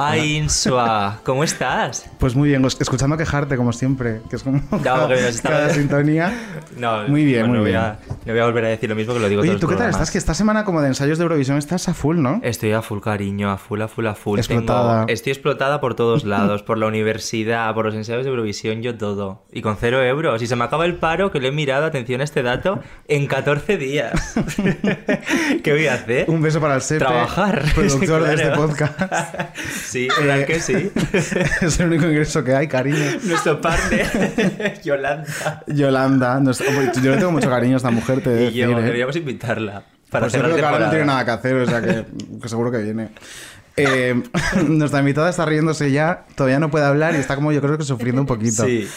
Ay, Insua, ¿cómo estás? Pues muy bien, escuchando quejarte como siempre, que es como No, cada, cada sintonía. No, Muy bien, bueno, muy voy a- voy a volver a decir lo mismo que lo digo Oye, todos ¿tú qué tal estás? Que esta semana como de ensayos de Eurovisión estás a full, ¿no? Estoy a full cariño, a full, a full, a full. Explotada. Tengo- estoy explotada por todos lados, por la universidad, por los ensayos de Eurovisión, yo todo. Y con cero euros. Y se me acaba el paro, que lo he mirado, atención a este dato, en 14 días. ¿Qué voy a hacer? Un beso para el Sepe, Trabajar. productor de este Claro. podcast. Sí, ¿verdad Eh, que sí? es el único ingreso que hay, cariño. Nuestro partner, Yolanda. Yolanda, yo le tengo mucho cariño a esta mujer, te Y decir, yo, ¿eh? deberíamos invitarla. Para Pues yo creo que ahora no tiene nada que hacer, o sea que, que seguro que viene. Eh, nuestra invitada está riéndose ya, todavía no puede hablar y está como yo creo que sufriendo un poquito. Sí.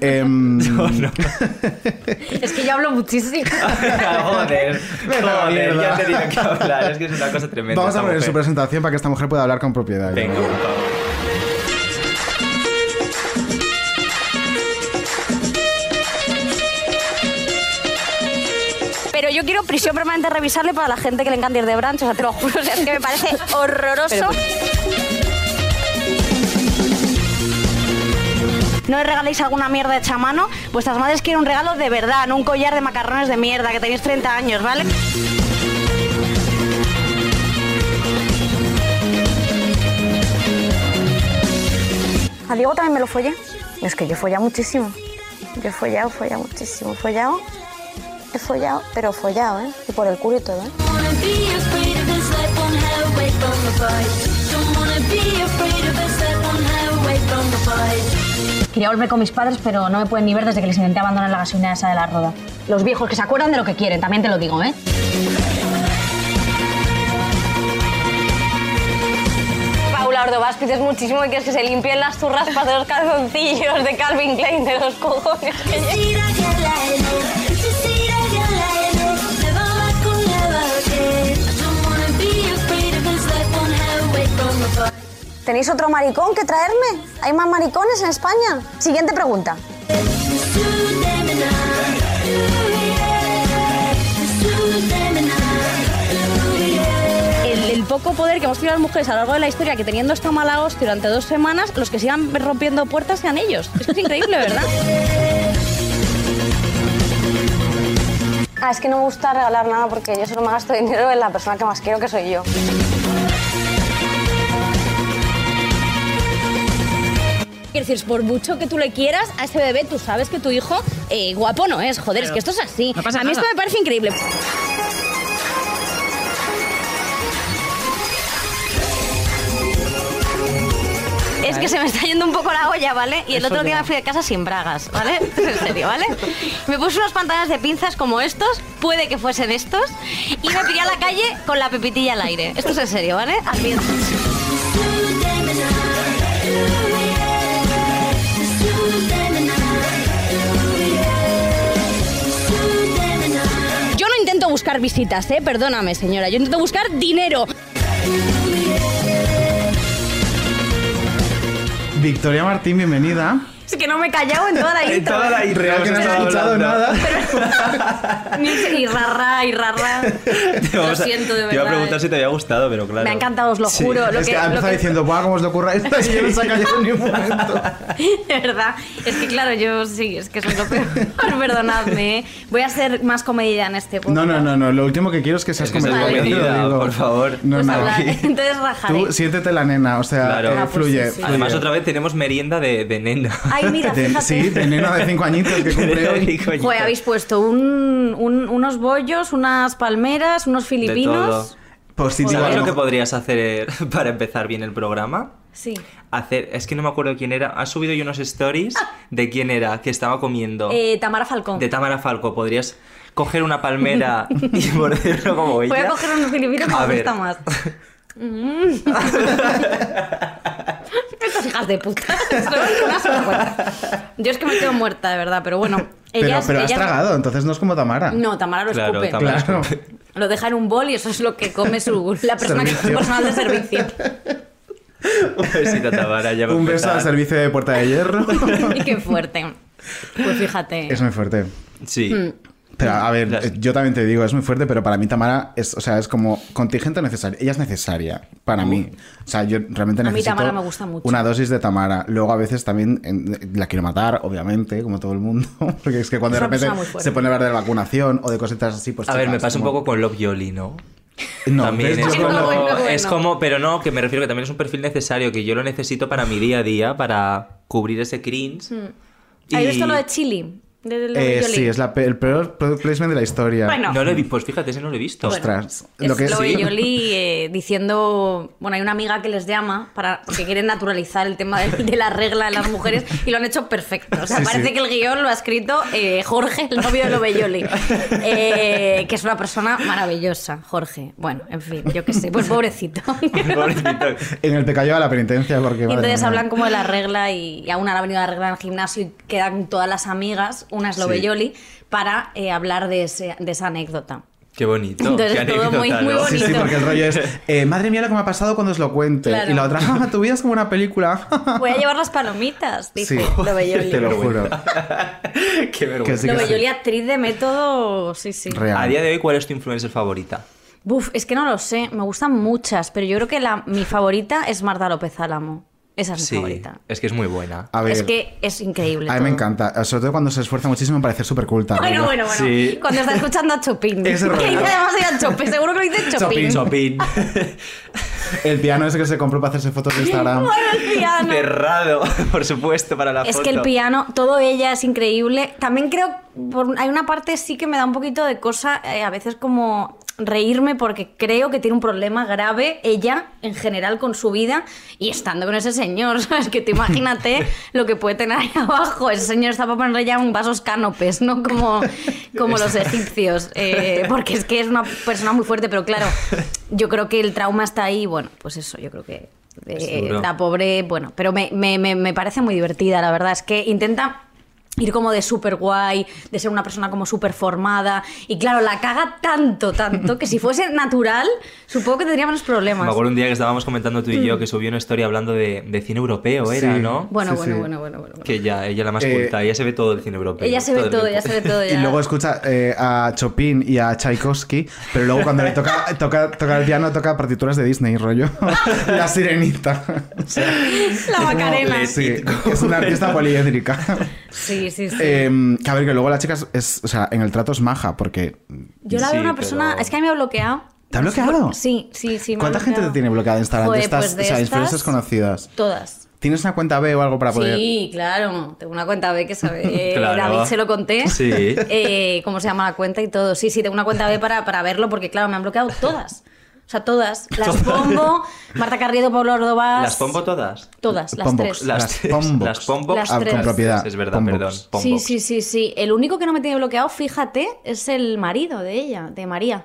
Em, Es que yo hablo muchísimo. joder, joder, ya te digo que hablar. Es que es una cosa tremenda. Vamos a poner su presentación para que esta mujer pueda hablar con propiedad. Venga, por favor. Quiero prisión permanente revisable para la gente que le encanta ir de branch. O sea, te lo juro, o sea, es que me parece horroroso. No le regaléis alguna mierda hecha a mano. Vuestras madres quieren un regalo de verdad, no un collar de macarrones de mierda, que tenéis 30 años, ¿vale? A Diego también me lo follé. Es que yo he follado muchísimo. Yo he follado, follado muchísimo. He follado, he follado, pero follado, ¿eh? Y por el culo y todo, ¿eh? Quería volver con mis padres, pero no me pueden ni ver desde que les intenté abandonar la gasolinera esa de la roda. Los viejos que se acuerdan de lo que quieren, también te lo digo, ¿eh? Paula Ordovás, pides muchísimo que quieres que se limpien las zurraspas de los calzoncillos de Calvin Klein de los cojones. ¿Tenéis otro maricón que traerme? ¿Hay más maricones en España? Siguiente pregunta. El, el poco poder que hemos tenido las mujeres a lo largo de la historia, que teniendo esta mala hostia durante dos semanas, los que sigan rompiendo puertas sean ellos. Es que es increíble, ¿verdad? Ah, es que no me gusta regalar nada porque yo solo me gasto dinero en la persona que más quiero, que soy yo. Quiero decir, por mucho que tú le quieras a ese bebé, tú sabes que tu hijo eh, guapo no es. Joder, es que esto es así. a mí esto me parece increíble. Es que se me está yendo un poco la olla, ¿vale? Y el otro día me fui de casa sin bragas, ¿vale? En serio, ¿vale? Me puse unos pantalones de pinzas como estos, puede que fuesen estos, y me piré a la calle con la pepitilla al aire. Esto es en serio, ¿vale? Al buscar visitas, ¿eh? Perdóname, señora. Yo intento buscar dinero. Victoria Martín, bienvenida. Es que no me he callado en toda la intro. toda la intro Real que no has estado escuchado hablando. nada. Ni- Y rarra, y rarra. Te Lo siento, de verdad. Te iba a preguntar eh. si te había gustado, pero claro. Me ha encantado, os lo Sí. juro. Lo es que, que, ha empezado que- diciendo, ¡buah, cómo os le ocurra esto! Y yo no se ha callado ni un momento. De verdad. Es que claro, yo sí, es que soy lo peor. Perdonadme. ¿eh? Voy a ser más comedida en este podcast. No, no, no, no. Lo último que quiero es que seas Es que seas comedida, comedida, digo. por favor. No, Pues no. hablar. Entonces rajaré. Tú siéntete la nena, o sea, Claro. eh, Ah, pues fluye, sí, sí. fluye. Además, otra vez tenemos merienda de, de nena. Ay, mira, fíjate. sí, de nena de 5 añitos que cumple hoy. Joder, habéis puesto un- un- unos bollos, unas palmeras, unos De filipinos. ¿Sabes a lo que podrías hacer para empezar bien el programa? Sí. Hacer, es que no me acuerdo quién era. Ha subido yo unos stories de quién era que estaba comiendo. Eh, Tamara Falcón. De Tamara Falco. Podrías coger una palmera y morderlo como ella. Voy a coger unos filipinos que A me ver. gusta más. Mm. Estas hijas de puta. Yo es que me quedo muerta, de verdad, pero bueno. Pero, Ellas, pero has ellas- tragado, entonces no es como Tamara. No, Tamara lo Claro, escupe. Tamara Claro. Lo deja en un bol y eso es lo que come su, la persona que, su Servicio. personal de servicio. Un besito a Tamara. Ya Un beso al servicio de Puerta de Hierro. y qué fuerte. Pues fíjate. es muy fuerte. Sí. Mm. Pero a ver, Las- eh, yo también te digo, es muy fuerte, pero para mí Tamara es, o sea, es como contingente necesario. Ella es necesaria para mí. O sea, yo realmente A mí necesito Tamara me gusta mucho. una dosis de Tamara. Luego a veces también en- la quiero matar, obviamente, como todo el mundo, porque es que cuando Es de repente se pone a hablar de la vacunación o de cositas así, pues A ver, me chicas, pasa un como- poco con Love Yoli, ¿no? No, también es como, Bueno, bueno, es como, pero no, que me refiero que también es un perfil necesario, que yo lo necesito para mi día a día, para cubrir ese cringe. ¿Has Y- visto lo de Chili? De, Eh, sí, es la pe- el peor product placement de la historia. Bueno. No lo he visto, pues fíjate, ese no lo he visto. Ostras. Es lo que lo de sí. Yoli eh, diciendo, bueno, hay una amiga que les llama para porque quieren naturalizar el tema de, de la regla de las mujeres y lo han hecho perfecto. O sea, Sí, parece sí. que el guion lo ha escrito eh, Jorge, el novio de Loveyoli, eh, que es una persona maravillosa, Jorge. Bueno, en fin, yo qué sé, pues pobrecito. Pobrecito. En el pecado a la penitencia, porque. Y entonces hablan como de la regla y, y aún han venido la regla en el gimnasio y quedan todas las amigas, una es Loveyoli, para eh, hablar de, ese- de esa anécdota. Qué bonito. Entonces, qué todo muy- anécdota, muy ¿no? Sí, sí, bonito. porque el rollo es, eh, madre mía lo que me ha pasado cuando os lo cuente. Claro. Y la otra, "Ah, tu vida es como una película. Voy a llevar las palomitas, dice Sí, Loveyoli. te lo juro. Qué vergüenza. Que sí, Loveyoli, sí. actriz de método, sí, sí. Real. A día de hoy, ¿cuál es tu influencer favorita? Buf, es que no lo sé, me gustan muchas, pero yo creo que la, mi favorita es Marta López Álamo. Esa es mi Sí, favorita. es que es muy buena. A ver, Es que es increíble. a mí me encanta. Sobre todo cuando se esfuerza muchísimo en parecer súper culta. Bueno, bueno, bueno. Sí. Cuando está escuchando a Chopin. Ese que dice demasiado Chopin, seguro que lo dice Chopin. Chopin. El piano ese que se compró para hacerse fotos de Instagram. Bueno, el piano. Cerrado, por supuesto, para la Es foto. que el piano, todo ella es increíble. También creo, por- hay una parte sí que me da un poquito de cosa, eh, a veces como reírme porque creo que tiene un problema grave ella en general con su vida y estando con ese señor, ¿sabes? Que te imagínate lo que puede tener ahí abajo. Ese señor está para ponerle ya un vasos cánopes, ¿no? Como, como los egipcios. eh, porque es que es una persona muy fuerte, pero claro, yo creo que el trauma está ahí. Bueno, pues eso, yo creo que eh, la pobre, bueno, pero me, me- me- me parece muy divertida, la verdad. Es que intenta ir como de súper guay, de ser una persona como súper formada. Y claro, la caga tanto, tanto, que si fuese natural, supongo que tendría menos problemas. Me acuerdo un día que estábamos comentando tú y Mm. yo que subió una historia hablando de, de cine europeo, era, Sí. ¿no? Bueno, Sí, bueno, sí. bueno, bueno, bueno, bueno. Que ella, ella la más Eh, culta, ella se ve todo el cine europeo. Ella se ve todo, tiempo. ella se ve todo. Y ya. luego escucha eh, a Chopin y a Tchaikovsky, pero luego cuando le toca, toca, toca el piano, toca partituras de Disney, rollo. La sirenita. O sea, La Macarena. sí, es una artista poliédrica. Sí, sí, sí. Eh, que a ver, que luego la chica es, o sea, en el trato es maja, porque... Yo la sí, veo una persona. pero- Es que a mí me ha bloqueado. ¿Te ha bloqueado? Sí, sí, sí. me ¿Cuánta gente te tiene bloqueada en Instagram? Joder, de estas, pues de o sea, estas, influencers conocidas. Todas. ¿Tienes una cuenta B o algo para poder...? Sí, claro. Tengo una cuenta B que sabe. eh, Claro. David se lo conté. Sí. Eh, ¿Cómo se llama la cuenta y todo? Sí, sí, tengo una cuenta B para, para verlo porque, claro, me han bloqueado todas. O sea, todas. Las Pombo, Marta Carriedo, Pablo Ordovás. ¿Las pompo todas? Todas, las Pombox. tres. Las, Las. Pombox. Las Ah, tres. con propiedad. Es verdad, Pombox. perdón. Sí, Pombox. sí, sí, sí. El único que no me tiene bloqueado, fíjate, es el marido de ella, de María.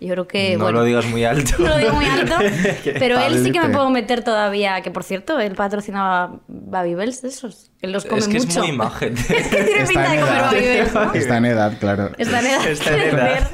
Yo creo que, no bueno, lo digas muy alto. no lo digo muy alto, pero él sí que me puedo meter todavía, que por cierto, él patrocinaba Babybels de esos. Él los come es que mucho. es muy imagen. es que tiene Está pinta de en comer ¿no? Está en edad, claro. Está en edad Está en edad.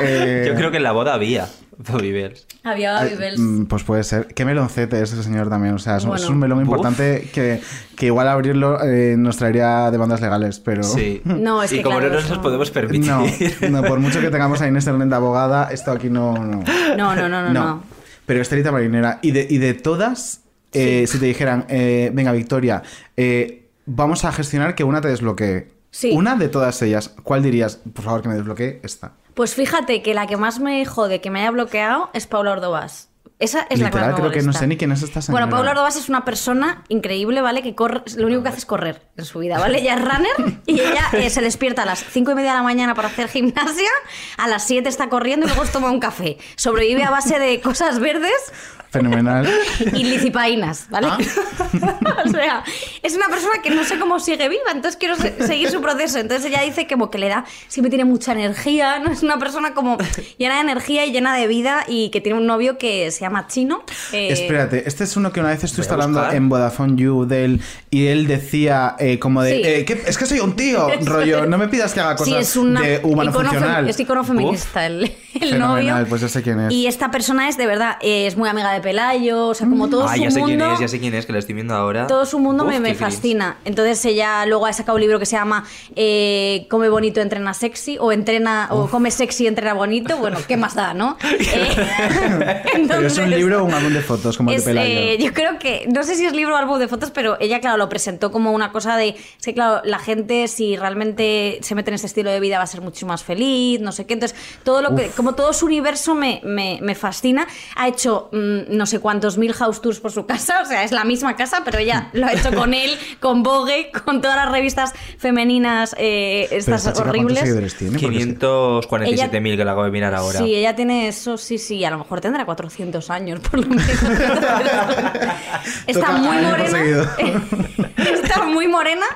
Eh, Yo creo que en la boda había Bobby Bells. Había Ay, Babybels. mm, Pues puede ser. Qué meloncete es ese señor también. O sea, es, un- Bueno. es un melón Buf. importante que, que igual abrirlo eh, nos traería demandas legales, pero... Sí. No, es y que como claro, no nos podemos permitir. No, no, por mucho que tengamos a Inés Hernández de abogada, esto aquí no... No, No, no, no, no, no. Pero Estelita Marinera, y de, y de todas, eh, si te dijeran, eh, venga Victoria, eh, vamos a gestionar que una te desbloquee. Sí. Una de todas ellas, ¿cuál dirías? Por favor, que me desbloquee esta. Pues fíjate que la que más me jode que me haya bloqueado es Paula Ordovás. Esa es la que más me creo que no sé ni quién es esta señora. Bueno, Paula Ordovás es una persona increíble, ¿vale? Que corre, lo único que hace es correr en su vida, ¿vale? Ella es runner y ella eh, se despierta a las 5 y media de la mañana para hacer gimnasia, a las 7 está corriendo y luego se toma un café. Sobrevive a base de cosas verdes Fenomenal. y licipaínas, ¿vale? Ah. o sea, es una persona que no sé cómo sigue viva, entonces quiero se- seguir su proceso. Entonces ella dice como que le da, siempre tiene mucha energía, ¿no? Es una persona como llena de energía y llena de vida y que tiene un novio que se llama Chino. eh, Espérate, este es uno que una vez estuviste hablando en Vodafone You de él y él decía eh, como de, Sí. eh, ¿qué? es que soy un tío, rollo, no me pidas que haga cosas Sí, es una de humano icono, funcional. es icono feminista el, el Fenomenal, novio. pues ya sé quién es. Y esta persona es de verdad, eh, es muy amiga de Pelayo, o sea, como todo Ah, su ya sé quién mundo. es, ya sé quién es, que la estoy viendo ahora. Todo su mundo Uf, me, me fascina. Entonces ella luego ha sacado un libro que se llama eh, Come bonito, entrena sexy o entrena o come sexy, entrena bonito. Bueno, ¿qué más da, no? Eh, es un libro o un álbum de fotos como el es, de Pelayo. eh, yo creo que, no sé si es libro o álbum de fotos, pero ella, claro, lo presentó como una cosa de, es que, claro, la gente si realmente se mete en este estilo de vida va a ser mucho más feliz, no sé qué. Entonces, todo lo que, como todo su universo me, me- me fascina. Ha hecho mm, no sé cuántos mil house tours por su casa, o sea, es la misma casa, pero ella lo ha hecho con él, con Vogue, con todas las revistas femeninas, eh, estas esta chica, ¿cuántos horribles. seguidores tiene? Porque es que- 547.000 que la acabo de mirar ahora. Sí, ella tiene eso, sí, sí, a lo mejor tendrá 400 años, por lo menos. Está Toca muy morena. Está muy morena,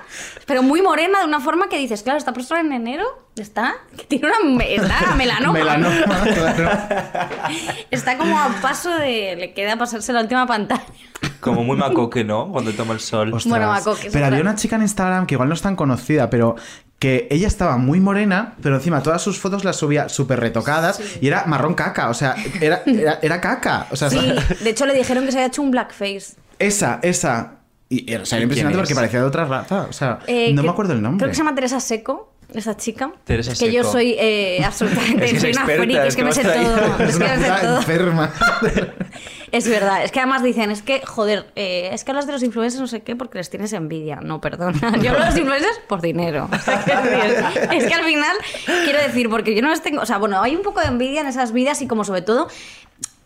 pero muy morena de una forma que dices, claro, esta persona en enero está, que tiene una está melanoma. Melanoma, claro. Está como a paso de, le queda pasarse la última pantalla. Como muy macoque, ¿no? Cuando toma el sol. Ostras. Bueno, Macoque, pero había una chica en Instagram que igual no es tan conocida, pero que ella estaba muy morena, pero encima todas sus fotos las subía súper retocadas y era marrón caca, o sea, era, era, era caca. O sea, Sí, de hecho le dijeron que se había hecho un blackface. esa, esa. Y era, o sea, era ¿Y quién impresionante es? porque parecía de otra raza. O sea, Eh, no que- me acuerdo el nombre. Creo que se llama Teresa Seco, esa chica. Teresa que yo soy eh, absolutamente, Es que soy una friki, es es que me sé todo. Es Es que una me sé puta todo. enferma. Es verdad, es que además dicen, es que, joder, eh, es que hablas de los influencers no sé qué porque les tienes envidia. No, perdona. Yo hablo de los influencers por dinero. O sea, es que al final, quiero decir, porque yo no les tengo. O sea, bueno, hay un poco de envidia en esas vidas y como sobre todo.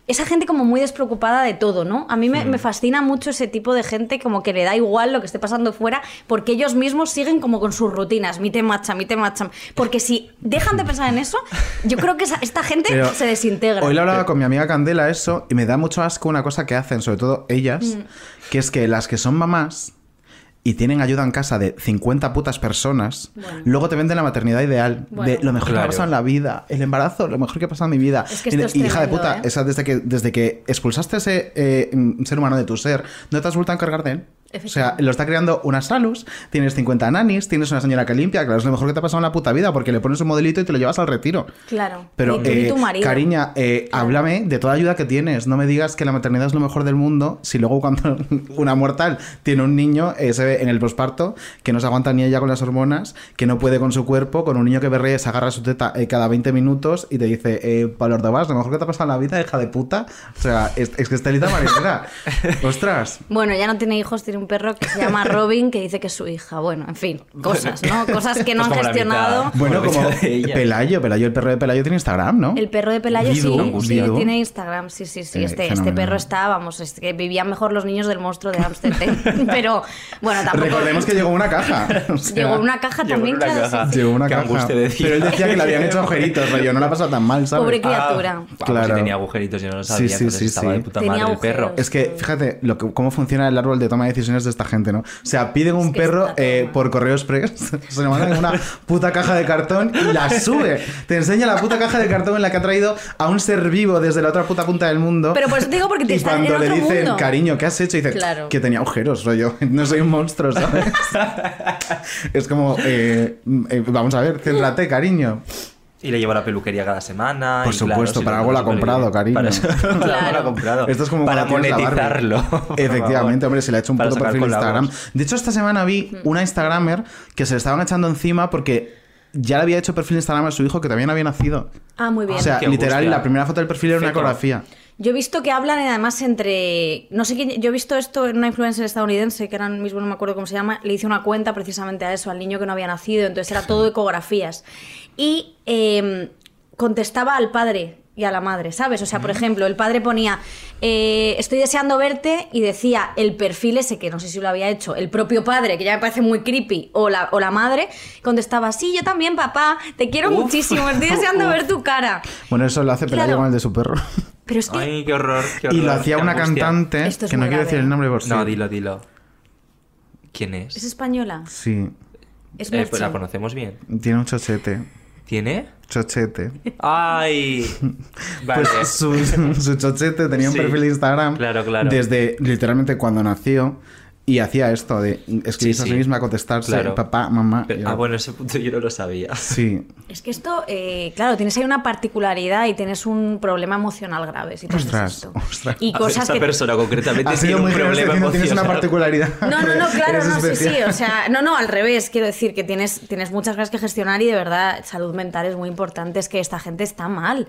Esa gente como muy despreocupada de todo, ¿no? A mí me, me fascina mucho ese tipo de gente como que le da igual lo que esté pasando fuera porque ellos mismos siguen como con sus rutinas, mi te macha, mi te macha. Porque si dejan de pensar en eso, yo creo que esa- esta gente Pero se desintegra. Hoy le hablaba con mi amiga Candela eso y me da mucho asco una cosa que hacen, sobre todo ellas, Mm. que es que las que son mamás y tienen ayuda en casa de 50 putas personas, Bueno. luego te venden la maternidad ideal de lo mejor que ha pasado en la vida, el embarazo, lo mejor que ha pasado en mi vida. Es que y, es y, hija de puta, ¿eh? esa desde que, desde que expulsaste a ese eh, ser humano de tu ser, no te has vuelto a encargar de él. O sea, lo está creando una salus, tienes 50 nanis, tienes una señora que limpia, claro, es lo mejor que te ha pasado en la puta vida porque le pones un modelito y te lo llevas al retiro. Claro. Pero, y tú y eh, tu marido. cariña, eh, háblame de toda ayuda que tienes. No me digas que la maternidad es lo mejor del mundo si luego cuando una mortal tiene un niño, eh, se ve en el posparto, que no se aguanta ni ella con las hormonas, que no puede con su cuerpo, con un niño que berrea, se agarra su teta eh, cada 20 minutos y te dice, eh, Pablo Ordovás, lo mejor que te ha pasado en la vida, hija de puta. O sea, es, es que es telita marinera. Ostras. Bueno, ya no tiene hijos, tiene un perro que se llama Robin, que dice que es su hija. Bueno, en fin, cosas, ¿no? Cosas que no Pues han la gestionado. Bueno, como. Pelayo, Pelayo, el perro de Pelayo tiene Instagram, ¿no? El perro de Pelayo sí, sí, tiene Instagram, sí, sí, sí. Eh, este, este perro está, vamos, es que vivían mejor los niños del monstruo de Ámsterdam. Pero, bueno, tampoco... Recordemos que llegó una caja. o sea, Llegó una caja Llegó también, una claro, sí, caja. sí. Llegó una Qué caja. Pero él decía que le habían hecho agujeritos, rollo, no la ha pasado tan mal, ¿sabes? Pobre criatura. Vamos, Claro. si tenía agujeritos, yo no lo sabía, Sí, sí, sí, estaba sí. de puta Tenía madre el perro. Es que fíjate lo que, cómo funciona el árbol de toma de decisiones de esta gente, ¿no? O sea, piden un que perro eh, por correo express, se lo mandan en una puta caja de cartón y la sube. Te enseña la puta caja de cartón en la que ha traído a un ser vivo desde la otra puta punta del mundo. Pero por eso te digo, porque te y están en cuando le otro dicen, mundo. cariño, ¿qué has hecho? Y dice, Claro. que tenía agujeros, rollo. No soy un monstruo, ¿sabes? es como, eh, eh, vamos a ver, céntrate, cariño. Y le llevo a la peluquería cada semana. Por y supuesto, para algo la ha comprado, cariño. Para eso- para algo la ha comprado. Esto es como para monetizarlo. Efectivamente, hombre, se le ha hecho un Para puto perfil de Instagram. De hecho, esta semana vi una Instagramer que se le estaban echando encima porque ya le había hecho perfil de Instagram a su hijo que también había nacido. Ah, muy bien. O sea, Qué literal, angustia. la primera foto del perfil era una ecografía. Yo he visto que hablan además entre. No sé quién. Yo he visto esto en una influencer estadounidense, que ahora mismo no me acuerdo cómo se llama. Le hice una cuenta precisamente a eso, al niño que no había nacido. Entonces era todo ecografías. Y eh, contestaba al padre. y a la madre, ¿sabes? O sea, por ejemplo, el padre ponía, eh, estoy deseando verte y decía el perfil ese, que no sé si lo había hecho, el propio padre, que ya me parece muy creepy, o la, o la madre, contestaba, sí, yo también, papá, te quiero Uf. muchísimo, estoy deseando ver tu cara. Bueno, eso lo hace Pelayo Claro. con el de su perro. Pero es que... Ay, qué horror, qué Y lo horror, hacía una angustia. cantante, Esto es que no muy quiero grave. decir el nombre por si. No, dilo, dilo. ¿Quién es? ¿Es española? Sí, Es Eh, pues la conocemos bien. tiene un chochete. ¿Tiene? Chochete. Ay. Vale. Pues su, su chochete tenía un Sí. perfil de Instagram Claro, claro. desde literalmente cuando nació y hacía esto de escribirse Sí, a sí sí. misma, contestarse, Claro. papá, mamá. Pero- ah, bueno, ese punto yo no lo sabía. Sí. Es que esto, eh, claro, tienes ahí una particularidad y tienes un problema emocional grave si Ostras, esto. ostras. Y cosas Esta que... persona concretamente Ha sido tiene un problema diciendo, tienes una emocional. particularidad. No, no, no, claro, no, sí, sí, o sea, no, no, al revés, quiero decir que tienes, tienes muchas cosas que gestionar y de verdad salud mental es muy importante, es que esta gente está mal.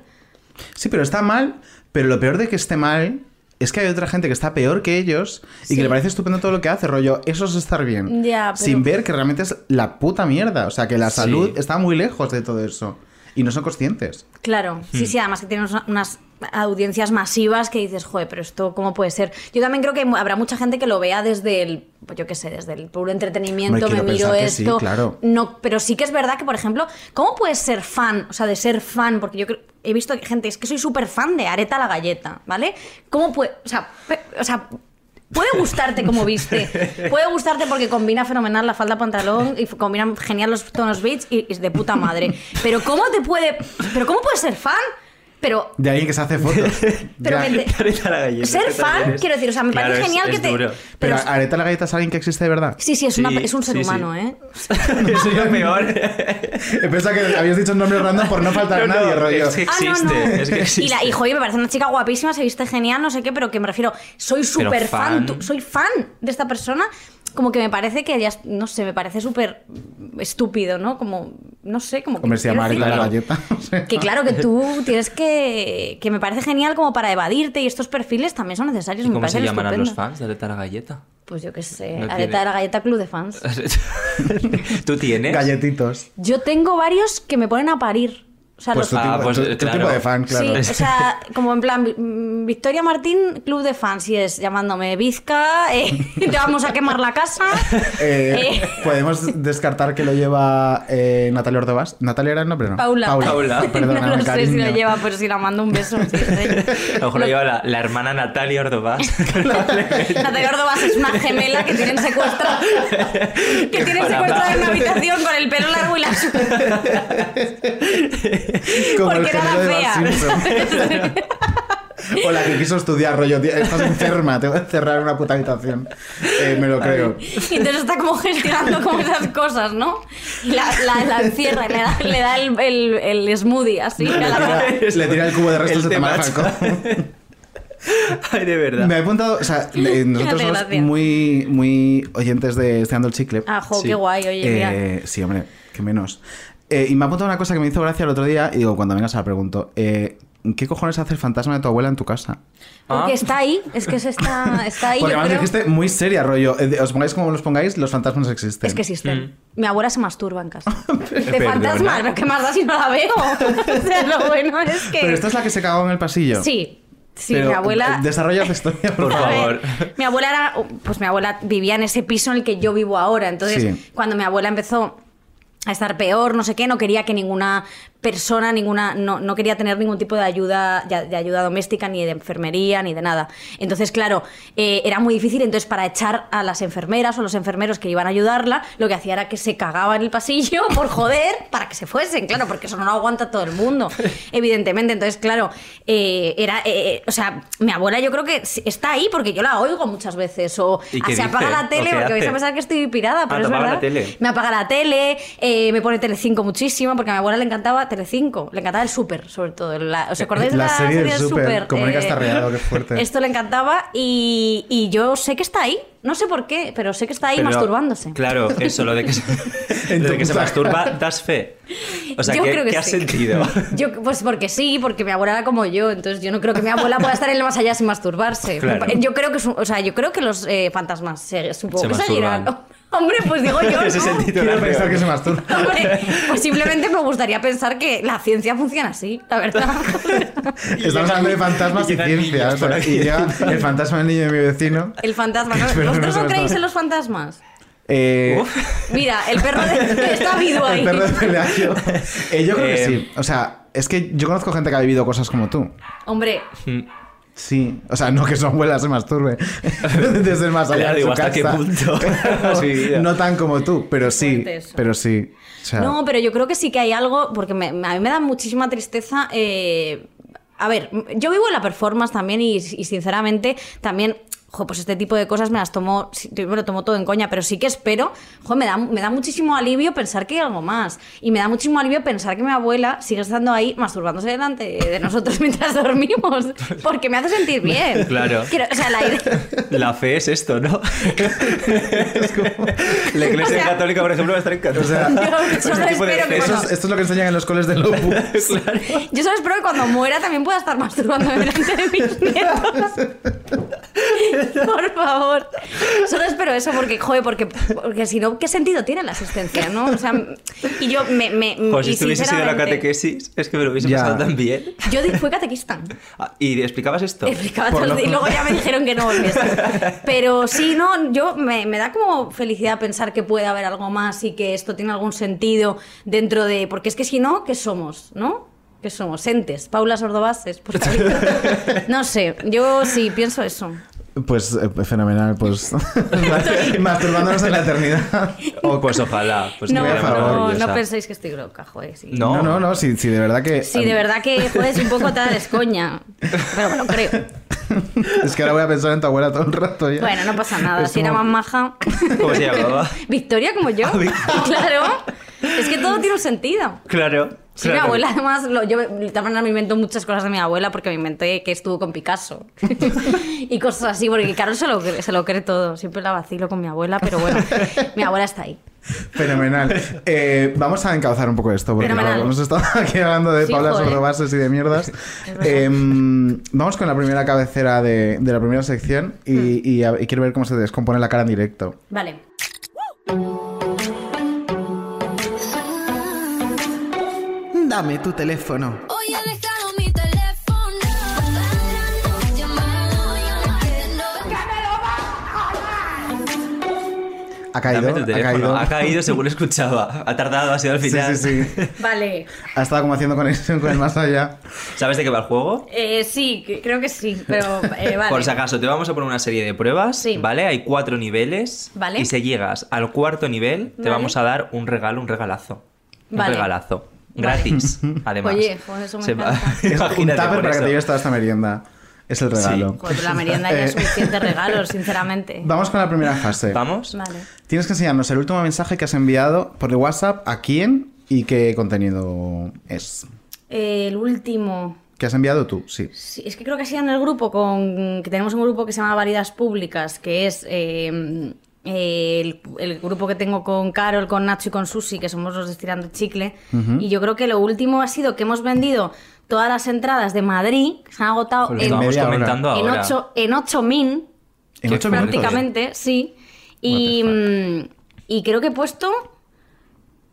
Sí, pero está mal, pero lo peor de que esté mal es que hay otra gente que está peor que ellos y Sí. que le parece estupendo todo lo que hace, rollo, eso es estar bien. Ya, pero- Sin ver que realmente es la puta mierda, o sea, que la Sí. salud está muy lejos de todo eso y no son conscientes. Claro, Hmm. sí, sí, además que tienes una- unas audiencias masivas que dices, joder, pero esto cómo puede ser. Yo también creo que habrá mucha gente que lo vea desde el, pues yo qué sé, desde el puro entretenimiento, me miro que sí, esto. claro. No, pero sí que es verdad que, por ejemplo, ¿cómo puedes ser fan? O sea, de ser fan, porque yo creo, he visto que gente, es que soy súper fan de Areta la galleta, ¿vale? ¿Cómo puede, o sea, o sea, Puede gustarte como viste. Puede gustarte porque combina fenomenal la falda pantalón y combina genial los tonos beige y es de puta madre. Pero ¿cómo te puede. Pero ¿cómo puedes ser fan? Pero. De alguien que se hace fotos. Pero Areta la galleta, Ser fan, quiero decir, o sea, me Claro, parece es- genial es que te. Pero Pero, Areta la galleta es alguien que existe de verdad. sí, sí, es, una- Sí, es un ser sí, sí. humano, ¿eh? Eso es lo peor. He pensado que habías dicho un nombre random por no faltar a No, nadie, no, rollo. es que Ah, no, existe. no. Es que existe. Y, la, y joder, me parece una chica guapísima, se viste genial, no sé qué, pero que me refiero, soy súper fan, fan. tú- soy fan de esta persona. Como que me parece que ya, no sé, me parece súper estúpido, ¿no? Como, no sé, como que. Hombre, se quiero llama decir- Areta la Claro. galleta. Que claro que tú tienes que. que me parece genial como para evadirte y estos perfiles también son necesarios. ¿Y me cómo se a los fans de Areta la galleta? Pues yo qué sé, No Areta tiene- de la Galleta Club de Fans. ¿Tú tienes? Galletitos. Yo tengo varios que me ponen a parir. O sea, Pues los tu, Ah, tipo, pues, tu- tu claro. tipo de fan, claro. Sí, o sea, como en plan, mm, Victoria Martín, club de fans, y es llamándome Vizca, eh, te vamos a quemar la casa. Eh, Eh, Podemos descartar que lo lleva eh, Natalia Ordovás. ¿Natalia era el nombre? No. Paula. Paula. Perdóname, no lo sé si lo lleva, pero si la mando un beso. sí, sí. A lo mejor lo lleva la, la hermana Natalia Ordovás. Natalia Ordovás es una gemela que tienen secuestrada. Que tienen secuestrada en una habitación con el pelo largo y la Como el Porque era gemelo de la fea. O la que quiso estudiar, rollo, tío, estás enferma, te voy a encerrar en una puta habitación. Eh, me lo creo. Y entonces está como gestionando como esas cosas, ¿no? Y la, la, la encierra, y le da, le da el, el, el smoothie así. Le la- tira, le tira el cubo de restos El de. Falcón. Ay, de verdad. Me he apuntado, o sea, nosotros somos gracia. muy, muy oyentes de Esteando el Chicle. Ah, jo, Sí. qué guay, oye. Eh, sí, hombre, que menos. Eh, y me ha apuntado una cosa que me hizo gracia el otro día y digo, cuando vengas se la pregunto. Eh, ¿Qué cojones hace el fantasma de tu abuela en tu casa? Porque Ah. está ahí, es que se está, está ahí. Porque yo además creo. dijiste muy seria, rollo. eh, Os pongáis como los pongáis, los fantasmas existen. Es que existen. Mm. Mi abuela se masturba en casa. De pero ¿qué más da si no la veo? O sea, lo bueno es que. Pero esta es la que se cagó en el pasillo. Sí, sí, Pero, mi abuela. Desarrolla tu historia, por favor. ver, mi abuela era, pues mi abuela vivía en ese piso en el que yo vivo ahora. Entonces, Sí. cuando mi abuela empezó a estar peor, no sé qué, no quería que ninguna persona, ninguna, no, no quería tener ningún tipo de ayuda, de, de ayuda doméstica, ni de enfermería, ni de nada. Entonces, claro, eh, era muy difícil. Entonces, para echar a las enfermeras o los enfermeros que iban a ayudarla, lo que hacía era que se cagaba en el pasillo por joder, para que se fuesen, claro, porque eso no lo aguanta todo el mundo, evidentemente. Entonces, claro, eh, era, eh, o sea, mi abuela yo creo que está ahí porque yo la oigo muchas veces. O ¿Y ah, qué se apaga la tele ¿O qué porque vais a pensar que estoy pirada, pero Ah, es verdad. la tele. Me apaga la tele, me pone Telecinco muchísimo, porque a mi abuela le encantaba Telecinco, le encantaba el súper, sobre todo. La- ¿Os acordáis de La la, serie del Súper, súper? con Mónica Starreado, qué fuerte. Esto le encantaba y, y yo sé que está ahí, no sé por qué, pero sé que está ahí Pero, masturbándose. Claro, eso, lo de que se, lo de que se masturba, das fe. O sea, Yo ¿qué, creo que qué has sí. sentido? Yo, pues porque sí, porque mi abuela era como yo, entonces yo no creo que mi abuela pueda estar en el más allá sin masturbarse. Claro. Yo creo que, o sea, yo creo que los eh, fantasmas se, supongo Se que seguirán. Hombre, pues digo yo. Ese es el ¿no? titular Quiero de pensar que se masturba. Hombre, pues simplemente me gustaría pensar que la ciencia funciona así, la verdad. Estamos hablando de fantasmas y llegan ciencia. o sea, y llega el fantasma del niño de mi vecino. El fantasma. ¿no? No ¿Vosotros no creéis en los fantasmas? Eh, Mira, el perro de... está vivo ahí. el perro de Pelayo. Eh, yo creo que Eh, sí. O sea, es que yo conozco gente que ha vivido cosas como tú. Hombre, Sí, o sea, no que su abuela se masturbe desde el más allá de su ¿hasta qué punto no tan como tú, pero sí, pero sí. O sea, No, pero yo creo que sí que hay algo, porque me- a mí me da muchísima tristeza. eh, a ver, yo vivo en la performance también y, y sinceramente también. Jo, pues este tipo de cosas me las tomo, me lo tomo todo en coña, pero sí que espero, jo, me da, me da muchísimo alivio pensar que hay algo más. Y me da muchísimo alivio pensar que mi abuela sigue estando ahí masturbándose delante de nosotros mientras dormimos, porque me hace sentir bien. Claro. Quiero- o sea, la idea... La fe es esto, ¿no? La iglesia O sea- católica, por ejemplo, va a estar encantada. O sea, Yo solo espero que Eso cuando- es- esto es lo que enseñan en los coles de Lopu. Yo solo espero que cuando muera también pueda estar masturbando delante de mis nietos. Por favor. Solo espero eso porque, joder, porque, porque si no, ¿qué sentido tiene la existencia, no? O sea, y yo me... me Pues si y estuviese sido la catequesis, es que me lo hubiese Ya. pasado tan bien. Yo fui catequista. Ah, ¿Y explicabas esto? Explicaba Por todo el lo- día y luego ya me dijeron que no volviese. Pero sí, no, yo me, me da como felicidad pensar que puede haber algo más y que esto tiene algún sentido dentro de. Porque es que si no, ¿qué somos? ¿No? ¿Qué somos? Entes, Paula Sordobases. Pues, no sé, yo sí pienso eso. Pues eh, fenomenal, pues masturbándonos en la eternidad. Oh, pues ojalá. Pues no, no, no penséis que estoy loca, joder. Sí. No. No, no, no, sí, sí, de verdad que Sí, de verdad que joder, es un poco tal, es coña. Pero lo creo. es que ahora voy a pensar en tu abuela todo el rato ya. Bueno, no pasa nada. Es Si era más maja. ¿Cómo se llamaba? Victoria como yo. claro. Es que todo tiene un sentido. Claro. Sí, mi abuela además, lo, yo de todas maneras me invento muchas cosas de mi abuela porque me inventé que estuvo con Picasso y cosas así, porque Carol se lo, cree- se lo cree todo, siempre la vacilo con mi abuela, pero bueno, mi abuela está ahí. Fenomenal. Eh, vamos a encauzar un poco esto, porque claro, hemos estado aquí hablando de Sí, Paula. Sordobases y de mierdas. Em, vamos con la primera cabecera de, de la primera sección y, y a- y quiero ver cómo se descompone la cara en directo. Vale. Dame tu teléfono. Hoy he dejado mi teléfono Ha caído. Dame tu ha caído. Ha caído según escuchaba. Ha tardado, ha sido al Sí, final. sí, sí. Vale. Ha estado como haciendo conexión con el más allá. ¿Sabes de qué va el juego? Eh, sí, creo que sí, pero eh, vale. Por si acaso, te vamos a poner una serie de pruebas, Sí. ¿vale? Hay cuatro niveles. Vale. Y si llegas al cuarto nivel, te Vale. vamos a dar un regalo, un regalazo. Un Vale. regalazo. Vale. Gratis, además. Oye, joder, eso me Se encanta. Es un tupper para que te lleves toda esta merienda. Es el regalo. Joder, la merienda ya es Eh, suficiente regalo, sinceramente. Vamos con la primera fase. ¿Vamos? Vale. Tienes que enseñarnos el último mensaje que has enviado por el WhatsApp, a quién y qué contenido es. El último. ¿Qué has enviado tú? Sí. Sí, es que creo que ha sido en el grupo con que tenemos un grupo que se llama Variedades Públicas, que es eh, eh, el, el grupo que tengo con Carol, con Nacho y con Susi, que somos los de Estirando Chicle. Y yo creo que lo último ha sido que hemos vendido todas las entradas de Madrid, que se han agotado Lo en, en ahora. 8 en ocho min, En minutos. prácticamente, sí. Y, mm, y creo que he puesto...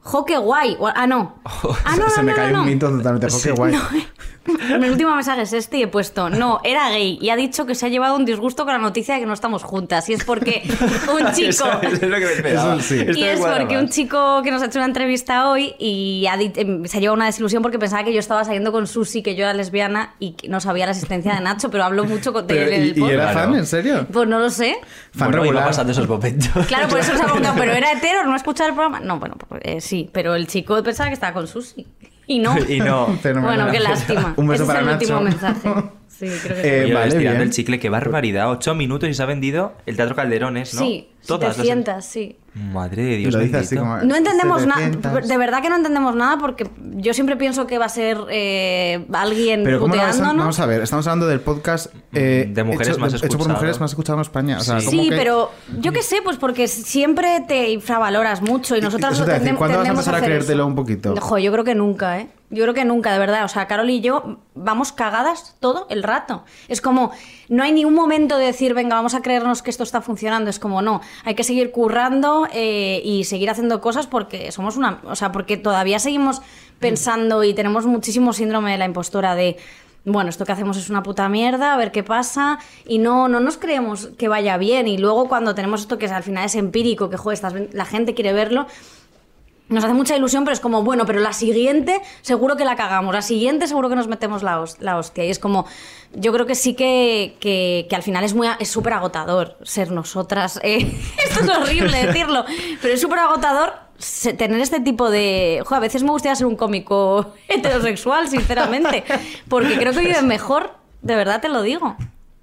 ¡Jo, qué guay! Ah, no. Ah, no, no, Se me no, cae no, un no. mito totalmente. Jo, qué guay. Mi último mensaje es este y he puesto, no, era gay y ha dicho que se ha llevado un disgusto con la noticia de que no estamos juntas. Y es porque un chico... Es lo que me esperaba. Eso sí. Esto Y es porque un chico que nos ha hecho una entrevista hoy y ha em, se ha llevado una desilusión porque pensaba que yo estaba saliendo con Susi, que yo era lesbiana y que no sabía la existencia de Nacho, pero hablo mucho con él en ¿y, el y era podcast. Claro. fan? ¿En serio? Pues no lo sé. Fan Bueno, regular. pasando esos momentos. Claro, por eso se ha preguntado, ¿pero era hetero? ¿No ha escuchado el programa? No, bueno, pues, eh, sí, pero el chico pensaba que estaba con Susi. Y no. y no. Fenomenal. Bueno, qué lástima. Un beso Ese para es el último Nacho. mensaje. Sí, creo que sí. Eh, Oye, vale, estirando bien. el chicle, qué barbaridad. Ocho minutos y se ha vendido el Teatro Calderones, ¿no? Sí, Todas las- 700, sí. Madre de Dios lo dice así bendito. como... No entendemos nada, 700. de verdad que no entendemos nada porque yo siempre pienso que va a ser eh, alguien Pero ¿cómo lo vas a- puteándonos. Vamos a ver, estamos hablando del podcast eh, De mujeres hecho, más hecho por escuchado. mujeres más escuchado en España. O sea, Sí. ¿cómo Sí, que- pero yo qué sé, pues porque siempre te infravaloras mucho y nosotras Eso te ¿cuándo vas a empezar a creértelo eso. un poquito? Jo, yo creo que nunca, ¿eh? Yo creo que nunca, de verdad. O sea, Carol y yo vamos cagadas todo el rato. Es como, no hay ni un momento de decir, venga, vamos a creernos que esto está funcionando. Es como, no, hay que seguir currando eh, y seguir haciendo cosas porque somos una. O sea, porque todavía seguimos pensando y tenemos muchísimo síndrome de la impostora de. Bueno, esto que hacemos es una puta mierda, a ver qué pasa. Y no, no nos creemos que vaya bien. Y luego cuando tenemos esto que es, al final es empírico, que joder, estás- la gente quiere verlo, nos hace mucha ilusión, pero es como, bueno, pero la siguiente seguro que la cagamos, la siguiente seguro que nos metemos la, la hostia. Y es como, yo creo que sí que, que, que al final es muy es súper agotador ser nosotras. eh. Esto es horrible decirlo, pero es súper agotador tener este tipo de... Jo, a veces me gustaría ser un cómico heterosexual, sinceramente, porque creo que viven mejor, de verdad te lo digo.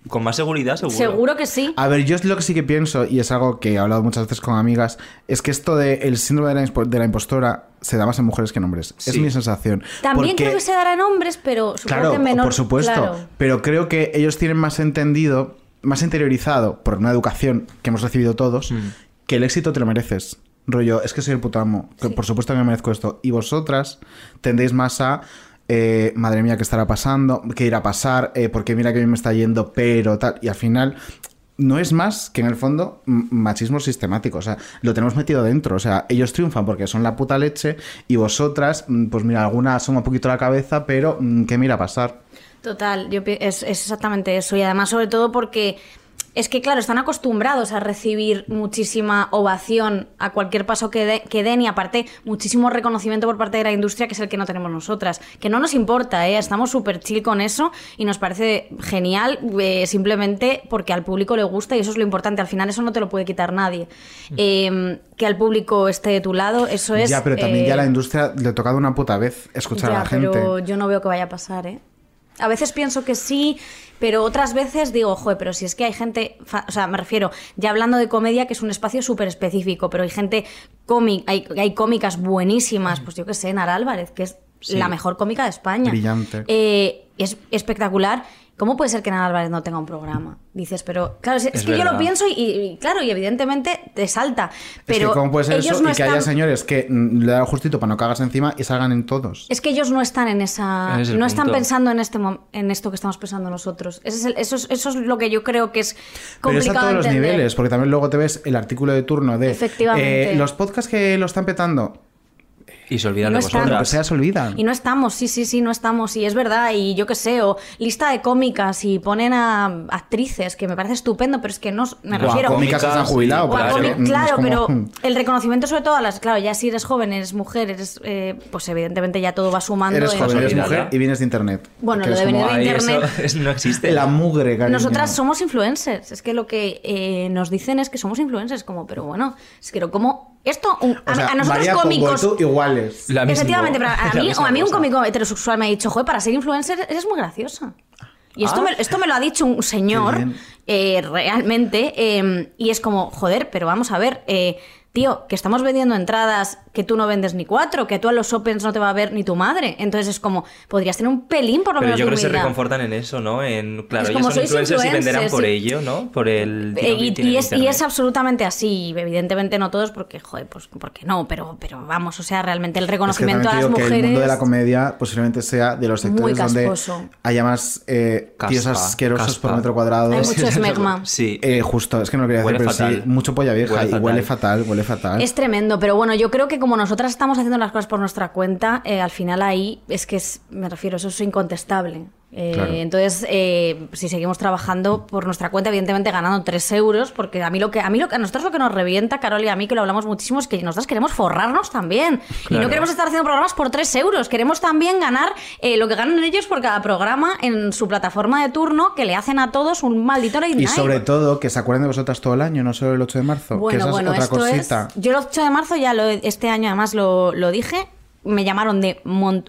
Con más seguridad, seguro. Seguro que sí. A ver, yo es lo que sí que pienso, y es algo que he hablado muchas veces con amigas, es que esto del el síndrome de la, de la impostora se da más en mujeres que en hombres. Es mi sensación. También Porque- creo que se dará en hombres, pero supongo Claro, que menor. por supuesto. claro. Pero creo que ellos tienen más entendido, más interiorizado por una educación que hemos recibido todos, Mm. que el éxito te lo mereces. Rollo, es que soy el puto amo. que por supuesto que me merezco esto. Y vosotras tendéis más a. eh, madre mía, ¿qué estará pasando? ¿Qué irá a pasar? Eh, porque mira que bien me está yendo, pero tal. Y al final. No es más que en el fondo machismo sistemático, o sea, lo tenemos metido dentro, o sea, ellos triunfan porque son la puta leche y vosotras, pues mira, algunas son un poquito la cabeza, pero ¿qué mira a pasar? Total, yo es, es exactamente eso. Y además, sobre todo porque es que, claro, están acostumbrados a recibir muchísima ovación a cualquier paso que, de- que den y aparte muchísimo reconocimiento por parte de la industria, que es el que no tenemos nosotras. Que no nos importa, ¿eh? estamos súper chill con eso y nos parece genial eh, simplemente porque al público le gusta y eso es lo importante. Al final eso no te lo puede quitar nadie. Eh, que al público esté de tu lado, eso es... ya, pero también ya eh, a la industria le ha tocado una puta vez escuchar ya, a la gente. Pero yo no veo que vaya a pasar, ¿eh? A veces pienso que sí, pero otras veces digo, joder, pero si es que hay gente, o sea, me refiero, ya hablando de comedia, que es un espacio súper específico, pero hay gente cómica, hay, hay cómicas buenísimas, pues yo que sé, Nara Álvarez, que es la mejor cómica de España. Brillante. Eh, es espectacular. ¿Cómo puede ser que Nara Álvarez no tenga un programa? Dices, pero claro, es, es Es que yo lo pienso y, y, claro, y evidentemente te salta. Pero es que cómo puede ser ellos eso no y que haya están- señores que mm, le da justito para no cagarse encima y salgan en todos. Es que ellos no están en esa. Es No están pensando en este en esto que estamos pensando nosotros. Ese es el- eso, es, eso es lo que yo creo que es Pero es complicado. a todos los niveles, porque también luego te ves el artículo de turno de Efectivamente. eh, los podcasts que lo están petando. Y se olvidan No de están. Lo que vosotras. sea se olvidan. Y no estamos, sí, sí, sí, no estamos. Y es verdad, y yo qué sé, o lista de cómicas y ponen a actrices, que me parece estupendo, pero es que no. Me Buah, refiero. cómicas que se han Cómicas, jubilado. sí, O a pero es cómic- que, mm, claro, como, pero el reconocimiento sobre todo a las, claro, ya si eres joven, eres mujer, eres, eh, pues evidentemente ya todo va sumando. Eres en- joven, eres mujer y vienes de internet. Bueno, lo de venir como, de internet. eso no existe. La mugre, cariño. Nosotras somos influencers. Es que lo que eh, nos dicen es que somos influencers, como, pero bueno, es que como esto, un- a, O sea, a nosotros María cómicos. Y iguales. La efectivamente, pero a mí, o a mí un cómico heterosexual me ha dicho, joder, para ser influencer eres muy graciosa. Y esto, Ah. me, esto me lo ha dicho un señor eh, realmente, eh, y es como, joder, pero vamos a ver, eh, tío, que estamos vendiendo entradas que tú no vendes ni cuatro, que tú a los Opens no te va a ver ni tu madre. Entonces es como, podrías tener un pelín por lo Pero menos yo creo que se reconfortan en eso, ¿no? En, claro, Es ellos como son influencers y venderán por sí. ello, ¿no? Por el... Eh, y, y en es, y es absolutamente así, evidentemente no todos porque, joder, pues porque no, pero, pero vamos, o sea, realmente el Es que reconocimiento a las digo que mujeres... el mundo de la comedia posiblemente sea de los Muy sectores donde haya más eh, Caspa, tíos asquerosos caspa. por metro cuadrado. Hay mucho esmegma. Sí. Eh, justo, es que no lo quería decir, Huele pero fatal. sí, mucho polla vieja Huele y fatal. huele fatal, huele Es tremendo, pero bueno, yo creo que como nosotras estamos haciendo las cosas por nuestra cuenta, eh, al final ahí es que es, me refiero, eso es incontestable. Eh, Claro. Entonces, eh, si seguimos trabajando por nuestra cuenta, evidentemente ganando 3 euros, porque a mí lo que a mí lo que a nosotros lo que nos revienta, Carol y a mí, que lo hablamos muchísimo, es que nosotros queremos forrarnos también. Y no queremos estar haciendo programas por 3 euros. Queremos también ganar eh, lo que ganan ellos por cada programa en su plataforma de turno, que le hacen a todos un maldito late Y night. sobre todo que se acuerden de vosotras todo el año, no solo el 8 de marzo. que Bueno, esa bueno, es otra esto cosita. es. Yo el 8 de marzo ya lo, este año además lo, lo dije. Me llamaron de,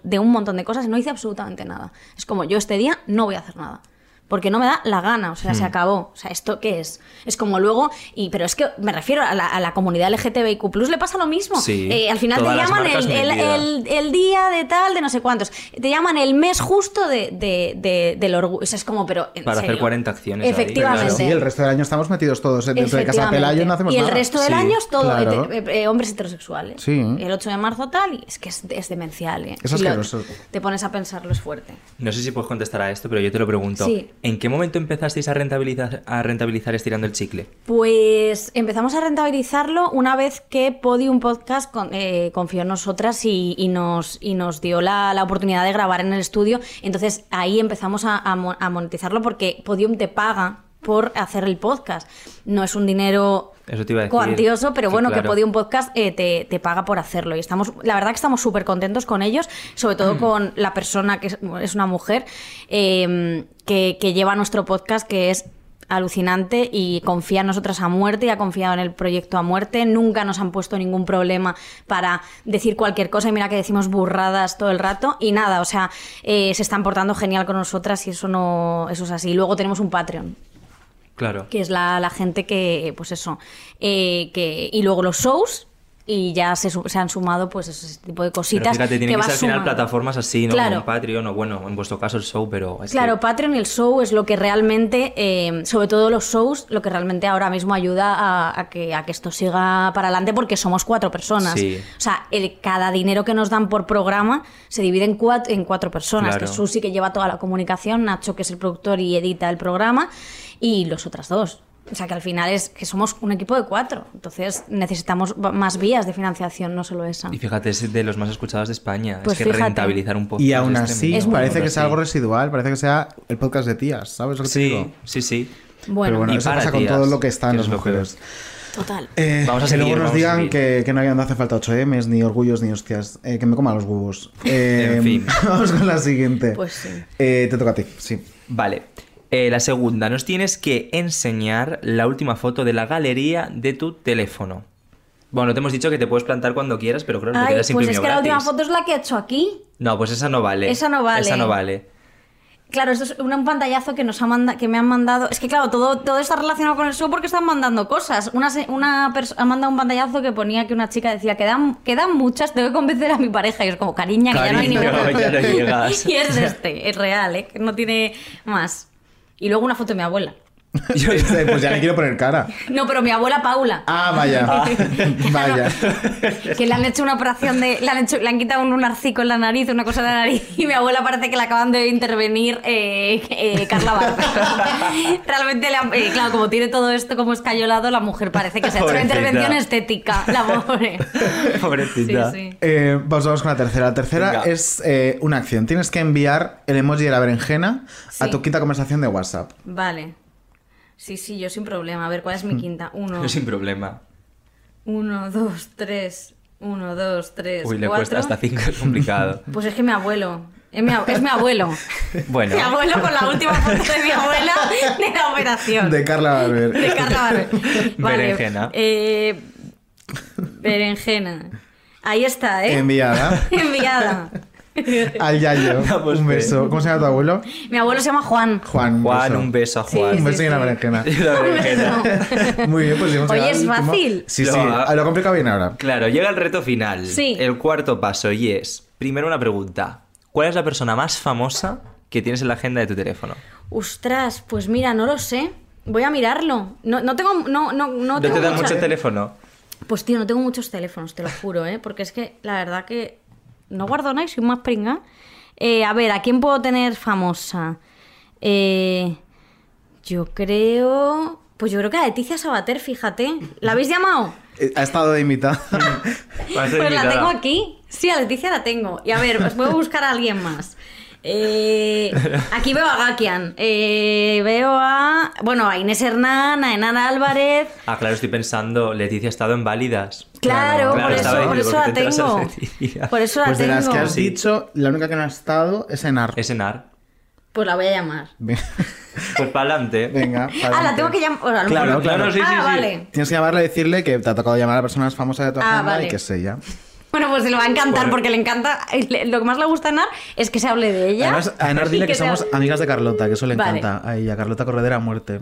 de un montón de cosas y no hice absolutamente nada. Es como yo este día no voy a hacer nada. Porque no me da la gana, o sea, Hmm. se acabó. O sea, ¿esto qué es? Es como luego, y pero es que me refiero a la, a la comunidad LGTBIQ, le pasa lo mismo. Sí, Eh, al final te llaman el, el- metidas. el- el día de tal, de no sé cuántos. Te llaman el mes justo de, de- de- del orgullo. O sea, es como, pero. ¿en Para hacer serio? 40 acciones ahí. Efectivamente. Sí, el resto del año estamos metidos todos dentro de casa. Pelayo y no hacemos y el nada. resto del Sí, año es todo claro. eh, eh, hombres heterosexuales. Sí. El 8 de marzo tal, y es que es, es demencial. ¿eh? Es Si lo- asqueroso. te pones a pensarlo, es fuerte. No sé si puedes contestar a esto, pero yo te lo pregunto. Sí. ¿En qué momento empezasteis a rentabilizar, a rentabilizar estirando el chicle? Pues empezamos a rentabilizarlo una vez que Podium Podcast con- eh, confió en nosotras y, nos, y nos dio la, oportunidad de grabar en el estudio. Entonces ahí empezamos a, a monetizarlo porque Podium te paga por hacer el podcast. No es un dinero Eso te iba a decir. cuantioso, pero Sí, bueno, que claro. Podium Podcast eh, te, te paga por hacerlo. Y estamos, la verdad que estamos súper contentos con ellos, sobre todo Mm. con la persona que es, es una mujer eh, que, que lleva nuestro podcast, que es alucinante y confía en nosotras a muerte y ha confiado en el proyecto a muerte. Nunca nos han puesto ningún problema para decir cualquier cosa y mira que decimos burradas todo el rato y nada, o sea, eh, se están portando genial con nosotras y eso no, eso es así. Luego tenemos un Patreon Claro. que es la, la gente que, pues eso, eh, que, y luego los shows, y ya se, han sumado pues ese tipo de Pero cositas. fíjate, tienen que, vas ser al final plataformas así, ¿no? Claro. Como Patreon o bueno, en vuestro caso el show, pero es Claro, que- Patreon y el show es lo que realmente, eh, sobre todo los shows, lo que realmente ahora mismo ayuda a, a que, a que esto siga para adelante porque somos cuatro personas. Sí. O sea, el, cada dinero que nos dan por programa se divide en cuatro, en cuatro personas, Claro. que Susi que lleva toda la comunicación, Nacho que es el productor y edita el programa y los otras dos. O sea que al final es que somos un equipo de cuatro. Entonces necesitamos más vías de financiación, no solo esa. Y fíjate, es de los más escuchados de España. Pues es que fíjate. rentabilizar un podcast Y aún es así. Es parece que sea algo residual, parece que sea el podcast de tías, ¿sabes lo que te Sí, digo? sí, sí. Bueno, Pero bueno, Y eso para pasa con todo lo que está en que las mujeres. total. Eh, Vamos a que seguir, luego nos digan que, que no, hay- no hace falta 8Ms, ni orgullos, ni hostias. Eh, que me coman los huevos. Eh, En fin. Vamos con la siguiente. Pues sí. Eh, te toca a ti, sí. Vale. Eh, la segunda, nos tienes que enseñar la última foto de la galería de tu teléfono. Bueno, te hemos dicho que te puedes plantar cuando quieras, pero creo que te Ay, quedas sin pues es que la última foto es la que he hecho aquí. No, pues esa no vale. Esa no vale. Esa no vale. Claro, esto es un pantallazo que nos ha manda, que me han mandado. Es que claro, todo, todo está relacionado con el show porque están mandando cosas. Una, una persona ha mandado un pantallazo que ponía que una chica decía quedan, quedan muchas, tengo que convencer a mi pareja. Y es como, cariña, que ya no hay ninguna. no y es este, es real, ¿eh? que no tiene más. Y luego una foto de mi abuela. Yo- Este, pues ya le quiero poner cara. No, pero mi abuela Paula. Ah, vaya. vaya. Que le han hecho una operación de. Le han, hecho, le han quitado un, arcico en la nariz, una cosa de la nariz. Y mi abuela parece que le acaban de intervenir eh, eh, Carla Barber. Realmente, le han- eh, claro, como tiene todo esto como escayolado, la mujer parece que se ha hecho una intervención estética. La pobre. Sí, Pobrecita. sí. Eh, vamos, vamos con la tercera. La tercera Venga. es eh, una acción. Tienes que enviar el emoji de la berenjena a Sí. tu quinta conversación de WhatsApp. Vale. Sí, sí, yo sin problema. A ver, ¿cuál es mi quinta? Uno, Yo sin problema. uno, dos, tres. Uno, dos, tres. Uy, le cuatro. cuesta hasta cinco, es complicado. Pues es que mi abuelo. Es mi, ab- es mi abuelo. Bueno, Mi abuelo con la última foto de mi abuela de la operación. De Carla Barber. De Carla Barber. Vale, Berenjena. eh, berenjena. Ahí está, ¿eh? Enviada Enviada. al Yayo. Un beso. ¿Cómo se llama tu abuelo? Mi abuelo se llama Juan. Juan. un Juan, beso. un beso a Sí, Juan. Un beso sí, y una sí. berenjena. La berenjena. Muy bien, pues hemos Oye, es fácil. Sí, No, sí. ah. Ah, Lo complica bien ahora. Claro, llega el reto final. Sí. El cuarto paso y es, primero una pregunta. ¿Cuál es la persona más famosa que tienes en la agenda de tu teléfono? Ostras, pues mira, no lo sé. Voy a mirarlo. No, no tengo. No, no, no ¿No tengo te dan mucho teléfono? Pues tío, no tengo muchos teléfonos, te lo juro, ¿eh? Porque es que la verdad que no guardo nada y soy más pringa. Eh, a ver, ¿a quién puedo tener famosa? Eh, yo creo... Pues yo creo que a Leticia Sabater, fíjate. ¿La habéis llamado? Eh, Ha estado de invitada. Pues la tengo aquí. Sí, a Leticia la tengo. Y a ver, os voy a buscar a alguien más. Eh, aquí veo a Gakian. Eh, veo a. Bueno, a Inés Hernán, a Enan Álvarez. Ah, claro, estoy pensando, Leticia ha estado en Válidas. Claro, Claro, por, eso, por diciendo, eso la ¿por qué te enteras tengo. Por eso la Pues de tengo. las que has Sí. dicho, la única que no ha estado es Enar. Es Enar. Pues la voy a llamar. Pues para adelante. Venga, Ah, la tengo que llamar. o Claro, claro, sí, sí, ah, sí. vale. Tienes que llamarle y decirle que te ha tocado llamar a la persona más famosa de tu Ah, agenda vale. y que es ella. Bueno, pues se le va a encantar Bueno. porque le encanta. Lo que más le gusta a Enar es que se hable de ella. Además, a Enar dile que, somos hable- amigas de Carlota, que eso le Vale. encanta. A Carlota Corredera a muerte.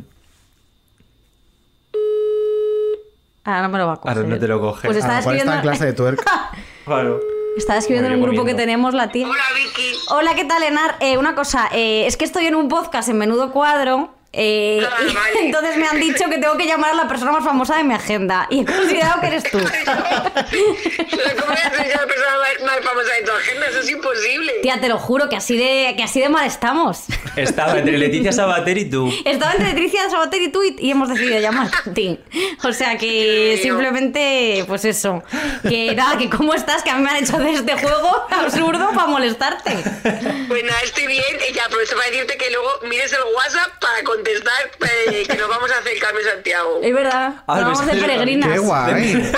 Ahora no me lo va a coger. Ahora no te lo coge. Pues lo está escribiendo. en clase de twerk. Claro. Estaba escribiendo en un grupo que tenemos la tía. Hola Vicky. Hola, ¿qué tal, Enar? Eh, una cosa, eh, es que estoy en un podcast en menudo cuadro. Eh, Ah, y vale. entonces me han dicho que tengo que llamar a la persona más famosa de mi agenda. Y he considerado que eres tú. ¿Cómo voy a ser la persona más, más famosa de tu agenda? Eso es imposible. Tía, te lo juro que así de, que así de mal estamos. Estaba entre Leticia Sabater y tú. Estaba entre Tricia Sabater y tú y, y hemos decidido llamarte a ti. O sea que simplemente, pues eso. Que nada, que cómo estás, que a mí me han hecho de este juego absurdo para molestarte. Pues nada, estoy bien y ya aprovecho para decirte que luego mires el WhatsApp para contestar eh, que nos vamos a hacer Carmen Santiago. Es verdad, Ah, nos vamos de peregrinas. ¡Qué guay!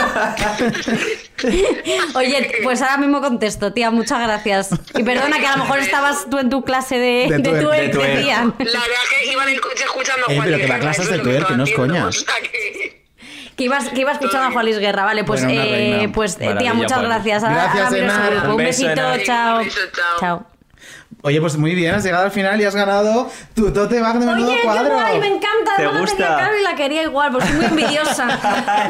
Oye, pues ahora mismo contesto, tía, muchas gracias. Y perdona que a lo mejor estabas tú en tu clase de, De de, twerk, De. La verdad que iba en el coche escuchando a Eh, Juan pero que la clase es de lo que no es sea que- ibas, que ibas escuchando a Juan Luis Guerra, vale, pues, Bueno, eh, pues eh, tía, muchas Juan. gracias. Ahora, Gracias, su Enar. grupo. Un Un besito, chao. Un beso, chao. Chao. Oye, pues muy bien, has llegado al final y has ganado tu tote bag de menudo Oye, cuadro. qué guay, me encanta. ¿Te Además la tenía gusta? claro y la quería igual, pues soy muy envidiosa.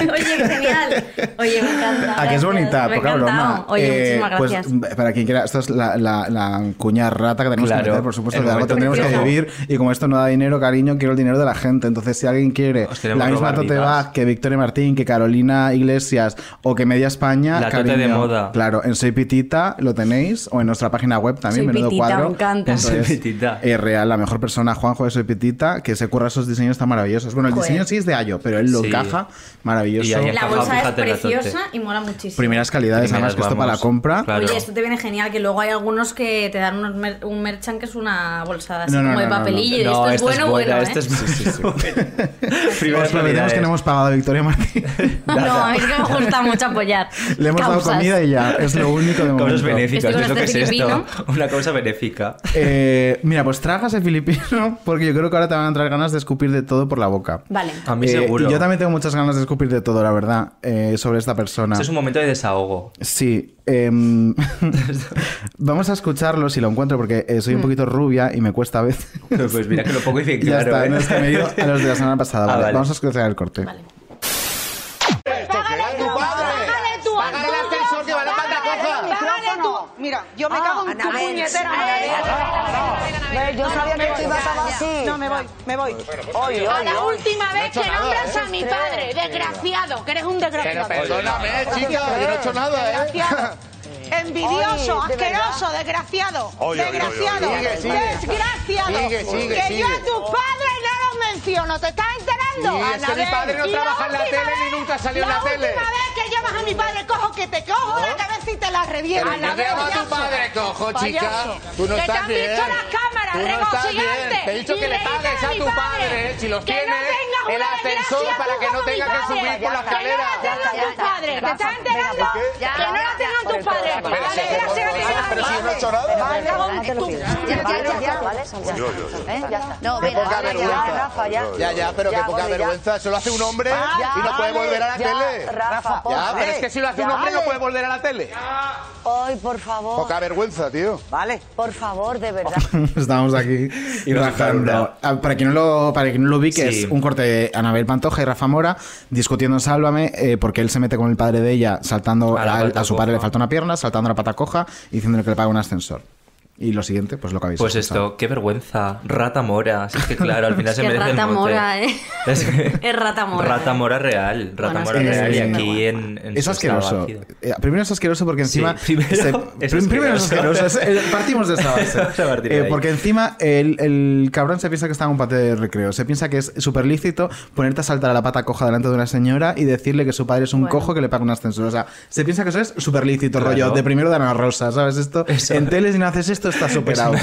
Oye, genial. Oye, me encanta. Ah, que es bonita, Me poca broma. Oye, Eh, muchísimas pues, gracias. para quien quiera, esto es la, la, la cuña rata que tenemos Claro, que meter, por supuesto, de algo tendremos que vivir. Y como esto no da dinero, cariño, quiero el dinero de la gente. Entonces, si alguien quiere la misma tote vidas. bag que Victoria Martín, que Carolina Iglesias o que Media España, La tote cariño, de moda. Claro, en Soy Pitita lo tenéis, o en nuestra página web también, Soy menudo Pitita, cuadro. me encanta. Eso Soy es. Pitita. Eh, real, la mejor persona, Juanjo de Soy Pitita, que se curra esos diseños tan maravillosos. Bueno, el Joder. diseño sí es de Ayo, pero él lo Sí. encaja maravilloso. Y ahí La encaja, bolsa es preciosa y mola muchísimo. Primeras calidades, Primeras, además que esto para la compra. Claro. Oye, esto te viene genial, que luego hay algunos que te dan unos mer- un merchan que es una bolsa así No, no, como de no, no, papelillo. no. y esto es bueno, bueno, esta ¿eh? es Primeras prometemos que calidades. no hemos pagado a Victoria Martín. No, a mí es que me gusta mucho apoyar. Le hemos dado comida y ya, es lo único de momento. Con es lo que es este esto. Una causa benéfica. Eh, mira, pues trágase filipino, porque yo creo que ahora te van a entrar ganas de escupir de todo por la boca. Vale. A mí Eh, seguro. y yo también tengo muchas ganas de escupir de todo, la verdad, eh, sobre esta persona. Este es un momento de desahogo. Sí. em, vamos a escucharlo si lo encuentro, porque eh, soy un poquito rubia y me cuesta a veces. Pues mira que lo pongo y bien ya está, ¿eh? no es que me he ido a los de la semana pasada. Ah, vale. vale. Vamos a escuchar el corte. Vale. ¡Págale tu padre! ¡Págale el ascensor que va a la pata coja! ¡Págale tú! Mira, yo me cago en tu puñetera Anabel, yo sabía que esto iba a así. No, me voy, me voy. Oye, A la oye. última vez que nombras ¿eh? a mi padre, desgraciado, que eres un desgraciado. perdóname, chica, yo no he hecho nada, ¿eh? Envidioso, Oye, ¿de asqueroso, desgraciado. Oye, desgraciado. oye, oye. Sigue, sigue. Desgraciado. Sigue, sigue, que sigue. yo a tus padres no los ¿te estás enterando? Sí, es que mi padre no Y trabaja en la tele ni vez- nunca salió en la tele. La última vez que llamas a mi padre, cojo que te cojo la cabeza y te la reviento. Pero te a tu padre, cojo, chica. Tú no que te estás han bien. visto las cámaras, Tú no estás bien. Te he dicho que le pagues a tu padre, si los que no tienes, tengas el ascensor para que no como mi tenga que padre. subir por la Que no escalera. la tengan tus padres, ¿te estás enterando? Ya, Que no ya, la ya, tengan tus padres. La desgracia que Pero si no he hecho nada. Ya, ya, ya, vale, ¿Eh? Ya está. No, qué poca vergüenza. Ya, ya, pero qué poca vergüenza. Eso lo hace un hombre y no puede volver a la tele. Rafa, Ya, pero es que si lo hace un hombre no puede volver a la tele. Ay, por favor. Poca vergüenza, tío. Vale. Por favor, de verdad. Estamos aquí Y rajando. Ah, Para quien no lo, para quien no lo vi, que Sí. es un corte de Anabel Pantoja y Rafa Mora discutiendo en Sálvame eh, porque él se mete con el padre de ella saltando A a, a su padre le falta una pierna, saltando la pata coja y diciéndole que le paga un ascensor. Y lo siguiente, pues lo que habéis Pues escuchado. esto, qué vergüenza. Rata mora. Si es que claro, al final se que merece rata el mote. mora, ¿eh? Es, rata mora. Rata mora real. Rata Bueno, es mora que real. Y aquí en, en Es asqueroso. Eh, primero es asqueroso porque Sí, encima. primero es prim- primero es asqueroso. eh, partimos de esa base. Eh, porque encima el, el cabrón se piensa que está en un patio de recreo. Se piensa que es súper lícito ponerte a saltar a la pata coja delante de una señora y decirle que su padre es un Bueno. cojo que le paga un ascensor. O sea, se piensa que eso es súper lícito, Claro. rollo de primero de Ana Rosa, ¿sabes? Esto Eso. en tele si no haces esto está superado.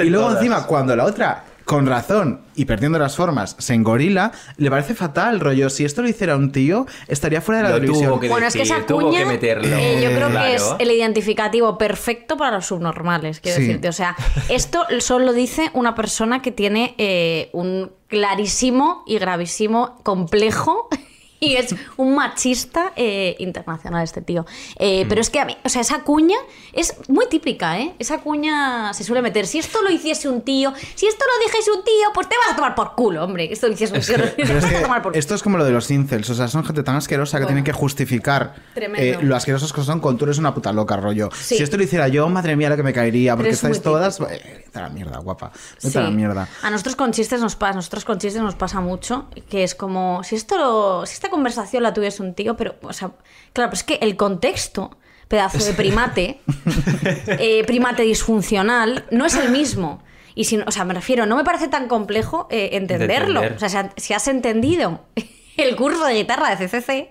Y luego todas. encima, cuando la otra con razón y perdiendo las formas se engorila, le parece fatal, rollo. Si esto lo hiciera un tío, estaría fuera de la Lo televisión. tuvo que Bueno, es que esa cuña que meterlo. eh, yo creo que es el identificativo perfecto para los subnormales, quiero Sí. decirte. O sea, esto solo dice una persona que tiene eh, un clarísimo y gravísimo complejo Y es un machista eh, internacional este tío. Eh, Pero es que a mí, o sea, esa cuña es muy típica, ¿eh? Esa cuña se suele meter. Si esto lo hiciese un tío, si esto lo dijese un tío, pues te vas a tomar por culo, hombre. Esto lo hiciese un tío, vas a tomar por culo. esto es como lo de los incels, o sea, son gente tan asquerosa que tienen que justificar eh, lo asquerosos que son con tú eres una puta loca, rollo. Sí. Si esto lo hiciera yo, madre mía, lo que me caería, porque es estáis todas... Eh, vete a la mierda, guapa. Vete Sí. a la mierda. A nosotros con chistes nos pasa, nosotros con chistes nos pasa mucho, que es como si esto lo- si esta conversación la tuviese un tío, pero o sea, claro, pues es que el contexto, pedazo de primate, eh, primate disfuncional, no es el mismo. Y si, no- o sea, me refiero, no me parece tan complejo eh, entenderlo. entender. O sea, si has entendido el curso de guitarra de CCC,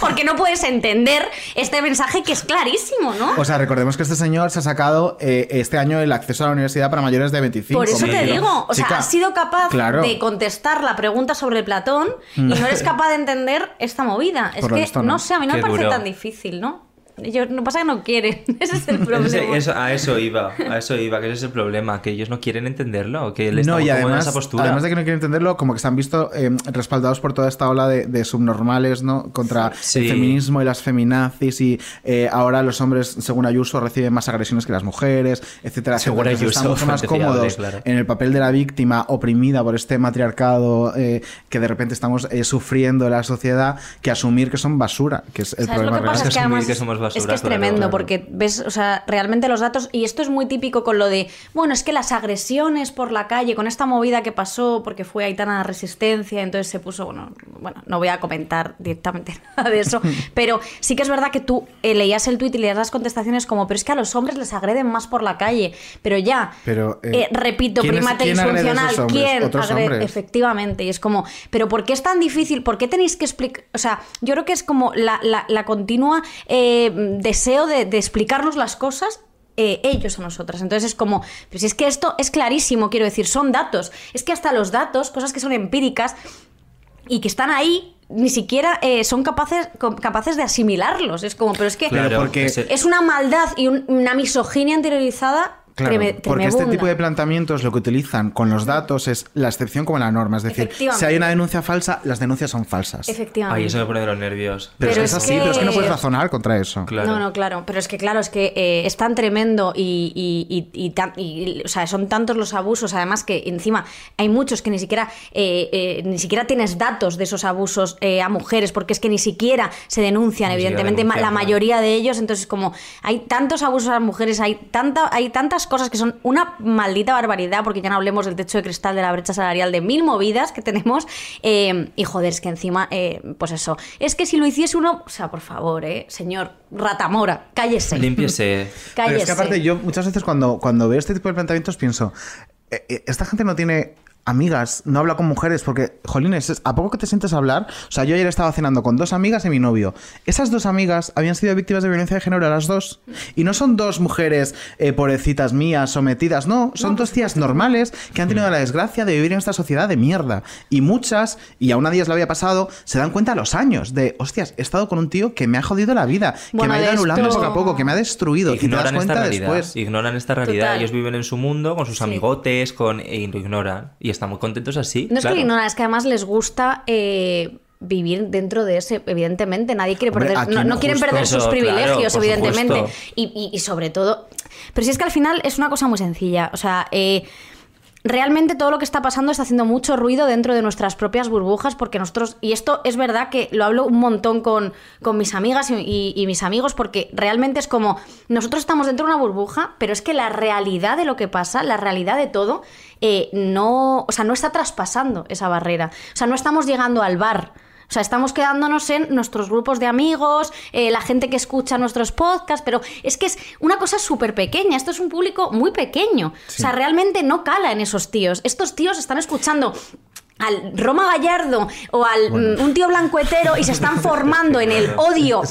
porque no puedes entender este mensaje que es clarísimo, ¿no? O sea, recordemos que este señor se ha sacado eh, este año el acceso a la universidad para mayores de 25. Por eso te refiero. digo, o sea, has sido capaz claro. de contestar la pregunta sobre Platón y no eres capaz de entender esta movida. Es Por que, visto, no. no. sé, a mí no Qué me parece duro. tan difícil, ¿no? Yo, no pasa que no quieren, ese es el problema. Ese- eso- a eso iba, a eso iba, que ese es el problema, que ellos no quieren entenderlo, que les No, y además, esa postura. además de que no quieren entenderlo, como que se han visto eh, respaldados por toda esta ola de, de subnormales, ¿no? Contra Sí. el feminismo y las feminazis y eh, ahora los hombres, según Ayuso, reciben más agresiones que las mujeres, etcétera, Según Ayuso, están mucho más cómodos claro. en el papel de la víctima oprimida por este matriarcado eh, que de repente estamos eh, sufriendo en la sociedad que asumir que son basura, que es el ¿Sabes lo problema que real. pasa? Es que asumir que somos basura, es que es tremendo, claro. porque ves, o sea, realmente los datos, y esto es muy típico con lo de, bueno, es que las agresiones por la calle, con esta movida que pasó, porque fue Aitana Resistencia, entonces se puso, bueno, bueno, no voy a comentar directamente nada de eso, pero sí que es verdad que tú eh, leías el tuit y leías las contestaciones como, pero es que a los hombres les agreden más por la calle, pero ya, Pero, eh, eh, repito, ¿quién es- primate quién disfuncional? ¿quién agrede? Efectivamente, y es como, pero ¿por qué es tan difícil? ¿Por qué tenéis que explicar? O sea, yo creo que es como la, la- la continua eh, deseo de, de explicarnos las cosas. eh, ellos a nosotras. Entonces es como, pues es que esto es clarísimo, quiero decir, son datos. Es que hasta los datos, cosas que son empíricas y que están ahí, ni siquiera eh, son capaces, capaces de asimilarlos. Es como, pero es que Claro, porque- ese- es una maldad y un- una misoginia interiorizada Claro, treme- porque este tipo de planteamientos lo que utilizan con los datos es la excepción como la norma. Es decir, si hay una denuncia falsa, las denuncias son falsas. Efectivamente. Ay, eso me pone de los nervios. Pero, Pero es que es es así, que- pero es que no puedes razonar contra eso. Claro. No, no, claro. Pero es que, claro, es que eh, es tan tremendo y, y- y- y tan- y, o sea, son tantos los abusos, además que encima hay muchos que ni siquiera, eh, eh, ni siquiera tienes datos de esos abusos eh, a mujeres, porque es que ni siquiera se denuncian, Ni evidentemente, denuncian, la mayoría de ellos. Entonces, como hay tantos abusos a las mujeres, hay, tanta, hay tantas cosas que son una maldita barbaridad, porque ya no hablemos del techo de cristal, de la brecha salarial, de mil movidas que tenemos. eh, y joder, es que encima, eh, pues eso, es que si lo hiciese uno, o sea, por favor, eh, señor Ratamora, cállese. Límpiese. Pero Cállese. es que aparte yo muchas veces cuando, cuando veo este tipo de planteamientos pienso, eh, esta gente no tiene amigas, no habla con mujeres, porque, jolines, es- ¿a poco que te sientes a hablar? O sea, yo ayer estaba cenando con dos amigas y mi novio. Esas dos amigas habían sido víctimas de violencia de género, las dos. Y no son dos mujeres eh, pobrecitas mías, sometidas, no, son dos tías normales que han tenido la desgracia de vivir en esta sociedad de mierda. Y muchas, y a una de ellas le había pasado, se dan cuenta a los años de, hostias, he estado con un tío que me ha jodido la vida, que Bueno, me ha ido anulando esto- poco a poco, que me ha destruido. y te das Ignoran esta realidad. después. Ignoran esta realidad. Total. Ellos viven en su mundo con sus Sí. amigotes, con e lo ignoran. Y están muy contentos así. No es que ignoran, es que además les gusta eh, vivir dentro de ese, evidentemente. Nadie quiere Hombre, perder, no, no, quieren perder Eso, sus privilegios, evidentemente. Y, y- y sobre todo. Pero si es que al final es una cosa muy sencilla. O sea, eh, realmente todo lo que está pasando está haciendo mucho ruido dentro de nuestras propias burbujas porque nosotros, y esto es verdad que lo hablo un montón con, con mis amigas y, mis amigos porque realmente es como, nosotros estamos dentro de una burbuja, pero es que la realidad de lo que pasa, la realidad de todo, eh, no, o sea, no está traspasando esa barrera. O sea, no estamos llegando al bar. O sea, estamos quedándonos en nuestros grupos de amigos, eh, la gente que escucha nuestros podcasts, pero es que es una cosa súper pequeña. Esto es un público muy pequeño. O sea, realmente no cala en esos tíos. Estos tíos están escuchando al Roma Gallardo o al mm, un tío blancuetero y se están formando en el odio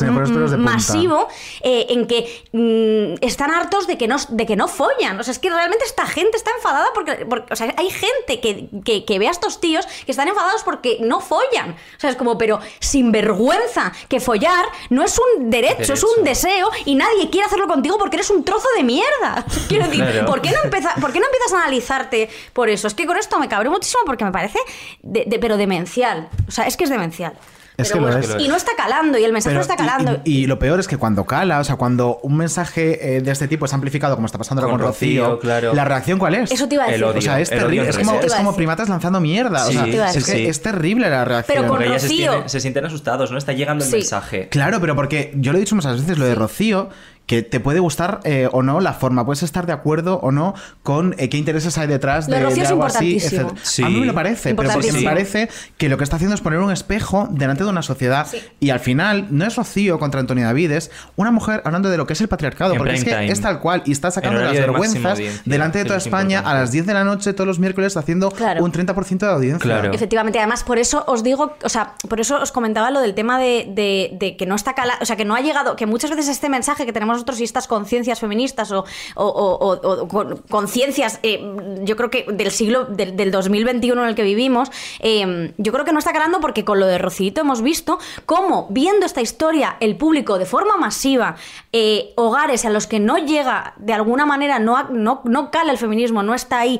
masivo eh, en que mm, están hartos de que no de que no follan. O sea es que realmente esta gente está enfadada porque, porque- o sea hay gente que, que, que ve a estos tíos que están enfadados porque no follan. O sea es como pero sin vergüenza que follar no es un derecho, es un deseo y nadie quiere hacerlo contigo porque eres un trozo de mierda. Quiero decir Claro. ¿por qué no empeza- por qué no empiezas a analizarte por eso es que con esto me cabré muchísimo porque me parece de- de- pero demencial. O sea, es que es demencial. Es que lo bueno, es. Y no está calando, y el mensaje Pero- no está calando. Y, y lo peor es que cuando cala, o sea, cuando un mensaje eh, de este tipo es amplificado, como está pasando ahora Con con Rocío, Rocío, claro. ¿la reacción cuál es? Eso te iba a El decir. odio. O sea, es terrible. Es como, es como primatas lanzando mierda. o Sí, sea, te iba a es, decir. que sí. es terrible la reacción. Pero con se, Rocío. se sienten asustados, ¿no? Está llegando el Sí. mensaje. Claro, pero porque yo lo he dicho muchas veces, lo de Rocío, que te puede gustar eh, o no la forma, puedes estar de acuerdo o no con eh, qué intereses hay detrás de, de es algo así, importantísimo. etc. Sí. A mí me lo parece, pero porque me parece que lo que está haciendo es poner un espejo delante de una sociedad Sí. y al final no es Rocío contra Antonia Davides, una mujer hablando de lo que es el patriarcado, En porque es que time. es tal cual y está sacando las de vergüenzas delante de toda es España a las 10 de la noche todos los miércoles haciendo Claro. un 30% de audiencia. Claro. Efectivamente, además por eso os digo, o sea, por eso os comentaba lo del tema de, de- de que no está cala, o sea, que no ha llegado, que muchas veces este mensaje que tenemos nosotros y estas conciencias feministas o, o- o- o- o con- conciencias, eh, yo creo que del siglo, del, del 2021 en el que vivimos, eh, yo creo que no está calando porque con lo de Rocito hemos visto cómo, viendo esta historia, el público de forma masiva, eh, hogares a los que no llega, de alguna manera, no, no, no cala el feminismo, no está ahí.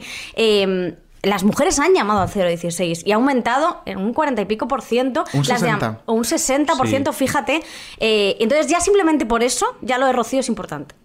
Las mujeres han llamado al 016 y ha aumentado en un 40 y pico por ciento. Un las de- 60. o un 60 por ciento, fíjate. Eh, entonces, ya simplemente por eso, ya lo de Rocío es importante.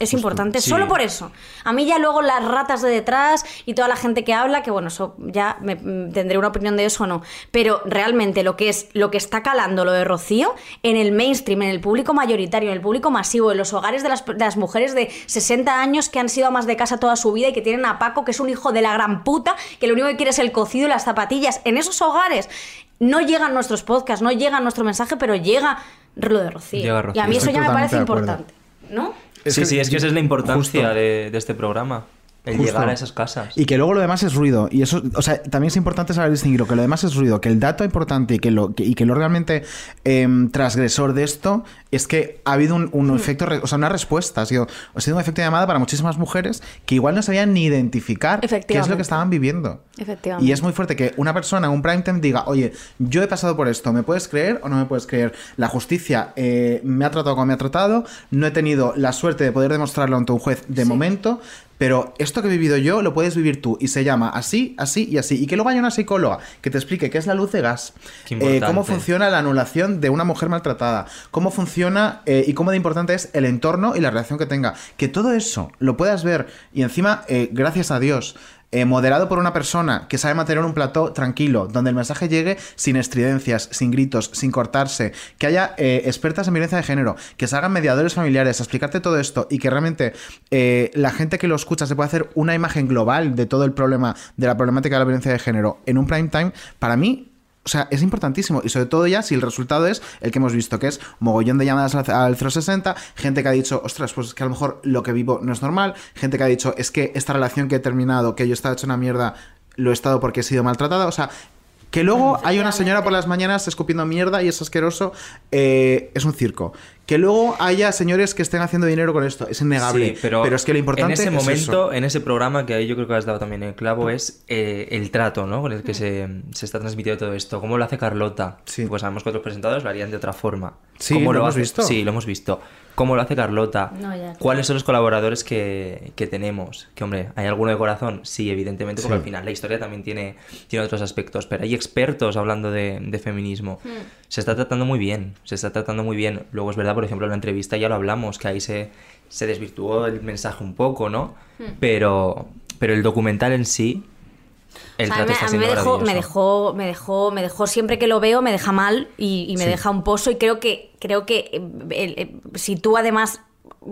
Es importante, sí. solo por eso. A mí ya luego las ratas de detrás y toda la gente que habla, que bueno, eso ya me, mm, tendré una opinión de eso o no. Pero realmente lo que es lo que está calando lo de Rocío en el mainstream, en el público mayoritario, en el público masivo, en los hogares de las, de las mujeres de 60 años que han sido amas de casa toda su vida y que tienen a Paco, que es un hijo de la gran puta, que lo único que quiere es el cocido y las zapatillas. En esos hogares no llegan nuestros podcasts, no llega nuestro mensaje, pero llega lo de Rocío. Y a mí eso ya me parece importante. ¿No? Sí, que sí, es que esa es la importancia de, de este programa. El Justo. llegar a esas casas. Y que luego lo demás es ruido. Y eso, o sea, también es importante saber distinguirlo, que lo demás es ruido, que el dato importante y que lo, que, y que lo realmente em, transgresor de esto es que ha habido un, un efecto, o sea, una respuesta, ha sido, ha sido un efecto de llamada para muchísimas mujeres que igual no sabían ni identificar qué es lo que estaban viviendo. Efectivamente. Y es muy fuerte que una persona en un prime time diga, oye, yo he pasado por esto, ¿me puedes creer o no me puedes creer? La justicia eh, me ha tratado como me ha tratado, no he tenido la suerte de poder demostrarlo ante un juez de momento, pero esto que he vivido yo lo puedes vivir tú y se llama así, así y así. Y que luego haya una psicóloga que te explique qué es la luz de gas, eh, cómo funciona la anulación de una mujer maltratada, cómo funciona eh, y cómo de importante es el entorno y la reacción que tenga. Que todo eso lo puedas ver y encima, eh, gracias a Dios, eh, moderado por una persona que sabe mantener un plató tranquilo, donde el mensaje llegue sin estridencias, sin gritos, sin cortarse, que haya eh, expertas en violencia de género, que se hagan mediadores familiares, a explicarte todo esto y que realmente eh, la gente que lo escucha se pueda hacer una imagen global de todo el problema, de la problemática de la violencia de género en un prime time, para mí o sea, es importantísimo. Y sobre todo ya si el resultado es el que hemos visto, que es mogollón de llamadas al al 060, gente que ha dicho, ostras, pues es que a lo mejor lo que vivo no es normal, gente que ha dicho, es que esta relación que he terminado, que yo estaba hecho una mierda, lo he estado porque he sido maltratada. O sea, que luego hay una señora por las mañanas escupiendo mierda y es asqueroso, eh, es un circo. Que luego haya señores que estén haciendo dinero con esto, es innegable. Sí, pero, es que lo importante en ese es momento, eso. en ese programa que ahí yo creo que has dado también el clavo es eh, el trato, ¿no? Con el que se, se está transmitiendo todo esto. ¿Cómo lo hace Carlota? Sí. Pues sabemos que otros presentadores lo harían de otra forma. Sí, ¿Cómo lo hemos hace? visto. Sí, lo hemos visto. ¿Cómo lo hace Carlota? No, ya. ¿Cuáles son los colaboradores que, que tenemos? Que, hombre, ¿hay alguno de corazón? Sí, evidentemente, porque Sí. al final la historia también tiene, tiene otros aspectos. Pero hay expertos hablando de, de feminismo. Hmm. Se está tratando muy bien. Se está tratando muy bien. Luego es verdad, por ejemplo, en la entrevista ya lo hablamos, que ahí se, se desvirtuó el mensaje un poco, ¿no? Hmm. Pero, pero el documental en sí, el O sea, a trato mí, está a mí me, dejó, me dejó, me dejó, me dejó siempre que lo veo, me deja mal y, y me Sí. deja un pozo. Y creo que, creo que eh, eh, si tú además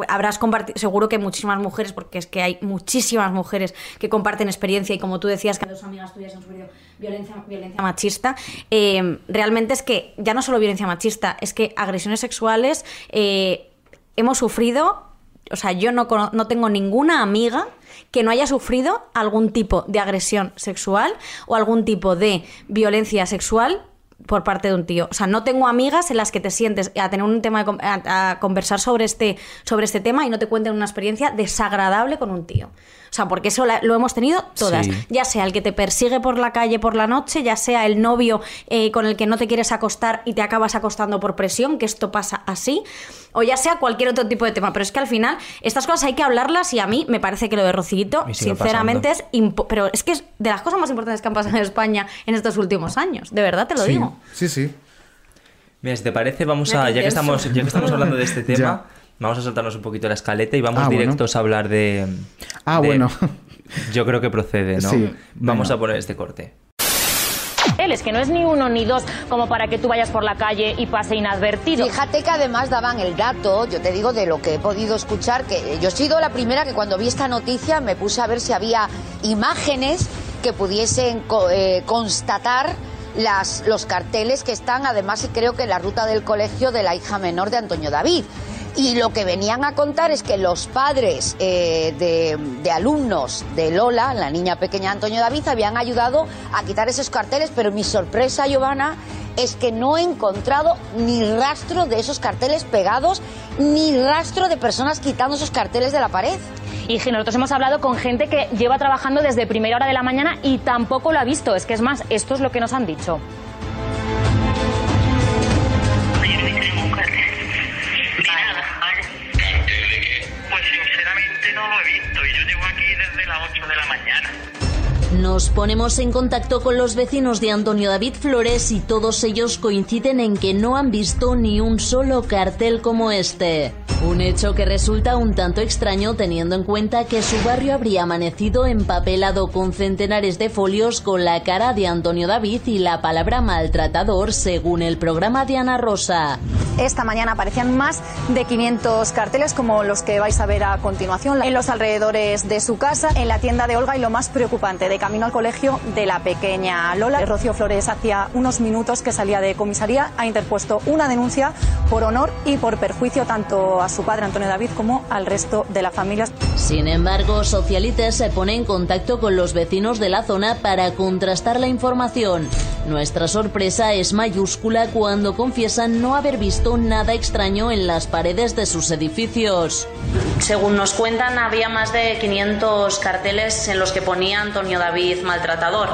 habrás compartido, seguro que muchísimas mujeres, porque es que hay muchísimas mujeres que comparten experiencia y como tú decías que dos amigas tuyas han sufrido violencia, violencia machista, eh, realmente es que ya no solo violencia machista, es que agresiones sexuales eh, hemos sufrido o sea, yo no, no tengo ninguna amiga que no haya sufrido algún tipo de agresión sexual o algún tipo de violencia sexual por parte de un tío. O sea, no tengo amigas en las que te sientes a tener un tema de a, a conversar sobre este, sobre este tema y no te cuenten una experiencia desagradable con un tío. Sea, porque eso la- lo hemos tenido todas. Sí. Ya sea el que te persigue por la calle por la noche, ya sea el novio eh, con el que no te quieres acostar y te acabas acostando por presión, que esto pasa así, o ya sea cualquier otro tipo de tema. Pero es que al final estas cosas hay que hablarlas y a mí me parece que lo de sigue sinceramente, pasando. es... Pero es que es de las cosas más importantes que han pasado en España en estos últimos años. De verdad te lo Sí, digo. sí, sí. Mira, si te parece, vamos Mira a, ya que estamos, ya que estamos hablando de este tema, Ya. Vamos a saltarnos un poquito la escaleta y vamos Ah, bueno. directos a hablar de. Ah, de- bueno. Yo creo que procede, ¿no? Sí, Vamos a poner este corte. Es que no es ni uno ni dos como para que tú vayas por la calle y pase inadvertido. Fíjate que además daban el dato, yo te digo de lo que he podido escuchar, que yo he sido la primera que cuando vi esta noticia me puse a ver si había imágenes que pudiesen co- eh, constatar las, los carteles que están además y creo que en la ruta del colegio de la hija menor de Antonio David. Y lo que venían a contar es que los padres eh, de, de alumnos de Lola, la niña pequeña Antonio David, habían ayudado a quitar esos carteles, pero mi sorpresa, Giovanna, es que no he encontrado ni rastro de esos carteles pegados, ni rastro de personas quitando esos carteles de la pared. Y nosotros hemos hablado con gente que lleva trabajando desde primera hora de la mañana y tampoco lo ha visto. Es que es más, esto es lo que nos han dicho. 8 de la mañana. Nos ponemos en contacto con los vecinos de Antonio David Flores y todos ellos coinciden en que no han visto ni un solo cartel como este. Un hecho que resulta un tanto extraño teniendo en cuenta que su barrio habría amanecido empapelado con centenares de folios con la cara de Antonio David y la palabra maltratador según el programa de Ana Rosa. Esta mañana aparecían más de 500 carteles como los que vais a ver a continuación en los alrededores de su casa, en la tienda de Olga y lo más preocupante, de camino al colegio de la pequeña Lola. Rocío Flores hacía unos minutos que salía de comisaría, ha interpuesto una denuncia por honor y por perjuicio tanto a su padre Antonio David como al resto de la familia. Sin embargo, Socialites se pone en contacto con los vecinos de la zona para contrastar la información. Nuestra sorpresa es mayúscula cuando confiesan no haber visto nada extraño en las paredes de sus edificios. Según nos cuentan, había más de 500 carteles en los que ponía Antonio David maltratador.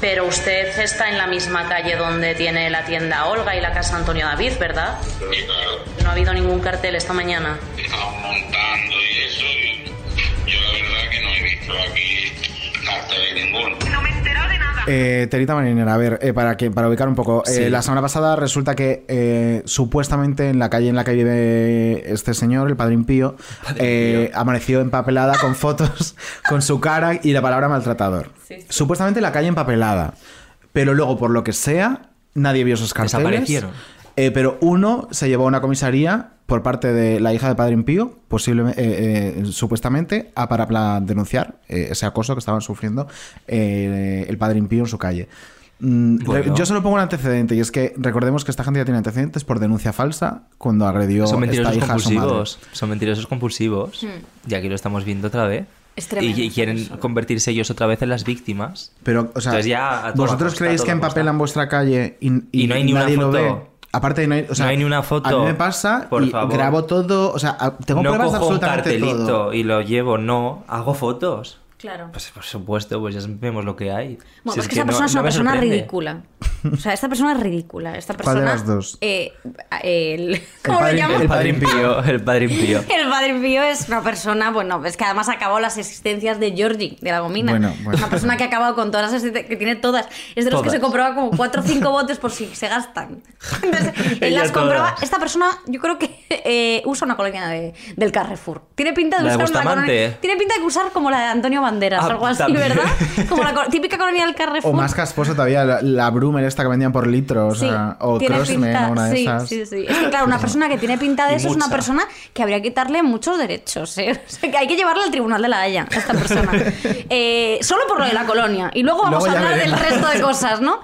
Pero usted está en la misma calle donde tiene la tienda Olga y la casa Antonio David, ¿verdad? No ha habido ningún cartel esta mañana. Estaban montando y eso y yo la verdad que no he visto aquí carteles ninguno. Eh, Terita Marinera, a ver, eh, para, que, para ubicar un poco. eh, la semana pasada resulta que eh, supuestamente en la calle en la que vive este señor, el Padre Pío, eh, amaneció empapelada con fotos con su cara y la palabra maltratador. Supuestamente la calle empapelada. Pero luego, por lo que sea, nadie vio esos carteles. Desaparecieron. Eh, pero uno se llevó a una comisaría por parte de la hija de Padre Pío, posiblemente, eh, eh, supuestamente, a para denunciar eh, ese acoso que estaban sufriendo eh, el Padre Pío en su calle. Mm, Bueno. Yo solo pongo un antecedente y es que recordemos que esta gente ya tiene antecedentes por denuncia falsa cuando agredió Son esta mentirosos hija a su madre. Son mentirosos compulsivos. Hmm. Y aquí lo estamos viendo otra vez. Es y, y quieren convertirse ellos otra vez en las víctimas. Pero, o sea, ya ¿vosotros costa, creéis que empapelan vuestra calle y, Y no hay ni una nadie lo foto. ve? Aparte, no hay, o sea, No hay ni una foto. A mí me pasa Por y favor. grabo todo, o sea, tengo no pruebas de cojo un absolutamente cartelito todo. y lo llevo, no. Hago fotos. Claro. Pues por supuesto, pues ya vemos lo que hay. Bueno, Si es que esta persona no- es una no persona sorprende. ridícula. O sea, esta persona es ridícula. Esta ¿Cuál persona. de las dos? eh, el, ¿Cómo lo padre- llaman? El padre Pío, el padre Pío. El padre Pío es una persona, bueno, es que además ha acabado las existencias de Georgie, de la gomina. Bueno, bueno. Una persona que ha acabado con todas las existencias, que tiene todas. Es de los que Todas. se comprueba como 4 o 5 botes por si se gastan. Entonces, él las. Esta persona, yo creo que eh, usa una colonia de- del Carrefour. Tiene pinta de La de usar una colonia. Tiene pinta de usar como la de Antonio Banderas, Ah, algo así, también. ¿verdad? Como la típica colonia del Carrefour. O más casposo todavía, la, la Brumer esta que vendían por litro, o, Sí, o Crossman, una de sí, esas. Sí, sí. Es que, claro, una persona que tiene pinta de eso es una mucha. persona que habría que quitarle muchos derechos. ¿eh? O sea, que hay que llevarla al tribunal de la Haya, a esta persona. Eh, solo por lo de la colonia. Y luego vamos Luego a hablar del resto de cosas, ¿no?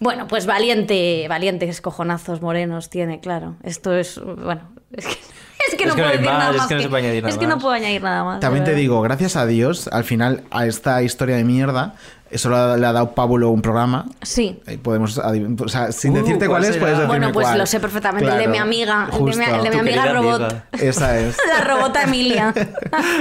Bueno, pues valiente, valientes cojonazos morenos tiene, claro. Esto es, bueno, es que, es que no puedo decir nada más. es que no puedo añadir nada más. También te digo, gracias a Dios, al final, a esta historia de mierda, Eso le ha dado Pábulo un programa. Sí. Eh, Podemos o sea, sin Uh, decirte ¿cuál cuál es, puedes decirme Bueno, pues cuál. lo sé perfectamente, el de Claro, mi amiga, el de mi, el de mi amiga robot. amiga. Esa es. La robota Emilia.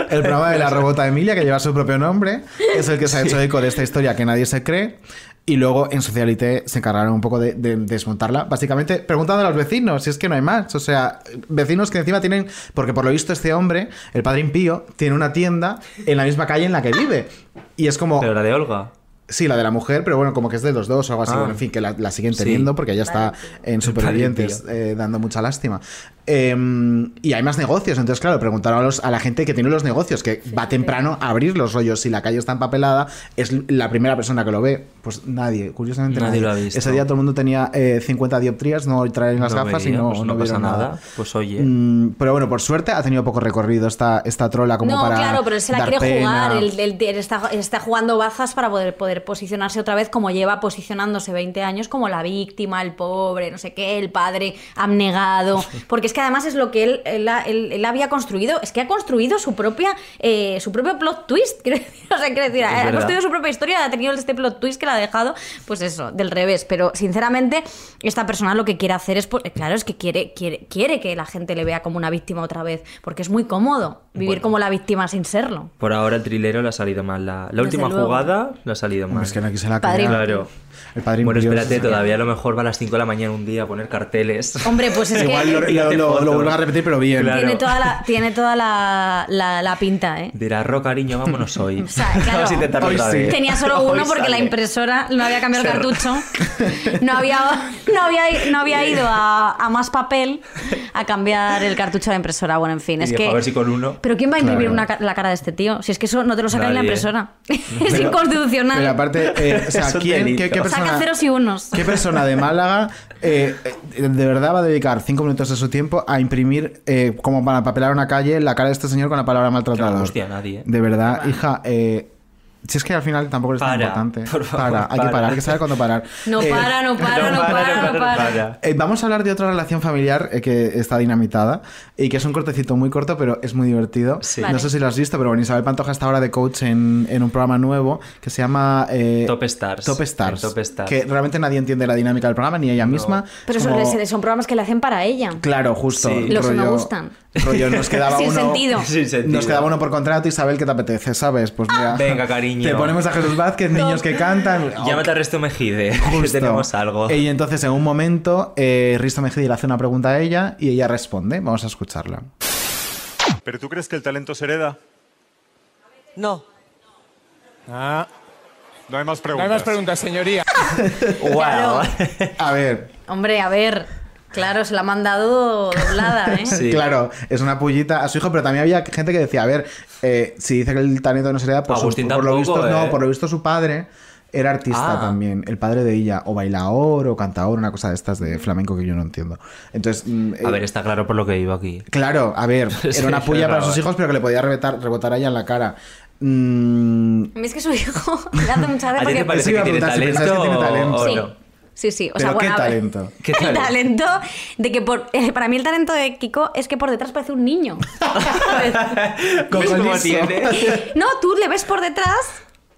El programa de la robota Emilia, que lleva su propio nombre, es el que se ha hecho eco de esta historia que nadie se cree. Y luego en Socialité se encargaron un poco de, de desmontarla. Básicamente preguntando a los vecinos, si es que no hay más. O sea, vecinos que encima tienen. Porque por lo visto, este hombre, el padre Impío, tiene una tienda en la misma calle en la que vive. Y es como. Pero la de Olga. Sí, la de la mujer, pero bueno, como que es de los dos o algo así. Ah. Bueno, en fin, que la, la siguen Sí. teniendo porque ella está en Supervivientes eh, dando mucha lástima. Eh, y hay más negocios, entonces, claro, preguntaron a, los- a la gente que tiene los negocios, que va temprano a abrir los rollos. Si la calle está empapelada, es la primera persona que lo ve. Pues nadie, curiosamente Nadie nadie. lo ha visto. Ese día todo el mundo tenía eh, 50 dioptrías, no traen las No gafas y no, pues no no pasa nada. nada. Pues oye. Mm, pero bueno, por suerte ha tenido poco recorrido esta, esta trola como no, para. claro, pero él se la quiere pena. jugar. Él, él- él está, está jugando bazas para poder, poder posicionarse otra vez como lleva posicionándose 20 años como la víctima, el pobre, no sé qué, el padre abnegado. Porque es que además es lo que él, él, él- él había construido. Es que ha construido su propia eh, su propio plot twist. Quiero decir, o sea, quiero decir, ha construido su propia historia, ha tenido este plot twist que la ha dejado, pues eso, del revés. Pero sinceramente, esta persona lo que quiere hacer es, pues, claro, es que quiere, quiere, quiere que la gente le vea como una víctima otra vez. Porque es muy cómodo vivir Bueno. como la víctima sin serlo. Por ahora el trilero le ha salido mal. La, última luego. jugada le ha salido Es que no aquí se la. Claro. El padre Bueno, espérate, es- todavía a lo mejor va a las 5 de la mañana un día a poner carteles. Hombre, pues es Igual que lo, Y lo, vuelvo a repetir, pero bien. Claro. tiene toda la, tiene toda la, la- la pinta, ¿eh? Dirá, Ro, cariño, vámonos hoy. O sea, claro. Vamos a intentarlo Hoy otra sí. vez. Tenía solo Hoy uno porque la impresora no había cambiado el cartucho. No había, no había, no había ido a, a más papel a cambiar el cartucho de la impresora. Bueno, en fin, Y es dijo, que. a ver si con uno. Pero ¿quién va a imprimir Claro. una ca- la cara de este tío? Si es que eso no te lo saca en la impresora. es Pero- inconstitucional. Pero aparte, eh, o sea, ¿quién, qué, qué persona, Saca ceros y unos. ¿Qué persona de Málaga eh, eh, de verdad va a dedicar cinco minutos de su tiempo a imprimir, eh, como para papelar una calle, la cara de este señor con la palabra maltratador? Hostia, nadie. ¿eh? De verdad, hija, eh, si es que al final tampoco es tan Para, importante. por favor, para, hay que para. parar, hay que saber cuándo parar. No Eh, para, no para, no para, no para. eh, vamos a hablar de otra relación familiar eh, que está dinamitada y que es un cortecito muy corto, pero es muy divertido. Sí. No Vale. sé si lo has visto, pero bueno, Isabel Pantoja está ahora de coach en, en un programa nuevo que se llama eh, Top Stars. Top Stars. Top Stars. Que realmente nadie entiende la dinámica del programa, ni ella misma. Pero son, como- son programas que le hacen para ella. Claro, justo. Sí. Los que me rollo- gustan. Rollo, nos quedaba Sin uno. sentido. Sin sentido. Nos quedaba uno por contrato, Isabel, ¿qué te apetece? ¿Sabes? Pues mira. Venga, cariño. Te ponemos a Jesús Vázquez, niños que cantan. Llámate a Resto Mejide, que tenemos algo. Y entonces en un momento eh, Risto Mejidi le hace una pregunta a ella y ella responde. Vamos a escucharla. ¿Pero tú crees que el talento se hereda? No. Ah. No hay más No preguntas. hay más preguntas, señoría. Claro. A ver, Hombre, a ver. Claro, se la ha mandado doblada, ¿eh? Sí. claro, es una pullita a su hijo, pero también había gente que decía, a ver, eh, si dice que el talento no se hereda, por, su- Agustín por lo visto, no, ¿eh? por lo visto su padre era artista Ah. también, el padre de ella, o bailador o cantador, una cosa de estas de flamenco que yo no entiendo. Entonces, mm, A eh, ver, está claro por lo que iba aquí. Claro, a ver, Sí, era una pulla para sus hijos, pero que le podía rebotar, rebotar a ella en la cara. Mm, A mí es que su hijo le hace mucha ¿A ti gracia te porque... parece que a tiene si pensabas que tiene talento. o Sí. no? Sí, sí. O pero sea, qué bueno, a talento. ¿Qué el talento? talento de que por, eh, para mí el talento de Kiko es que por detrás parece un niño. ¿Sabes? ¿Ves cómo tiene? no, tú le ves por detrás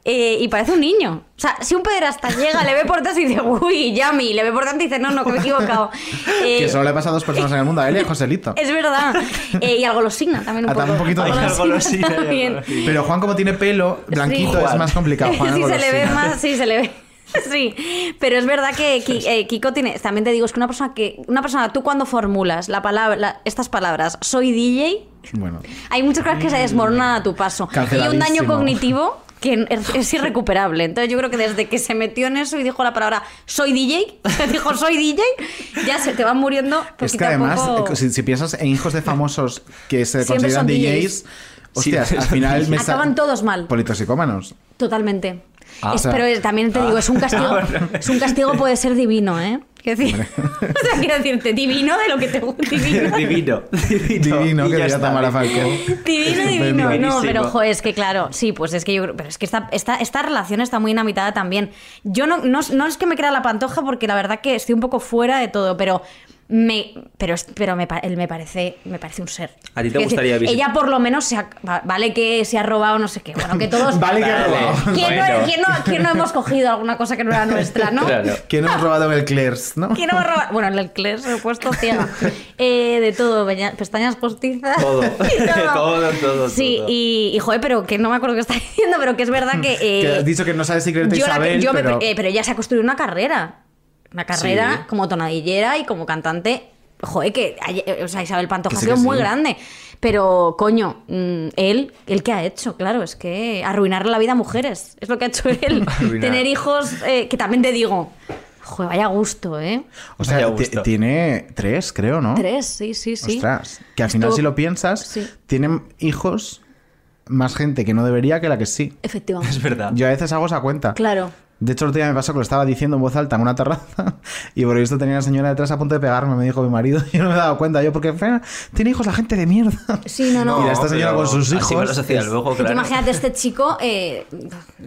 eh, y parece un niño. O sea, si un pederasta llega, le ve por detrás y dice, uy, Yami, le ve por delante y dice, no, no, que me he equivocado. Eh, Que solo le pasa a dos personas en el mundo, a él y a Joselito. es verdad. Eh, y algo lo signa también un Ah, poco. un poquito. Algo Ay, algo lo signa, también. algo lo signa. Pero Juan, como tiene pelo blanquito, Sí. es más complicado. Juan, sí, se le ve más, sí, se le ve. Sí, pero es verdad que Ki- eh, Kiko tiene. También te digo, es que una persona que. Una persona, tú cuando formulas la palabra, la- estas palabras, soy DJ, Bueno, hay muchas cosas que se desmoronan a tu paso. Y hay un daño cognitivo que es, es irrecuperable. Entonces yo creo que desde que se metió en eso y dijo la palabra soy DJ, dijo soy DJ, ya se te van muriendo poquito es que a además, poco. eh, si, si piensas en hijos de famosos que se Siempre consideran DJs, DJs. hostias, Sí, al final me Acaban todos mal. Politoxicómanos. Totalmente. Ah, Es- o sea- pero también te digo, es un castigo. Ah. Es un castigo puede ser divino, ¿eh? Quiero decir, o sea, quiero decirte, divino de lo que te gusta. Divino, Divino, divino. Que ya diría está. Tamara Falcó. divino, divino. No, pero ojo, es que claro, sí, pues es que yo creo. Pero es que esta, esta, esta relación está muy dinamitada también. Yo no, no, no es que me crea la pantoja, porque la verdad que estoy un poco fuera de todo, pero Me, pero es- pero me, pa- él me parece me parece un ser. ¿A ti te Quiero gustaría decir? Ella por lo menos se ha- va- vale que se ha robado no sé qué. Bueno, que todos. Vale que ha robado. ¿Quién, Bueno. no, quién no- quién no hemos cogido alguna cosa que no era nuestra, no? ¿Quién hemos robado en el Claire's, no? ¿Quién no hemos robado? Bueno, en el Claire se he puesto ciega. Eh, de todo, veña- pestañas postizas. Todo. todo. todo, todo. Sí, todo. y, y joder, pero que no me acuerdo qué está diciendo, pero que es verdad que. eh, Que has dicho que no sabes si creerte yo la que- Isabel, yo me- pero... eh, pero ella se ha construido una carrera. Una carrera Sí. como tonadillera y como cantante. Joder, que hay- eh, o sea, Isabel Pantoja Que ha sido que muy sí. grande. Pero, coño, mm, él, ¿el qué ha hecho? Claro, es que arruinarle la vida a mujeres. Es lo que ha hecho él. Arruinar. Tener hijos, eh, que también te digo, joder, vaya gusto, ¿eh? O sea, ti- tiene tres, creo, ¿no? Tres, sí, sí, sí. Ostras, que al final Esto- si lo piensas, tienen hijos más gente que no debería que la que sí. Efectivamente. Es verdad. Yo a veces hago esa cuenta. Claro. De hecho, el otro día me pasó que lo estaba diciendo en voz alta en una terraza y por lo visto tenía una señora detrás a punto de pegarme, me dijo mi marido. Y yo no me he dado cuenta. Yo, porque "Fran, tiene hijos la gente de mierda. Sí, no, no. y esta señora con sus así hijos. me los hacía es- luego, claro. Imagínate, este chico, eh,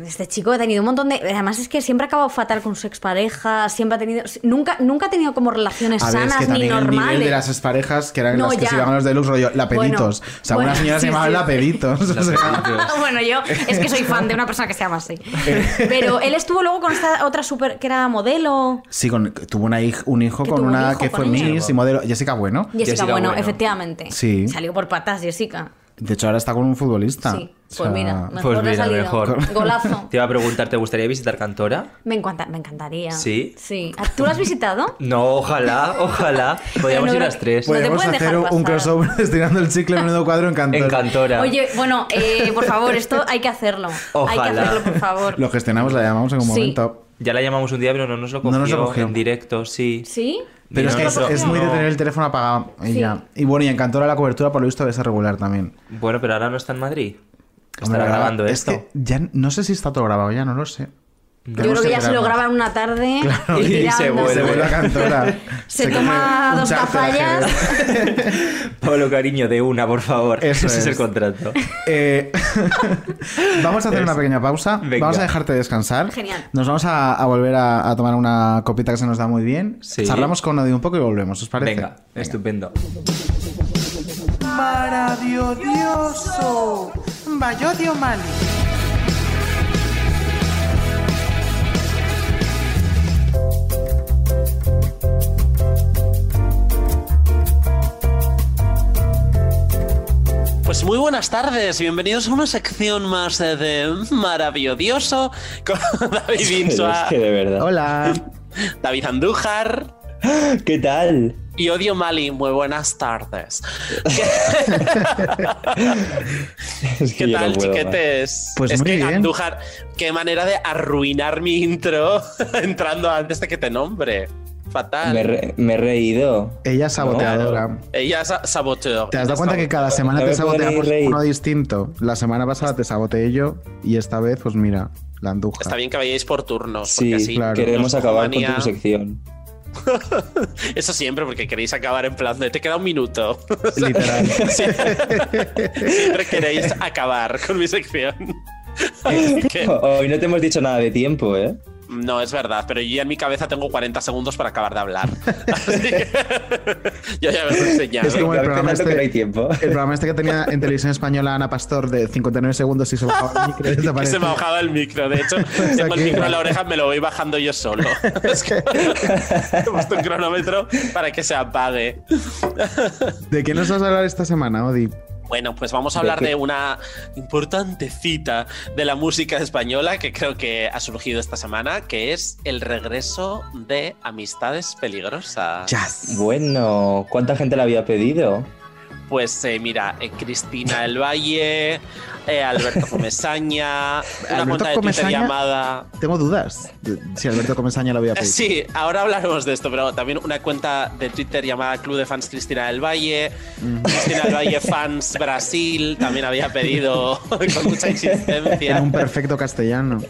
este chico ha tenido un montón de. Además, es que siempre ha acabado fatal con su expareja, siempre ha tenido. Nunca, nunca ha tenido como relaciones A ver, es sanas que ni también el normales. nivel de las exparejas, que eran No, las que ya. se iban a los deluxe, rollo, la peditos. Bueno, o sea, bueno, una señora sí, se llamaba sí. la peditos. o sea, bueno, yo es que soy fan de una persona que se llama así. Pero él estuvo luego con esta otra super que era modelo. sí, con- tuvo una hij- un hijo con un una hijo que con fue ella. Miss y modelo. Jessica Bueno. Jessica, bueno, efectivamente. Sí. Salió por patas, Jessica. De hecho, ahora está con un futbolista. Sí, O pues sea, mira, mejor Pues mira, salido. mejor. Golazo. Te iba a preguntar, ¿te gustaría visitar Cantora? Me, encanta, me encantaría. ¿Sí? Sí. ¿Tú lo has visitado? No, ojalá, ojalá. Podríamos no ir las tres. no pueden hacer dejar un crossover estirando el chicle menudo cuadro en Cantora. En Cantora. Oye, bueno, eh, por favor, esto hay que hacerlo. Hay que Ojalá. hacerlo, por favor. Lo gestionamos, la llamamos en un Sí. momento. Ya la llamamos un día, pero no nos lo cogió, No nos lo cogió. en directo, sí. ¿Sí? Pero es que No, es, es muy de tener el teléfono apagado. Y, Sí. ya. y bueno, y en Cantora la cobertura por lo visto debe ser regular también. Bueno, pero ahora no está en Madrid. Estará grabando es esto. que ya no sé si está todo grabado, ya no lo sé. Yo creo que ya se lo graban una tarde Claro, y, y se vuelve. Se vuelve a Cantora. Se, Se toma dos cafallas. Pablo Cariño, de una, por favor. Eso Ese es el contrato. Eh, vamos a hacer Es- una pequeña pausa. Venga. Vamos a dejarte descansar. Genial. Nos vamos a, a volver a, a tomar una copita que se nos da muy bien. Sí. Charlamos con Odi un poco y volvemos, ¿os parece? Venga, estupendo. Maravilloso. Mali. Pues muy buenas tardes, bienvenidos a una sección más de Maravilloso con David Insua, Es que de verdad. Hola. David Andújar ¿Qué tal? y Odio Mali. Muy buenas tardes. Es que ¿Qué tal, no puedo más. chiquetes? Pues es muy que bien. Andújar, qué manera de arruinar mi intro entrando antes de que te nombre. Fatal. Me, he re- me he reído. Ella es saboteadora. Ella es saboteó. ¿Te has dado cuenta que cada semana No te saboteamos uno distinto? La semana pasada te saboteé yo y esta vez, pues mira, la anduja. Está bien que vayáis por turnos. Sí, así claro. queremos acabar con tu sección. Eso siempre, porque queréis acabar en plan de te queda un minuto. Literal. Siempre queréis acabar con mi sección. Hoy no te hemos dicho nada de tiempo, ¿eh? No, es verdad, pero yo ya en mi cabeza tengo 40 segundos para acabar de hablar. Así que- yo ya me lo he enseñado. Es como el programa, tanto que no hay este, tiempo. el programa este que tenía en televisión española Ana Pastor de 59 segundos y se bajaba el micro y se me bajaba el micro. De hecho, tengo el micro en la oreja, me lo voy bajando yo solo. Es que he puesto un cronómetro para que se apague. ¿De qué nos vas a hablar esta semana, Odi? Bueno, pues vamos a ¿De hablar de una importante cita de la música española que creo que ha surgido esta semana, que es el regreso de Amistades Peligrosas. Jazz. Bueno, ¿cuánta gente le había pedido? Pues eh, mira, eh, Cristina El Valle, eh, Alberto Comesaña, una Alberto cuenta de Twitter llamada... Tengo dudas de si Alberto Comesaña lo había pedido. Sí, ahora hablaremos de esto, pero también una cuenta de Twitter llamada Club de Fans Cristina del Valle. Cristina del Valle Fans Brasil también había pedido con mucha insistencia. En un perfecto castellano.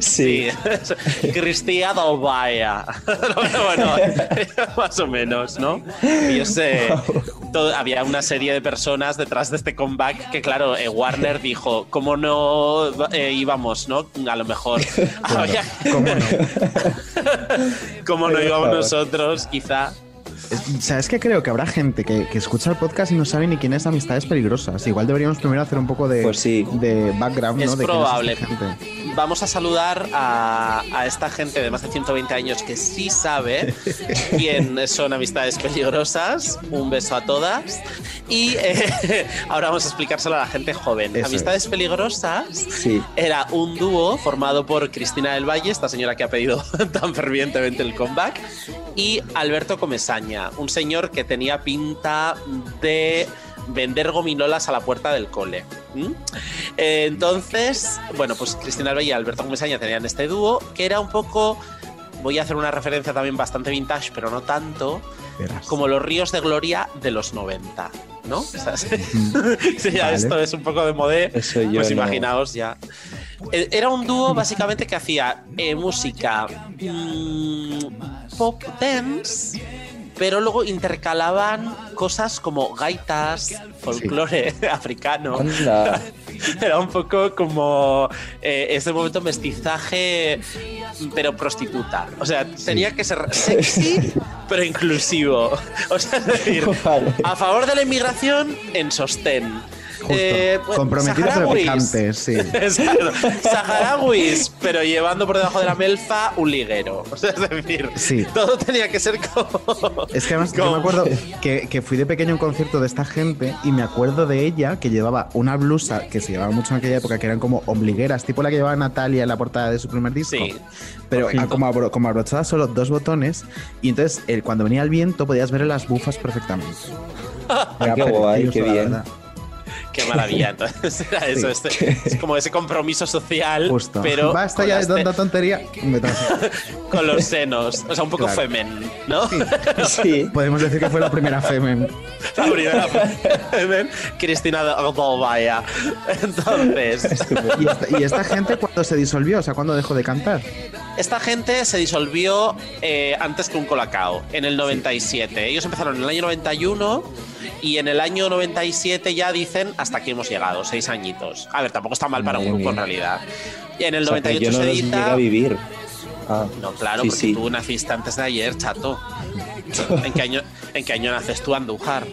Sí, del Valle. bueno, bueno, más o menos, ¿no? Y sé, todo- había una serie de personas detrás de este comeback que, claro, eh, Warner dijo, ¿cómo no eh, íbamos, no? A lo mejor. Había- ¿Cómo no? como no íbamos nosotros, quizá. Es- ¿Sabes qué? Creo que habrá gente que, que escucha el podcast y no sabe ni quién es Amistades Peligrosas. Igual deberíamos primero hacer un poco de, de background, Es ¿no? De quién probable. gente. Vamos a saludar a, a esta gente de más de 120 años que sí sabe quién son amistades peligrosas. Un beso a todas. Y eh, ahora vamos a explicárselo a la gente joven. Eso amistades peligrosas Sí. era un dúo formado por Cristina del Valle, esta señora que ha pedido tan fervientemente el comeback, y Alberto Comesaña, un señor que tenía pinta de vender gominolas a la puerta del cole. Eh, entonces, bueno, pues Cristina Valle y Alberto Comesaña tenían este dúo, que era un poco, voy a hacer una referencia también bastante vintage, pero no tanto, como los ríos de gloria de los 90. ¿No? O sea, sí, sí, ya Vale. esto es un poco de modé. Pues no. imaginaos ya. Eh, Era un dúo básicamente que hacía eh, música mm, pop dance, pero luego intercalaban cosas como gaitas, folclore africano. Anda. Era un poco como eh, ese momento mestizaje, pero prostituta. O sea, tenía que ser sexy, pero inclusivo. O sea, es decir, a favor de la inmigración en sostén. Eh, bueno, Comprometidos pero picantes, sí. Saharauis, pero llevando por debajo de la melfa un liguero. O sea, es decir, Sí. todo tenía que ser como. Es que además yo me acuerdo que, que fui de pequeño a un concierto de esta gente y me acuerdo de ella que llevaba una blusa que se llevaba mucho en aquella época que eran como ombligueras, tipo la que llevaba Natalia en la portada de su primer disco. Pero a- como, abro- como abrochadas solo dos botones y entonces el, cuando venía el viento podías ver las bufas perfectamente. Era Qué guay, qué bien. verdad. Qué maravilla. Entonces era eso. Sí. este- es como ese compromiso social, Justo. pero Basta ya de las te- tanta tontería. Me con los senos. O sea, un poco Claro. femen, ¿no? Sí. Podemos decir que fue la primera Femen. La primera femen, Cristina Dolbaya. Entonces, ¿Y esta, y esta gente cuando se disolvió? O sea, ¿cuándo dejó de cantar? Esta gente se disolvió eh, antes que un colacao, en el 97. Ellos empezaron en el año 91 y en el año 97 ya dicen hasta aquí hemos llegado, seis añitos. A ver, tampoco está mal para un grupo en realidad. Y en el O sea, que 98 yo no se edita. a vivir. Ah, No, claro, sí, porque sí. tú naciste antes de ayer, chato. ¿En qué año, en qué año naces tú, Andújar?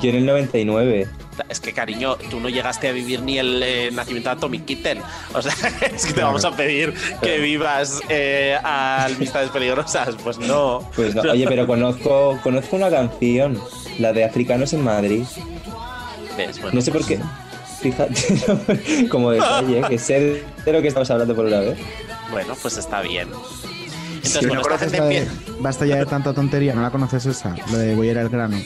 Yo en el 99. Es que, cariño, tú no llegaste a vivir ni el eh, nacimiento de Tommy Kitten. O sea, es que te vamos a pedir que vivas eh, a amistades peligrosas. Pues no. Pues no. Oye, pero conozco, conozco una canción, la de Africanos en Madrid. ¿Ves? Bueno, No sé por qué. Fíjate, como detalle, que sé de lo que estamos hablando por una vez. Bueno, pues está bien. Entonces, Sí, bueno, ¿no esta conoces de Basta ya de tanta tontería, ¿no la conoces esa? Lo de voy a ir al grano.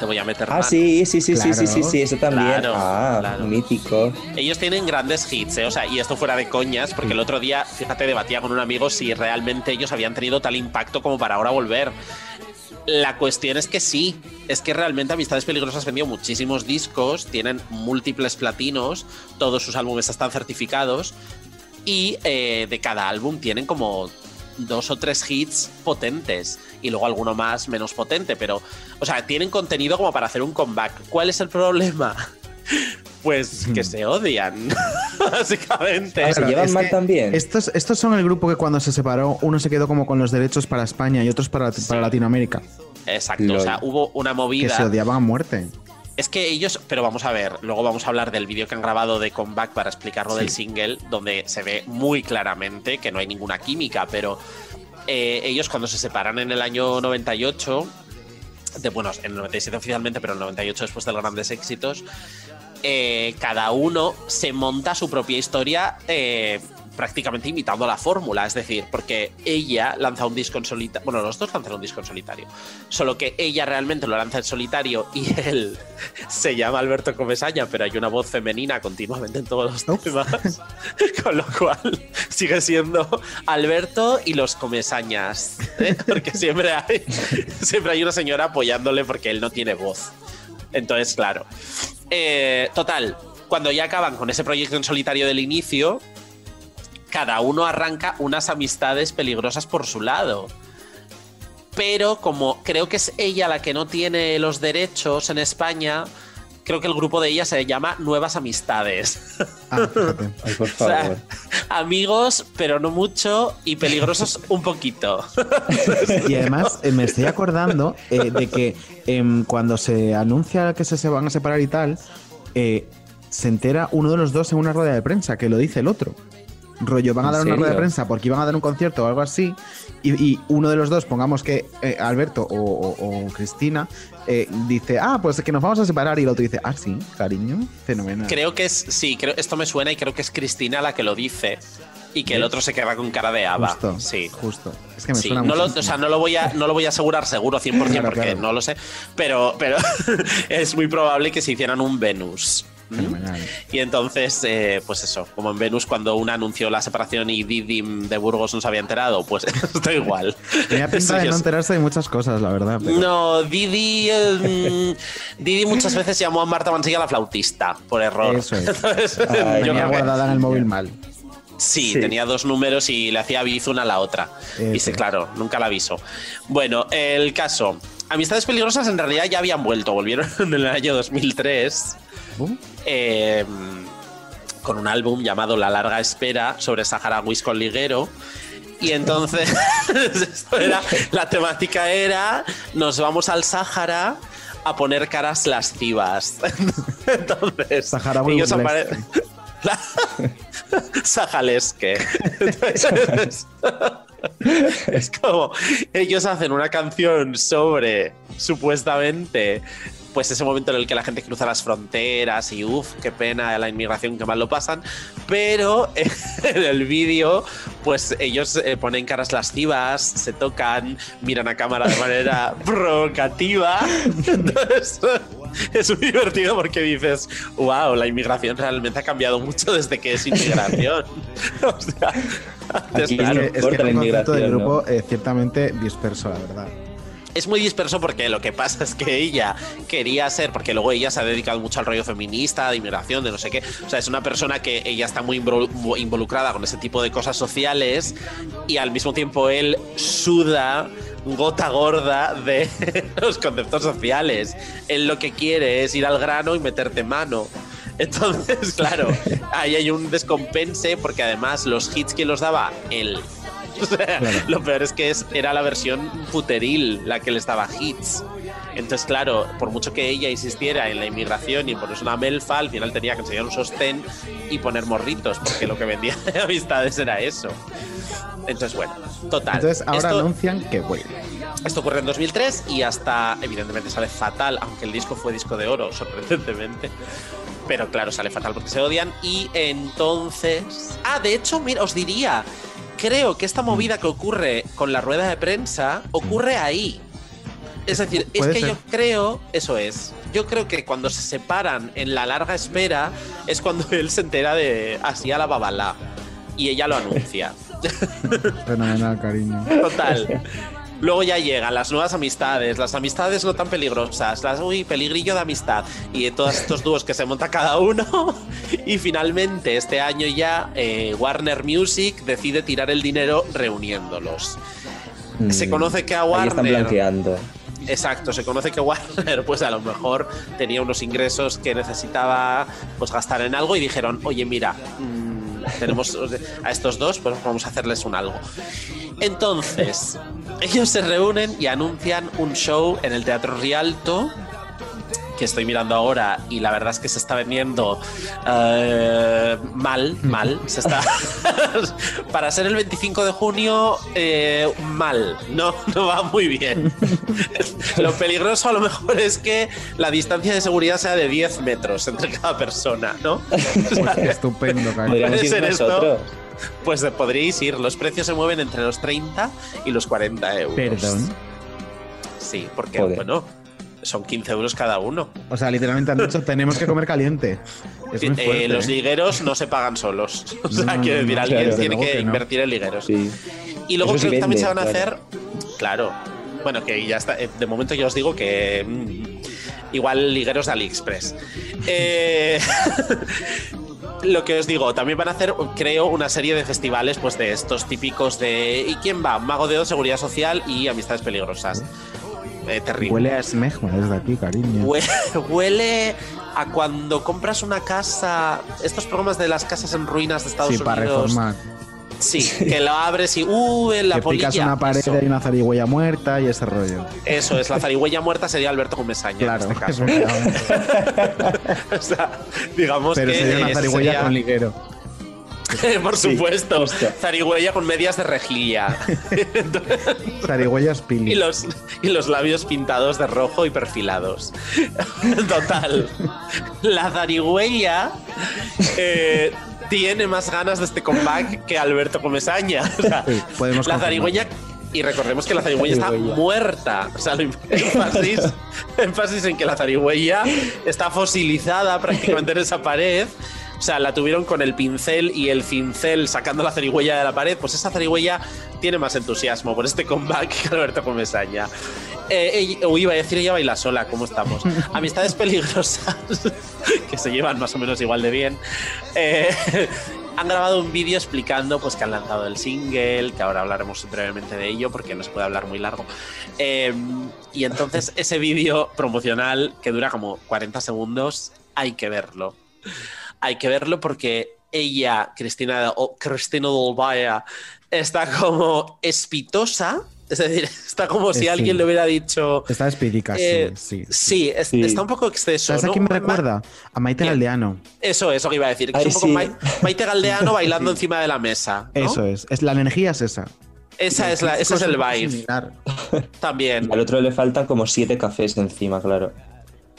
Te voy a meter Ah, mano. sí, sí, sí, sí, sí, sí, sí, eso también. Claro, ah, claro. mítico. Ellos tienen grandes hits, ¿eh? O sea, y esto fuera de coñas, porque el otro día, fíjate, debatía con un amigo si realmente ellos habían tenido tal impacto como para ahora volver. La cuestión es que sí, es que realmente Amistades Peligrosas vendió muchísimos discos, tienen múltiples platinos, todos sus álbumes están certificados y eh, de cada álbum tienen como dos o tres hits potentes y luego alguno más menos potente, pero, o sea, tienen contenido como para hacer un comeback. ¿Cuál es el problema? Pues que se odian, básicamente. Claro, es que Estos, estos son el grupo que cuando se separó, uno se quedó como con los derechos para España y otros para, para Latinoamérica. Exacto, o sea, hubo una Que movida. se odiaban a muerte. Es que ellos, pero vamos a ver, luego vamos a hablar del vídeo que han grabado de Comeback para explicarlo Sí. del single, donde se ve muy claramente que no hay ninguna química, pero eh, ellos cuando se separan en el año 98, de, bueno, en el 97 oficialmente, pero en el 98 después de los grandes éxitos, eh, cada uno se monta su propia historia eh, prácticamente imitando la fórmula, es decir, porque ella lanza un disco en solitario, bueno, los dos lanzan un disco en solitario, solo que ella realmente lo lanza en solitario y él se llama Alberto Comesaña, pero hay una voz femenina continuamente en todos los temas, con lo cual sigue siendo Alberto y los Comesañas, ¿eh? porque siempre hay, siempre hay una señora apoyándole porque él no tiene voz. Entonces, claro. Eh, total, cuando ya acaban con ese proyecto en solitario del inicio, cada uno arranca unas amistades peligrosas por su lado. Pero como creo que es ella la que no tiene los derechos en España, creo que el grupo de ella se llama Nuevas Amistades. Ah, fíjate. Ay, por O sea, favor. amigos, pero no mucho, y peligrosos un poquito. Y además eh, me estoy acordando eh, de que em, cuando se anuncia que se, se van a separar y tal, eh, se entera uno de los dos en una rueda de prensa, que lo dice el otro. Rollo, van a ¿En dar una rueda de prensa porque iban a dar un concierto o algo así, y, y uno de los dos, pongamos que eh, Alberto o, o- o Cristina, eh, dice, ah, pues que nos vamos a separar, y el otro dice, ah, sí, cariño, fenomenal. Creo que es, sí, creo, esto me suena y creo que es Cristina la que lo dice. Y que el otro se queda con cara de Ava. Justo, sí. justo. Es que me Sí, suena no lo, o sea, no lo voy a no lo voy a asegurar seguro 100% Claro, porque claro. no lo sé, pero pero es muy probable que se hicieran un Venus. Fenomenal. Y entonces, eh, pues eso, como en Venus cuando una anunció la separación y Didi de Burgos no se había enterado, pues esto igual. Tenía pinta de ya no enterarse de muchas cosas, la verdad. pero- No, Didi, eh, mm, Didi muchas veces llamó a Marta Mansilla la flautista, por error. Eso es. Entonces, yo tenía guardada en el móvil mal. Sí, Sí. tenía dos números y le hacía aviso una a la otra. Y sí, claro, nunca la aviso. Bueno, el caso. Amistades peligrosas en realidad ya habían vuelto, volvieron en el año 2003. Eh, con un álbum llamado La larga espera sobre saharauis con liguero. Y entonces, esto era, la temática era, nos vamos al Sáhara a poner caras lascivas. Entonces, Saharaui ellos aparecen... Sajalesque. Entonces, es como ellos hacen una canción sobre supuestamente pues ese momento en el que la gente cruza las fronteras y uff, qué pena la inmigración, que mal lo pasan, pero en el vídeo pues ellos eh, ponen caras lascivas, se tocan, miran a cámara de manera provocativa, entonces es muy divertido porque dices, wow, la inmigración realmente ha cambiado mucho desde que es inmigración. o sea, antes, Es claro. que, es que era un concepto del grupo eh, ciertamente disperso, la verdad. Es muy disperso porque lo que pasa es que ella quería ser, porque luego ella se ha dedicado mucho al rollo feminista, de inmigración, de no sé qué. O sea, es una persona que ella está muy involu- involucrada con ese tipo de cosas sociales y al mismo tiempo él suda gota gorda de los conceptos sociales. Él lo que quiere es ir al grano y meterte mano. Entonces, claro, ahí hay un descompense porque además los hits que los daba él. O sea, Lo peor es que es, era la versión puteril la que les daba hits. Entonces, claro, por mucho que ella insistiera en la inmigración y en ponerse una melfa, al final tenía que enseñar un sostén y poner morritos, porque lo que vendía de amistades era eso. Entonces, bueno, total. Entonces ahora Esto- anuncian que vuelve. esto ocurre en 2003 y hasta, evidentemente, sale fatal, aunque el disco fue disco de oro, sorprendentemente. Pero claro, sale fatal porque se odian. Y entonces. Ah, de hecho, mira, os diría. Creo que esta movida que ocurre con la rueda de prensa ocurre ahí. Es decir, es que ser. yo creo, eso es, yo creo que cuando se separan en la larga espera es cuando él se entera de así a la babalá y ella lo anuncia. Fenomenal, cariño. Total. Luego ya llegan las nuevas amistades, las amistades no tan peligrosas, las uy, peligrillo de amistad y todos estos dúos que se monta cada uno. Y finalmente, este año ya, eh, Warner Music decide tirar el dinero reuniéndolos. Se conoce que a Mm. Ahí están Warner. blanqueando. Exacto, se conoce que Warner, pues a lo mejor tenía unos ingresos que necesitaba pues gastar en algo y dijeron, oye, mira, mm, tenemos a estos dos, pues vamos a hacerles un algo. Entonces, ellos se reúnen y anuncian un show en el Teatro Rialto que estoy mirando ahora y la verdad es que se está vendiendo eh, mal, mal. Se está para ser el 25 de junio eh, mal, no, no va muy bien. Lo peligroso a lo mejor es que la distancia de seguridad sea de 10 metros entre cada persona, ¿no? Estupendo, cariño. Podríamos ir ser esto. Pues podríais ir. Los precios se mueven entre los 30 y los 40 euros. Perdón. Sí, porque Joder. bueno, son 15 euros cada uno. O sea, literalmente han dicho, tenemos que comer caliente. Es muy Eh, los ¿eh? ligueros no se pagan solos. O sea, No, quiero decir, no, alguien tiene que, no. invertir en ligueros. Sí. Y luego Eso sí creo que también se van a claro. hacer. Claro. Bueno, que ya está. eh, De momento yo os digo que. mm, igual ligueros de AliExpress. Eh, lo que os digo, también van a hacer, creo, una serie de festivales, pues de estos típicos de. ¿Y quién va? Mago de Oz, Seguridad Social y Amistades Peligrosas. Eh, terrible. Huele a smegma desde aquí, cariño. Huele, huele a cuando compras una casa, estos programas de las casas en ruinas de Estados Sí, para Unidos. reformar. Sí, que lo abres y ¡uh! en la que polilla. picas una pared Eso, y una zarigüeya muerta y ese rollo. eso es, la zarigüeya muerta sería Alberto Comesaña Claro, en este caso. o sea, digamos Pero que sería una zarigüeya sería- con liguero. Por Sí, supuesto, zarigüeya con medias de rejilla. Zarigüeyas Y pili. los, y los labios pintados de rojo y perfilados. Total. La zarigüeya eh, tiene más ganas de este comeback que Alberto Comesaña. O sea, Sí, podemos la zarigüeya. Y recordemos que la zarigüeya está muerta. O sea, énfasis, énfasis en que la zarigüeya está fosilizada prácticamente en esa pared. O sea, la tuvieron con el pincel y el cincel sacando la zarigüeya de la pared. Pues esa zarigüeya tiene más entusiasmo por este comeback que Alberto Comesaña. Eh, uy, iba a decir ella baila sola, ¿cómo estamos? Amistades peligrosas, que se llevan más o menos igual de bien. Eh, han grabado un vídeo explicando pues, que han lanzado el single, que ahora hablaremos brevemente de ello porque no se puede hablar muy largo. Eh, y entonces ese vídeo promocional que dura como 40 segundos, hay que verlo. Hay que verlo porque ella, Cristina, o Cristina Dolbaya, está como espitosa. Es decir, está como si Eh, alguien le hubiera dicho. Está espídica, eh, sí, sí. sí, es- Sí. está un poco exceso. ¿Sabes a quién me Ma- recuerda? A Maite. Galdeano. Eso, eso que iba a decir. Que Ay, es un poco Maite Galdeano bailando encima de la mesa. ¿no? Eso es. es. La energía es esa. Esa es la, ese es el vibe. Similar. También. Al otro le faltan como siete cafés encima, claro.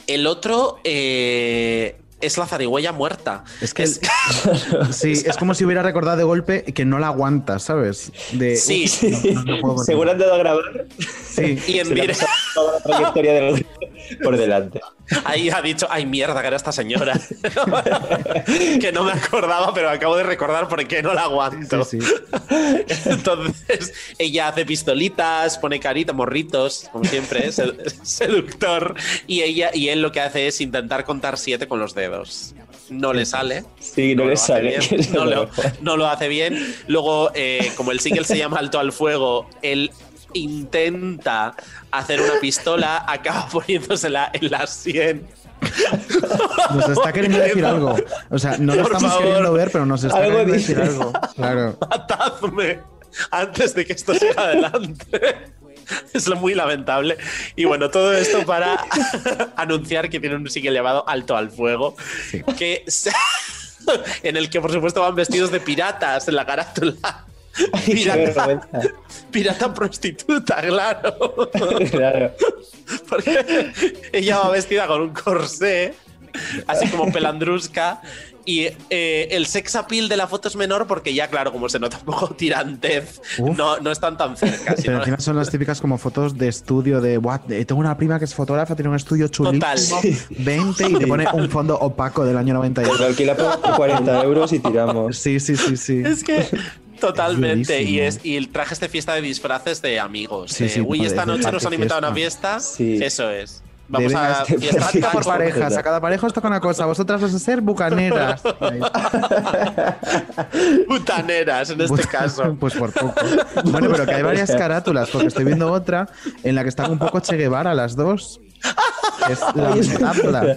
El otro eh, es la zarigüeya muerta. Es que sí, es como si hubiera recordado de golpe que no la aguanta, ¿sabes? De, Sí. "Uf, no- no con Seguro han dado a grabar. Sí. Y en Se le ha dire- pasado toda la trayectoria del por delante. Ahí ha dicho, ay mierda, que era esta señora. que no me acordaba, pero acabo de recordar por qué no la aguanto. Sí, sí. Entonces, ella hace pistolitas, pone carita, morritos, como siempre, es seductor. Y ella y él lo que hace es intentar contar siete con los dedos. No le sale. Sí, no, le sale. lo no lo hace bien. Luego, eh, como el single se llama Alto al Fuego, él intenta hacer una pistola, acaba poniéndosela en la sien. Nos está queriendo decir algo. O sea, no lo Por estamos favor. queriendo ver, pero nos está Algo queriendo decir algo. Claro. matadme antes de que esto siga adelante. Es lo muy lamentable. Y bueno, todo esto para anunciar que tiene un single llamado Alto al Fuego, que se- en el que por supuesto van vestidos de piratas en la carátula. Pirata, pirata prostituta, claro. Claro. Porque ella va vestida con un corsé, así como pelandrusca. Y eh, el sex appeal de la foto es menor porque ya, claro, como se nota un poco tirantez, Uf. no, no están tan cerca. Pero sino- encima son las típicas como fotos de estudio de "Buah, eh, tengo una prima que es fotógrafa, tiene un estudio chulísimo, Total. 20 y te pone un fondo opaco del año 98. Lo alquila por 40 euros y tiramos. Sí, sí, sí, sí. Es que totalmente. Y, es, y el traje de fiesta de disfraces de amigos. Sí, Uy, esta noche nos party han invitado a una fiesta. Sí. Eso es. Vamos a este- fiesta por cacho. parejas, a cada pareja os toca una cosa, vosotras vais a ser bucaneras. Putaneras en este caso. Pues por poco. Bueno, pero que hay varias carátulas, porque estoy viendo otra en la que están un poco Che Guevara las dos. Es lamentable.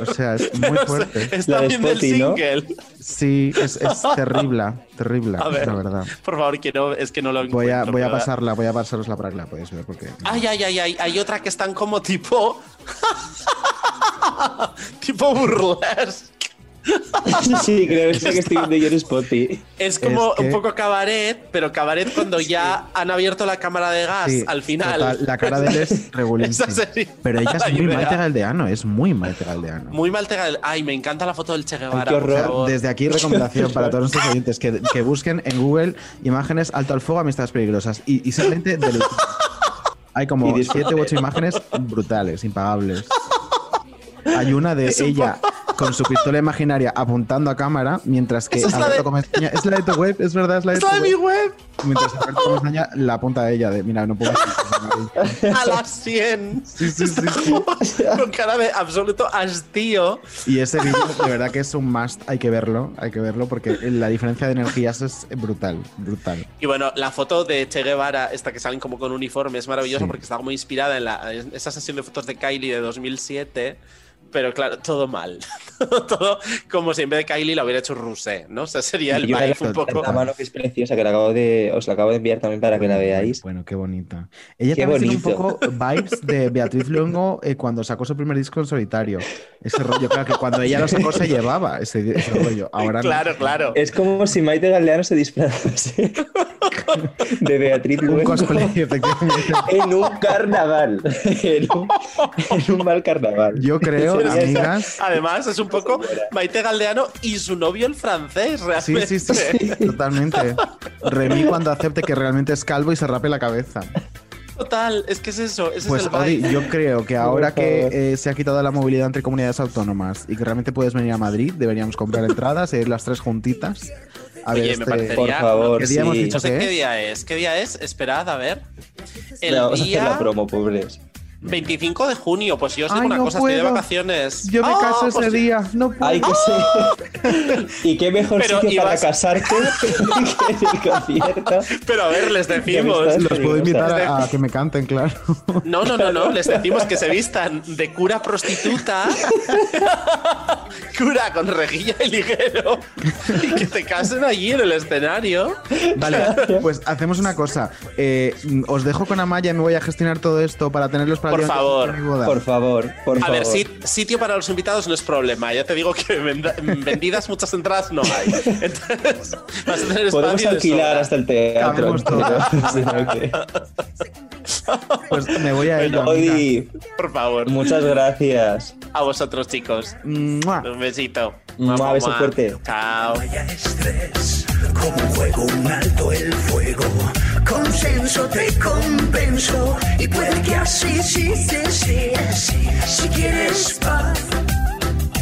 O sea, es muy fuerte. Está La de viendo el Spotty, ¿no? single. Sí, es, es terrible, terrible, A ver, la verdad. por favor, es que no lo Voy a, voy a pasarla, voy a pasarosla para que la podáis ver, porque... Ay, ay, ay, ay, hay otra que están como tipo. tipo burlesque. Sí, creo que estoy viendo yo en Spotty. Es como Es que- un poco cabaret, pero cabaret cuando ya han abierto la cámara de gas Sí, al final. total, la cara de él es regulísima. Pero ella la es muy idea. Maite Galdeano, es muy Maite Galdeano. Muy mal tegado. Ay, me encanta la foto del Che Guevara. qué por horror. favor. Desde aquí recomendación para todos nuestros oyentes que, que busquen en Google imágenes alto al fuego, amistades peligrosas y, y simplemente de Hay como Y disfrute. siete u ocho imágenes brutales, impagables. Hay una de Es un ella con su pistola imaginaria apuntando a cámara, mientras que es la Alberto de- Comesaña- es la de tu web, es verdad, es la de Es tu la de mi web. mientras Alberto me enseña la punta de ella, de mira, no puedo A las 100. Sí, sí, sí, sí. Con cara de absoluto hastío. Y ese vídeo, de verdad que es un must, hay que verlo, hay que verlo, porque la diferencia de energías es brutal, brutal. Y bueno, la foto de Che Guevara, esta que salen como con uniforme, es maravillosa Sí. porque está como inspirada en, la, en esa sesión de fotos de Kylie de 2007. Pero claro, todo mal. todo como si en vez de Kylie lo hubiera hecho Rusé, ¿no? O sea, sería el la, un poco. la mano que es preciosa, que la acabo de, os la acabo de enviar también para que la veáis. Bueno, qué bonita. Ella Qué también tiene un bonito. poco vibes de Beatriz Luengo eh, cuando sacó su primer disco en solitario. Ese rollo, claro, que cuando ella lo sacó se llevaba ese, ese rollo. Ahora no. Claro, claro. Es como si Maite Galdeano se disfrazase de Beatriz Un Luengo cosplay, efectivamente. en un carnaval. En un, en un mal carnaval. Yo creo, amigas. Además, es un poco Maite Galdeano y su novio el francés, Sí, realmente. sí, sí, sí, totalmente. Remy cuando acepte que realmente es calvo y se rape la cabeza. Total, es que es eso, ese Pues es el Odi, vibe. yo creo que ahora que eh, se ha quitado la movilidad entre comunidades autónomas y que realmente puedes venir a Madrid, deberíamos comprar entradas e ir las tres juntitas. A ver Oye, este- me parecería. Por favor, ¿Qué día hemos dicho No sé que qué es? día es. ¿Qué día es? Esperad, a ver. El Le vamos a hacer día la promo, pobres. 25 de junio. Pues yo os digo Ay, una no cosa, estoy de vacaciones. Yo me Ah, caso ese pues- día, no puedo. Ay, que sé. Y qué mejor Pero sitio para ibas- casarte que en el concierto. Pero a ver, les decimos. Los puedo invitar a, a que me canten, claro. No, no, no, no. Les decimos que se vistan de cura prostituta. cura con rejilla y liguero. Y que te casen allí en el escenario. Vale, pues hacemos una cosa. Eh, os dejo con Amaya y me voy a gestionar todo esto para tenerlos para Por favor. Por favor, por A favor. ver, sit- sitio para los invitados no es problema. Ya te digo que vendidas muchas entradas no hay. Entonces, vas a tener Podemos alquilar hasta el teatro. Pues me voy a ello. Bueno. Odi, Por favor. muchas gracias. A vosotros, chicos. Mua. Un besito. Mua, beso fuerte. Chao. estrés, como un juego, un alto el fuego. Consenso te compenso y puede que así sí sea así. Si quieres paz,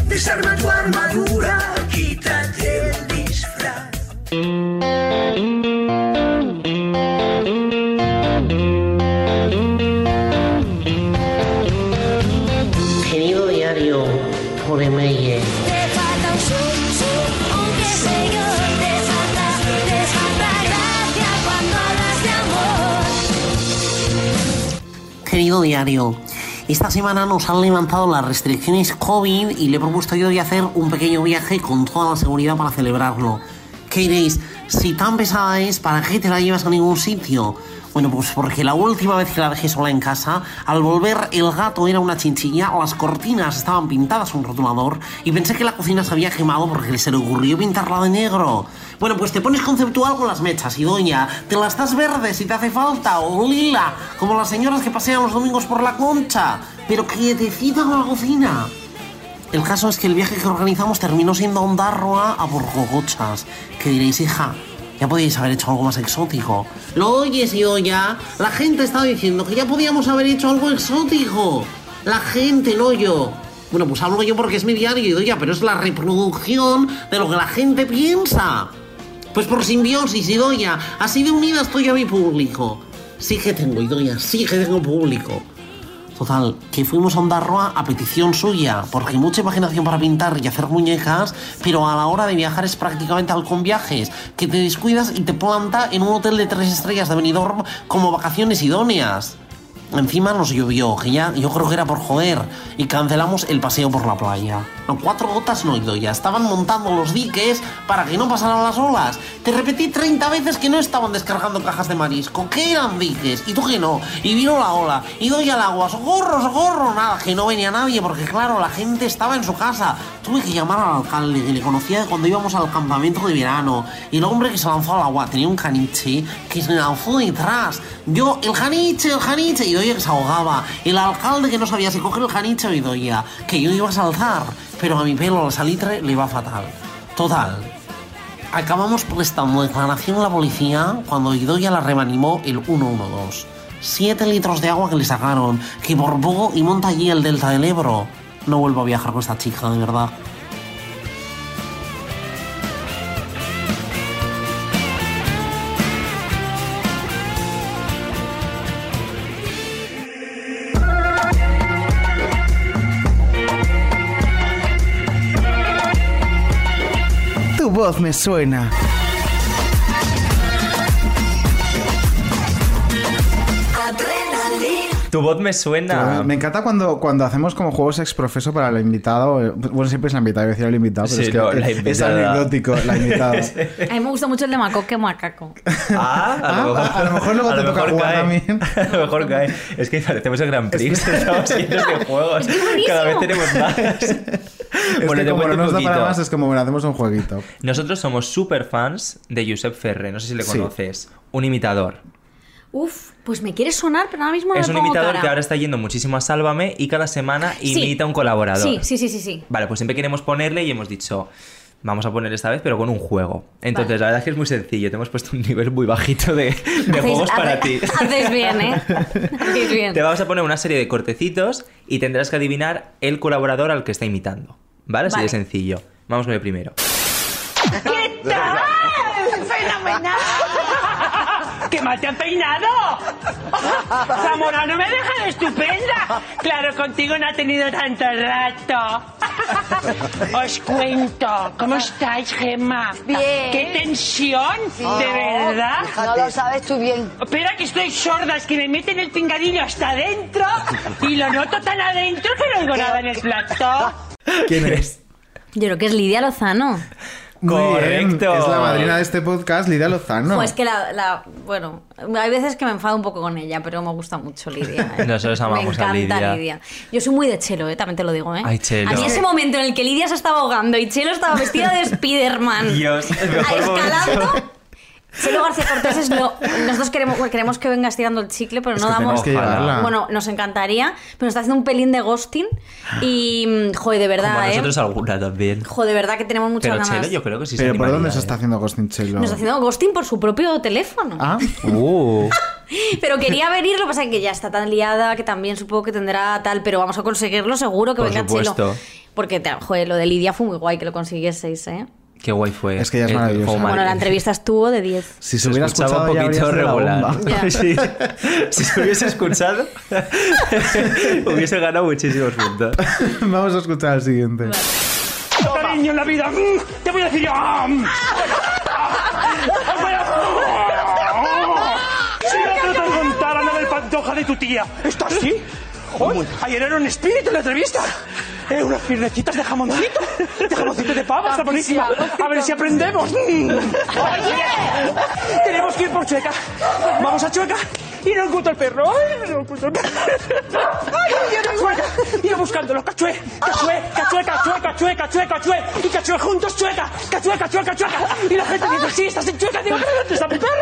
desarma tu armadura, quítate el disfraz. Esta semana nos han levantado las restricciones COVID y le he propuesto yo de hacer un pequeño viaje con toda la seguridad para celebrarlo. ¿Qué diréis? Si tan pesada es, ¿para qué te la llevas a ningún sitio? Bueno, pues porque la última vez que la dejé sola en casa, al volver el gato era una chinchilla, las cortinas estaban pintadas con rotulador y pensé que la cocina se había quemado porque se le ocurrió pintarla de negro. Bueno, pues te pones conceptual con las mechas y doña, te las das verdes si te hace falta o lila, como las señoras que pasean los domingos por la concha, pero quietecita con la cocina. El caso es que el viaje que organizamos terminó siendo a Ondarroa a por cogochas. Que diréis, hija, ya podíais haber hecho algo más exótico. Lo oyes, ya. La gente estaba diciendo que ya podíamos haber hecho algo exótico. La gente, no yo. Bueno, pues hablo yo porque es mi diario, ya, pero es la reproducción de lo que la gente piensa. Pues por simbiosis, Idoya, así de unida estoy yo a mi público. Sí que tengo, Idoya, sí que tengo público. Total, que fuimos a Ondarroa a petición suya, porque mucha imaginación para pintar y hacer muñecas, pero a la hora de viajar es prácticamente al con viajes, que te descuidas y te planta en un hotel de tres estrellas de Benidorm como vacaciones idóneas. Encima nos llovió, que ya yo creo que era por joder, y cancelamos el paseo por la playa. No, cuatro gotas no he ya, estaban montando los diques para que no pasaran las olas. Te repetí 30 veces que no estaban descargando cajas de marisco, que eran diques, y tú que no. Y vino la ola, y doy al agua, socorro, socorro, nada, que no venía nadie, porque claro, la gente estaba en su casa. Tuve que llamar al alcalde, que le conocía de cuando íbamos al campamento de verano. Y el hombre que se lanzó al agua tenía un caniche que se lanzó detrás. Yo, el caniche, el caniche, y que se ahogaba. El alcalde que no sabía si coger el caniche o Idoia, que yo iba a saltar, pero a mi pelo al salitre le iba fatal. Total. Acabamos prestando declaración a la policía cuando Idoia la reanimó el 112. Siete litros de agua que le sacaron, que por poco y monta allí el delta del Ebro. No vuelvo a viajar con esta chica, de verdad. Me suena. Tu voz me suena. Me encanta cuando, cuando hacemos como juegos exprofeso para el invitado. eh, Bueno, siempre es la invitada, iba a decir el invitado, pero Sí, es que no, la es anecdótico, la invitada. A mí me gusta mucho el de Macoque Macaco. Ah, a lo Ah, mejor, a lo mejor luego a te lo toca mejor jugar cae. también. A lo mejor cae. Es que parecemos el Grand Prix. Estamos llenos de juegos. Cada vez tenemos más. Es Bueno, que como no nos da para más, es como, bueno, hacemos un jueguito. Nosotros somos super fans de Josep Ferre. No sé si le Sí. conoces. Un imitador. Uf, pues me quiere sonar, pero ahora mismo no es le un pongo imitador cara. que ahora está yendo muchísimo a Sálvame y cada semana Sí. imita a un colaborador. Sí, sí, sí, sí, sí. Vale, pues siempre queremos ponerle y hemos dicho, vamos a poner esta vez, pero con un juego. Entonces, la verdad es que es muy sencillo. Te hemos puesto un nivel muy bajito de, de Hacéis- juegos para hace- ti. Hacéis bien, ¿eh? Hacéis bien. Te vamos a poner una serie de cortecitos y tendrás que adivinar el colaborador al que está imitando. ¿Vale? Así Vale. de sencillo. Vamos con el primero. ¿Qué tal? ¡Fenomenal! ¡Que mal te han peinado! Zamorano me deja de estupenda. Claro, contigo no ha tenido tanto rato. Os cuento. ¿Cómo estáis, Gemma? Bien. ¡Qué tensión! ¿De verdad? No lo sabes tú bien. Espera que estoy sorda, es que me meten el pingadillo hasta adentro y lo noto tan adentro que no oigo nada en el plato. ¿Quién es? Yo creo que es Lidia Lozano. Muy bien, Correcto. Es la madrina de este podcast, Lidia Lozano. Pues que la, la- Bueno, hay veces que me enfado un poco con ella, pero me gusta mucho Lidia. ¿eh? Nosotros amamos me a encanta Lidia. Yo soy muy de Chelo, ¿eh? también te lo digo. ¿eh? Ay, Chelo. A mí ese momento en el que Lidia se estaba ahogando y Chelo estaba vestida de Spiderman. Dios, el mejor escalando. momento. Chelo García Cortés es lo. Nosotros queremos, queremos que venga estirando el chicle, pero Es no damos. que. Bueno, nos encantaría, pero nos está haciendo un pelín de ghosting. Y. mm, Joder, de verdad, Como ¿eh? nosotros alguna también. Joder, de verdad que tenemos muchas Pero ganas. Chelo yo creo que sí Pero ¿por dónde se ¿eh? está haciendo Ghosting Chelo? Nos está haciendo ghosting por su propio teléfono. Ah, Uh. Pero quería venir, lo que pasa es que ya está tan liada que también supongo que tendrá tal, pero vamos a conseguirlo seguro que Por venga supuesto. Chelo. Porque, te- joder, lo de Lidia fue muy guay que lo consiguieseis, ¿eh? Qué guay fue. Es que ella es maravillosa. fue Bueno, la entrevista estuvo de 10. si se hubiera escuchaba escuchado un ya poquito regular. bomba. Ya. Sí. Si se hubiese escuchado, hubiese ganado muchísimos puntos. Vamos a escuchar al siguiente. Cariño en la vida. mm, Te voy a decir yo. mm. Si no te lo contara la del pantoja de tu tía. ¿Esto sí? Hoy, ayer era un espíritu en la entrevista. Eh, unas piernecitas de jamoncito. De jamoncito de pavo, está buenísima. A ver si aprendemos. Mm. Oye, tenemos que ir por Chueca. Vamos a Chueca. Y no encuentro el perro. Ay, no encuentro el perro. Ay, Chueca. Ir buscándolo. Cachué, cachué, cachué, cachué, cachué, cachué, cachué. Y cachué juntos, Chueca. Cachué, cachué, cachué. Y la gente dice, sí, estás en Chueca. Digo, ¿dónde está mi perro?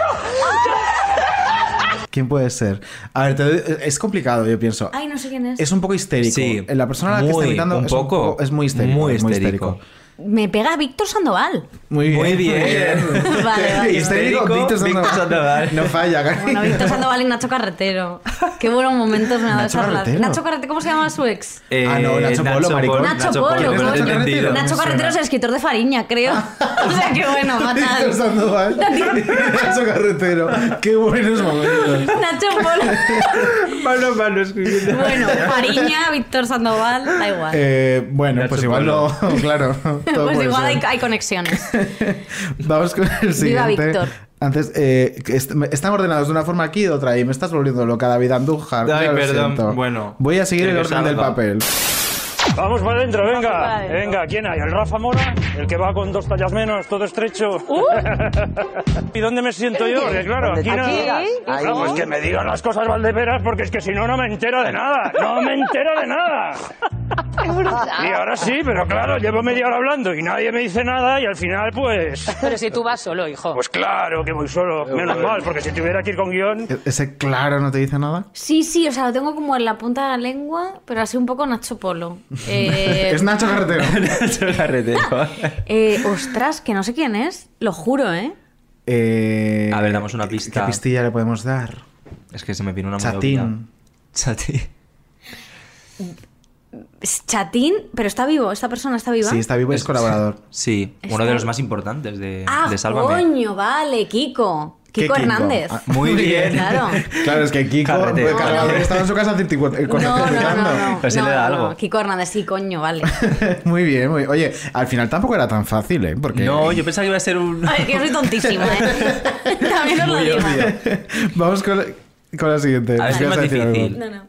¿Quién puede ser? A ver, te doy- es complicado, yo pienso. Ay, no sé quién es. Es un poco histérico. Sí. La persona a la que está Muy, un es, poco. es muy histérico. Muy es muy histérico. Me pega Víctor Sandoval. Muy bien. Muy bien. Vale, vale. Histérico, Histérico, Víctor Víctor Sandoval. Sandoval. No falla, Cari. Bueno, Víctor Sandoval y Nacho Carretero. Qué buenos momentos me ha dado Nacho esa relación. Carretero. Nacho Carretero, ¿cómo se llama su ex? Eh, Ah, no, Nacho Polo, maricón. Nacho Polo, Polo, te he entendido. Nacho Carretero es el escritor de Fariña, creo. o sea, que bueno, Víctor fatal. Sandoval. Nacho Carretero. Qué buenos momentos. Nacho Polo. Malo, malo, escribiendo. Bueno, Fariña, Víctor Sandoval, da igual. Eh, bueno, Nacho pues igual Polo. no. Claro. Todo pues igual hay, conexiones. Vamos con el Viva siguiente. Víctor. Antes, eh, est- están ordenados de una forma aquí y de otra, y me estás volviendo loca, David Andújar. Ay, perdón. siento. Bueno, Voy a seguir el orden del papel. Vamos para adentro, venga. para adentro. Venga, ¿quién hay? ¿El Rafa Mora? El que va con dos tallas menos, todo estrecho. ¿Y dónde me siento yo? Porque claro, aquí no. Ah, pues que me digan las cosas Valdeperas, porque es que si no, no me entero de nada. No me entero de nada. Y ahora sí, pero claro, llevo media hora hablando y nadie me dice nada y al final, pues. Pero si tú vas solo, hijo. Pues claro que voy solo. Menos mal, porque si tuviera que ir con guion. E- ¿Ese claro no te dice nada? Sí, sí, o sea, lo tengo como en la punta de la lengua, pero así un poco Nacho Polo. Eh, Es Nacho Carretero. Nacho Carretero. eh, ostras, que no sé quién es, lo juro, ¿eh? Eh, A ver, damos una ¿Qué pista. pistilla le podemos dar? Es que se me vino una Chatín. Chatín. Chatín, pero está vivo, esta persona está viva. Sí, está vivo y es colaborador. Sí, uno de los más importantes de, Ah, de Sálvame. coño, vale, Kiko. Kiko ¿Qué Hernández. Ah, muy bien. Claro. Claro, es que Kiko Carretero. pues, cargador, estaba en su casa eh, No, no, no, no. Pues sí No, le da no, algo. no. Kiko Hernández, sí, coño, vale. Muy bien, muy Oye, al final tampoco era tan fácil, ¿eh? Porque... No, yo pensaba que iba a ser un. Ay, que yo soy tontísima, ¿eh? También os lo digo. Vamos con la, con la siguiente. A ver es ¿Ibas más difícil. No, no.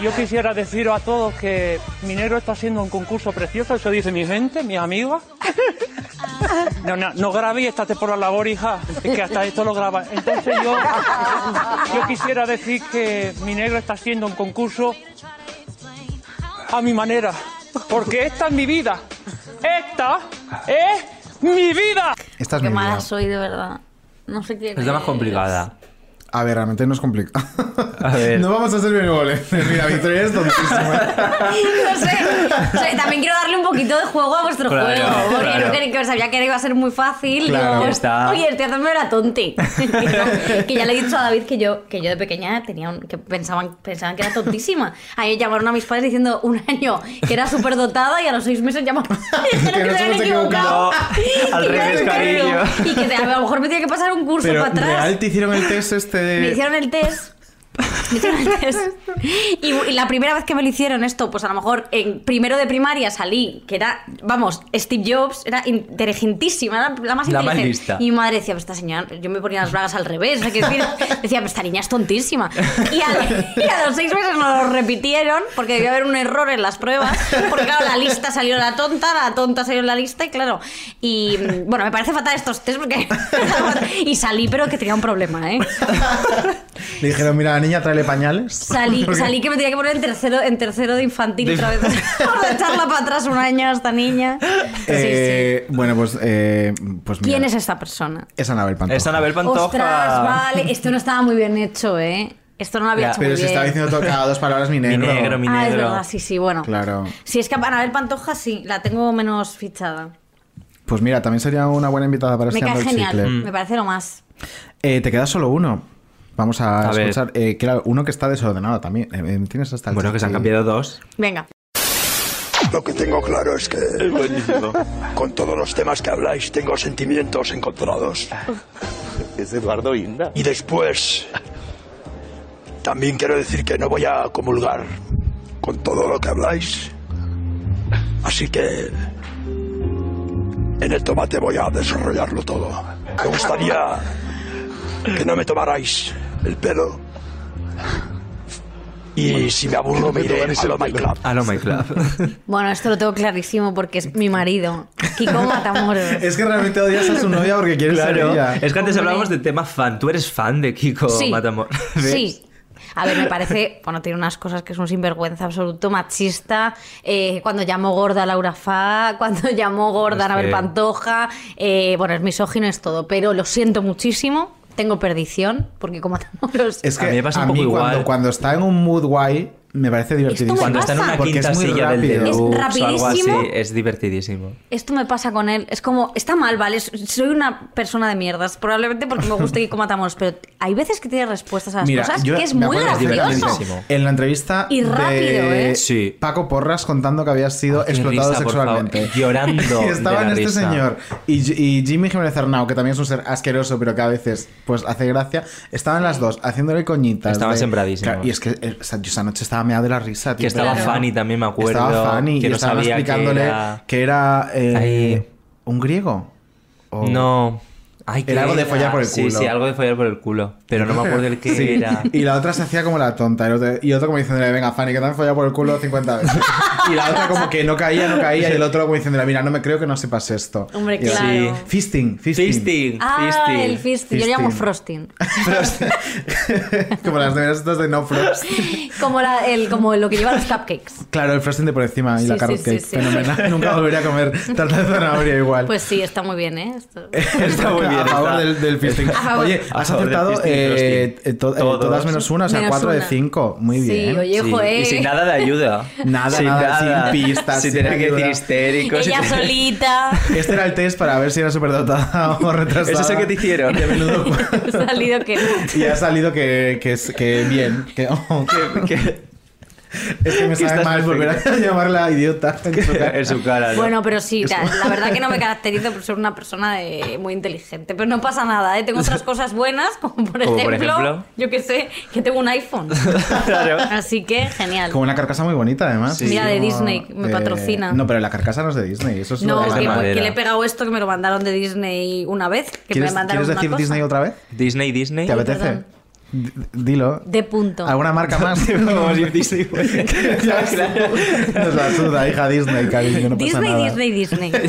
Yo quisiera deciros a todos que mi negro está haciendo un concurso precioso, eso dice mi gente, mis amigas. No, no, no grabé y estate por la labor, hija, es que hasta esto lo graba. Entonces yo, yo quisiera decir que mi negro está haciendo un concurso a mi manera, porque esta es mi vida. Esta es mi vida. Esta es Qué mi mala vida. soy, de verdad. No sé qué. Es la más complicada. A ver, realmente no es complicado. A ver. No vamos a ser benevolentes. Mira, Victoria es tontísima. No sé. O sea, también quiero darle un poquito de juego a vuestro Claro, juego. Porque claro. no quería sabía que iba a ser muy fácil. Claro. Digo, está. Oye, estoy haciendo la tonti. que, no, ya le he dicho a David que yo, que yo de pequeña tenía un- que pensaban, pensaban que era tontísima. A mí llamaron a mis padres diciendo un año que era súper dotada y a los seis meses llamaron dijeron Que que, nos se habían equivocado. Al Y que revés, cariño. Y que a lo mejor me tenía que pasar un curso Pero para atrás. real te hicieron el test este Me hicieron el test. Y, y la primera vez que me lo hicieron esto, pues a lo mejor en primero de primaria salí, que era, vamos, Steve Jobs, era inteligentísima, era la más La más inteligente. lista. Y mi madre decía, "Pues esta señora, yo me ponía las bragas al revés, o sea, que decir, decía, "Pues esta niña es tontísima. Y a, y a los seis meses nos lo repitieron, porque debía haber un error en las pruebas, porque claro, la lista salió la tonta, la tonta salió en la lista, y claro, y mm, bueno, me parece fatal estos test porque... y salí, pero que tenía un problema, ¿eh? Le dijeron, mira, la niña, tráele pañales. Salí, Porque- salí que me tenía que poner en tercero, en tercero de infantil otra vez. Por echarla para atrás un año a esta niña. Sí, Eh, Bueno, pues... Eh, pues mira, ¿Quién es esta persona? Es Anabel Pantoja. Es Anabel Pantoja. Ostras, vale. Esto no estaba muy bien hecho, ¿eh? Esto no lo había Ya. hecho Pero muy se bien. estaba diciendo todo cada dos palabras mi Mi negro. negro, mi Ah, es verdad, sí, sí, bueno. Claro. Si es que Anabel Pantoja sí, la tengo menos fichada. Pues mira, también sería una buena invitada para Me este cae el genial, me parece lo más. Eh, te queda solo uno. Vamos a, A ver. escuchar. Eh, claro, uno que está desordenado también. Eh, eh, tienes hasta el Bueno, que se han cambiado dos. Venga. Lo que tengo claro es que con todos los temas que habláis tengo sentimientos encontrados. Es Eduardo Inda. Y después también quiero decir que no voy a comulgar con todo lo que habláis. Así que en el tomate voy a desarrollarlo todo. Me gustaría que no me tomarais el pelo. Y si me aburro me iré a lo My Club. A lo My Club. Bueno, esto lo tengo clarísimo porque es mi marido. Kiko Matamoros. Es que realmente odias a su novia porque quieres ser Claro. ella. Es que antes Hombre. hablábamos de tema fan. Tú eres fan de Kiko Sí. Matamor. ¿Ves? Sí. A ver, me parece, bueno, tiene unas cosas que es un sinvergüenza absoluto, machista. eh, cuando llamó gorda a Laura Fa, cuando llamó gorda a Anabel que- Pantoja. eh, bueno, es misógino, es todo. Pero lo siento muchísimo. Tengo perdición, porque como Matamoros. Es que A mí me pasa un poco cuando, igual. cuando está en un mood guay, me parece divertidísimo. me Cuando está en pasa. una Porque quinta es muy silla del rápido. deluxe Es o algo así, es divertidísimo. Esto me pasa con él. Es como, está mal, ¿vale? Soy una persona de mierdas. Probablemente porque me gusta Kiko Matamoros. Pero hay veces que tiene respuestas a las Mira, cosas yo que es muy gracioso. En la entrevista Y rápido, de ¿eh? Paco Porras contando que había sido Qué explotado risa, sexualmente. favor. Llorando Y estaba de en la este risa. señor y, y Jimmy Jiménez Arnau, que también es un ser asqueroso, pero que a veces pues hace gracia. Estaban las dos haciéndole coñitas. Estaban de- sembradísimos. Claro, y es que eh, o sea, yo esa noche estaba meado de la risa. tío, Que estaba pero- Fanny también, me acuerdo. Estaba Fanny que y no estaban que explicándole era- que era eh, un griego. O- No. Ay, Era algo de follar por el Sí, culo. sí, algo de follar por el culo. Pero no me acuerdo el qué Sí. era. Y la otra se hacía como la tonta. Y otro, y otro como diciéndole, venga, Fanny, que te han follado por el culo 50 veces. y la otra como que no caía, no caía. Y el otro como diciéndole, mira, no me creo que no sepas esto. Hombre, Y claro. Fisting, fisting. Fisting. Ah, fisting. el fisting. Yo le llamo frosting. como las neveras estas de no frost. como, la- el, como lo que lleva los cupcakes. Claro, el frosting de por encima y Sí, la sí, carrot sí, cake. sí. Fenomenal. Nunca volvería a comer tarta de zanahoria igual. Pues sí, está muy bien, ¿eh? Esto- Está muy bien. A favor está. del, del fisting. Oye, has acertado eh, frosting. eh, to- eh, todas menos una, o sea, Menos 4 de una. 5. Muy Sí, bien. oye, Sí, joe. Y sin nada de ayuda. Nada, sin nada, sin pistas, Sin sin tener que ayuda. decir histéricos. Ella sin- solita. Este era el test para ver si era superdotada o retrasada. ¿Eso es el que te hicieron? De menudo. Ha salido que no. y ha salido que, que, que bien. Que, oh, Que- Es que me sabe mal volver a llamarla idiota. en su cara. en su cara. ¿no? Bueno, pero sí, la, la verdad que no me caracterizo por ser una persona eh, muy inteligente. Pero no pasa nada, ¿eh? Tengo otras cosas buenas, como por ejemplo, yo que sé, que tengo un iPhone. Claro. Así que genial. Con una carcasa muy bonita, además. Sí. Mira, de Disney, me patrocina. No, pero la carcasa no es de Disney. Eso es No, es de que, le he pegado esto que me lo mandaron de Disney una vez. Que me ¿Quieres, mandaron ¿quieres una decir cosa. Disney otra vez? Disney, Disney. ¿Te apetece? perdón. D- Dilo. De punto. ¿Alguna marca más? Vamos a ir Disney. Ya, claro. Nos la suda, hija Disney, cariño, no pasa Disney, nada. Disney, Disney.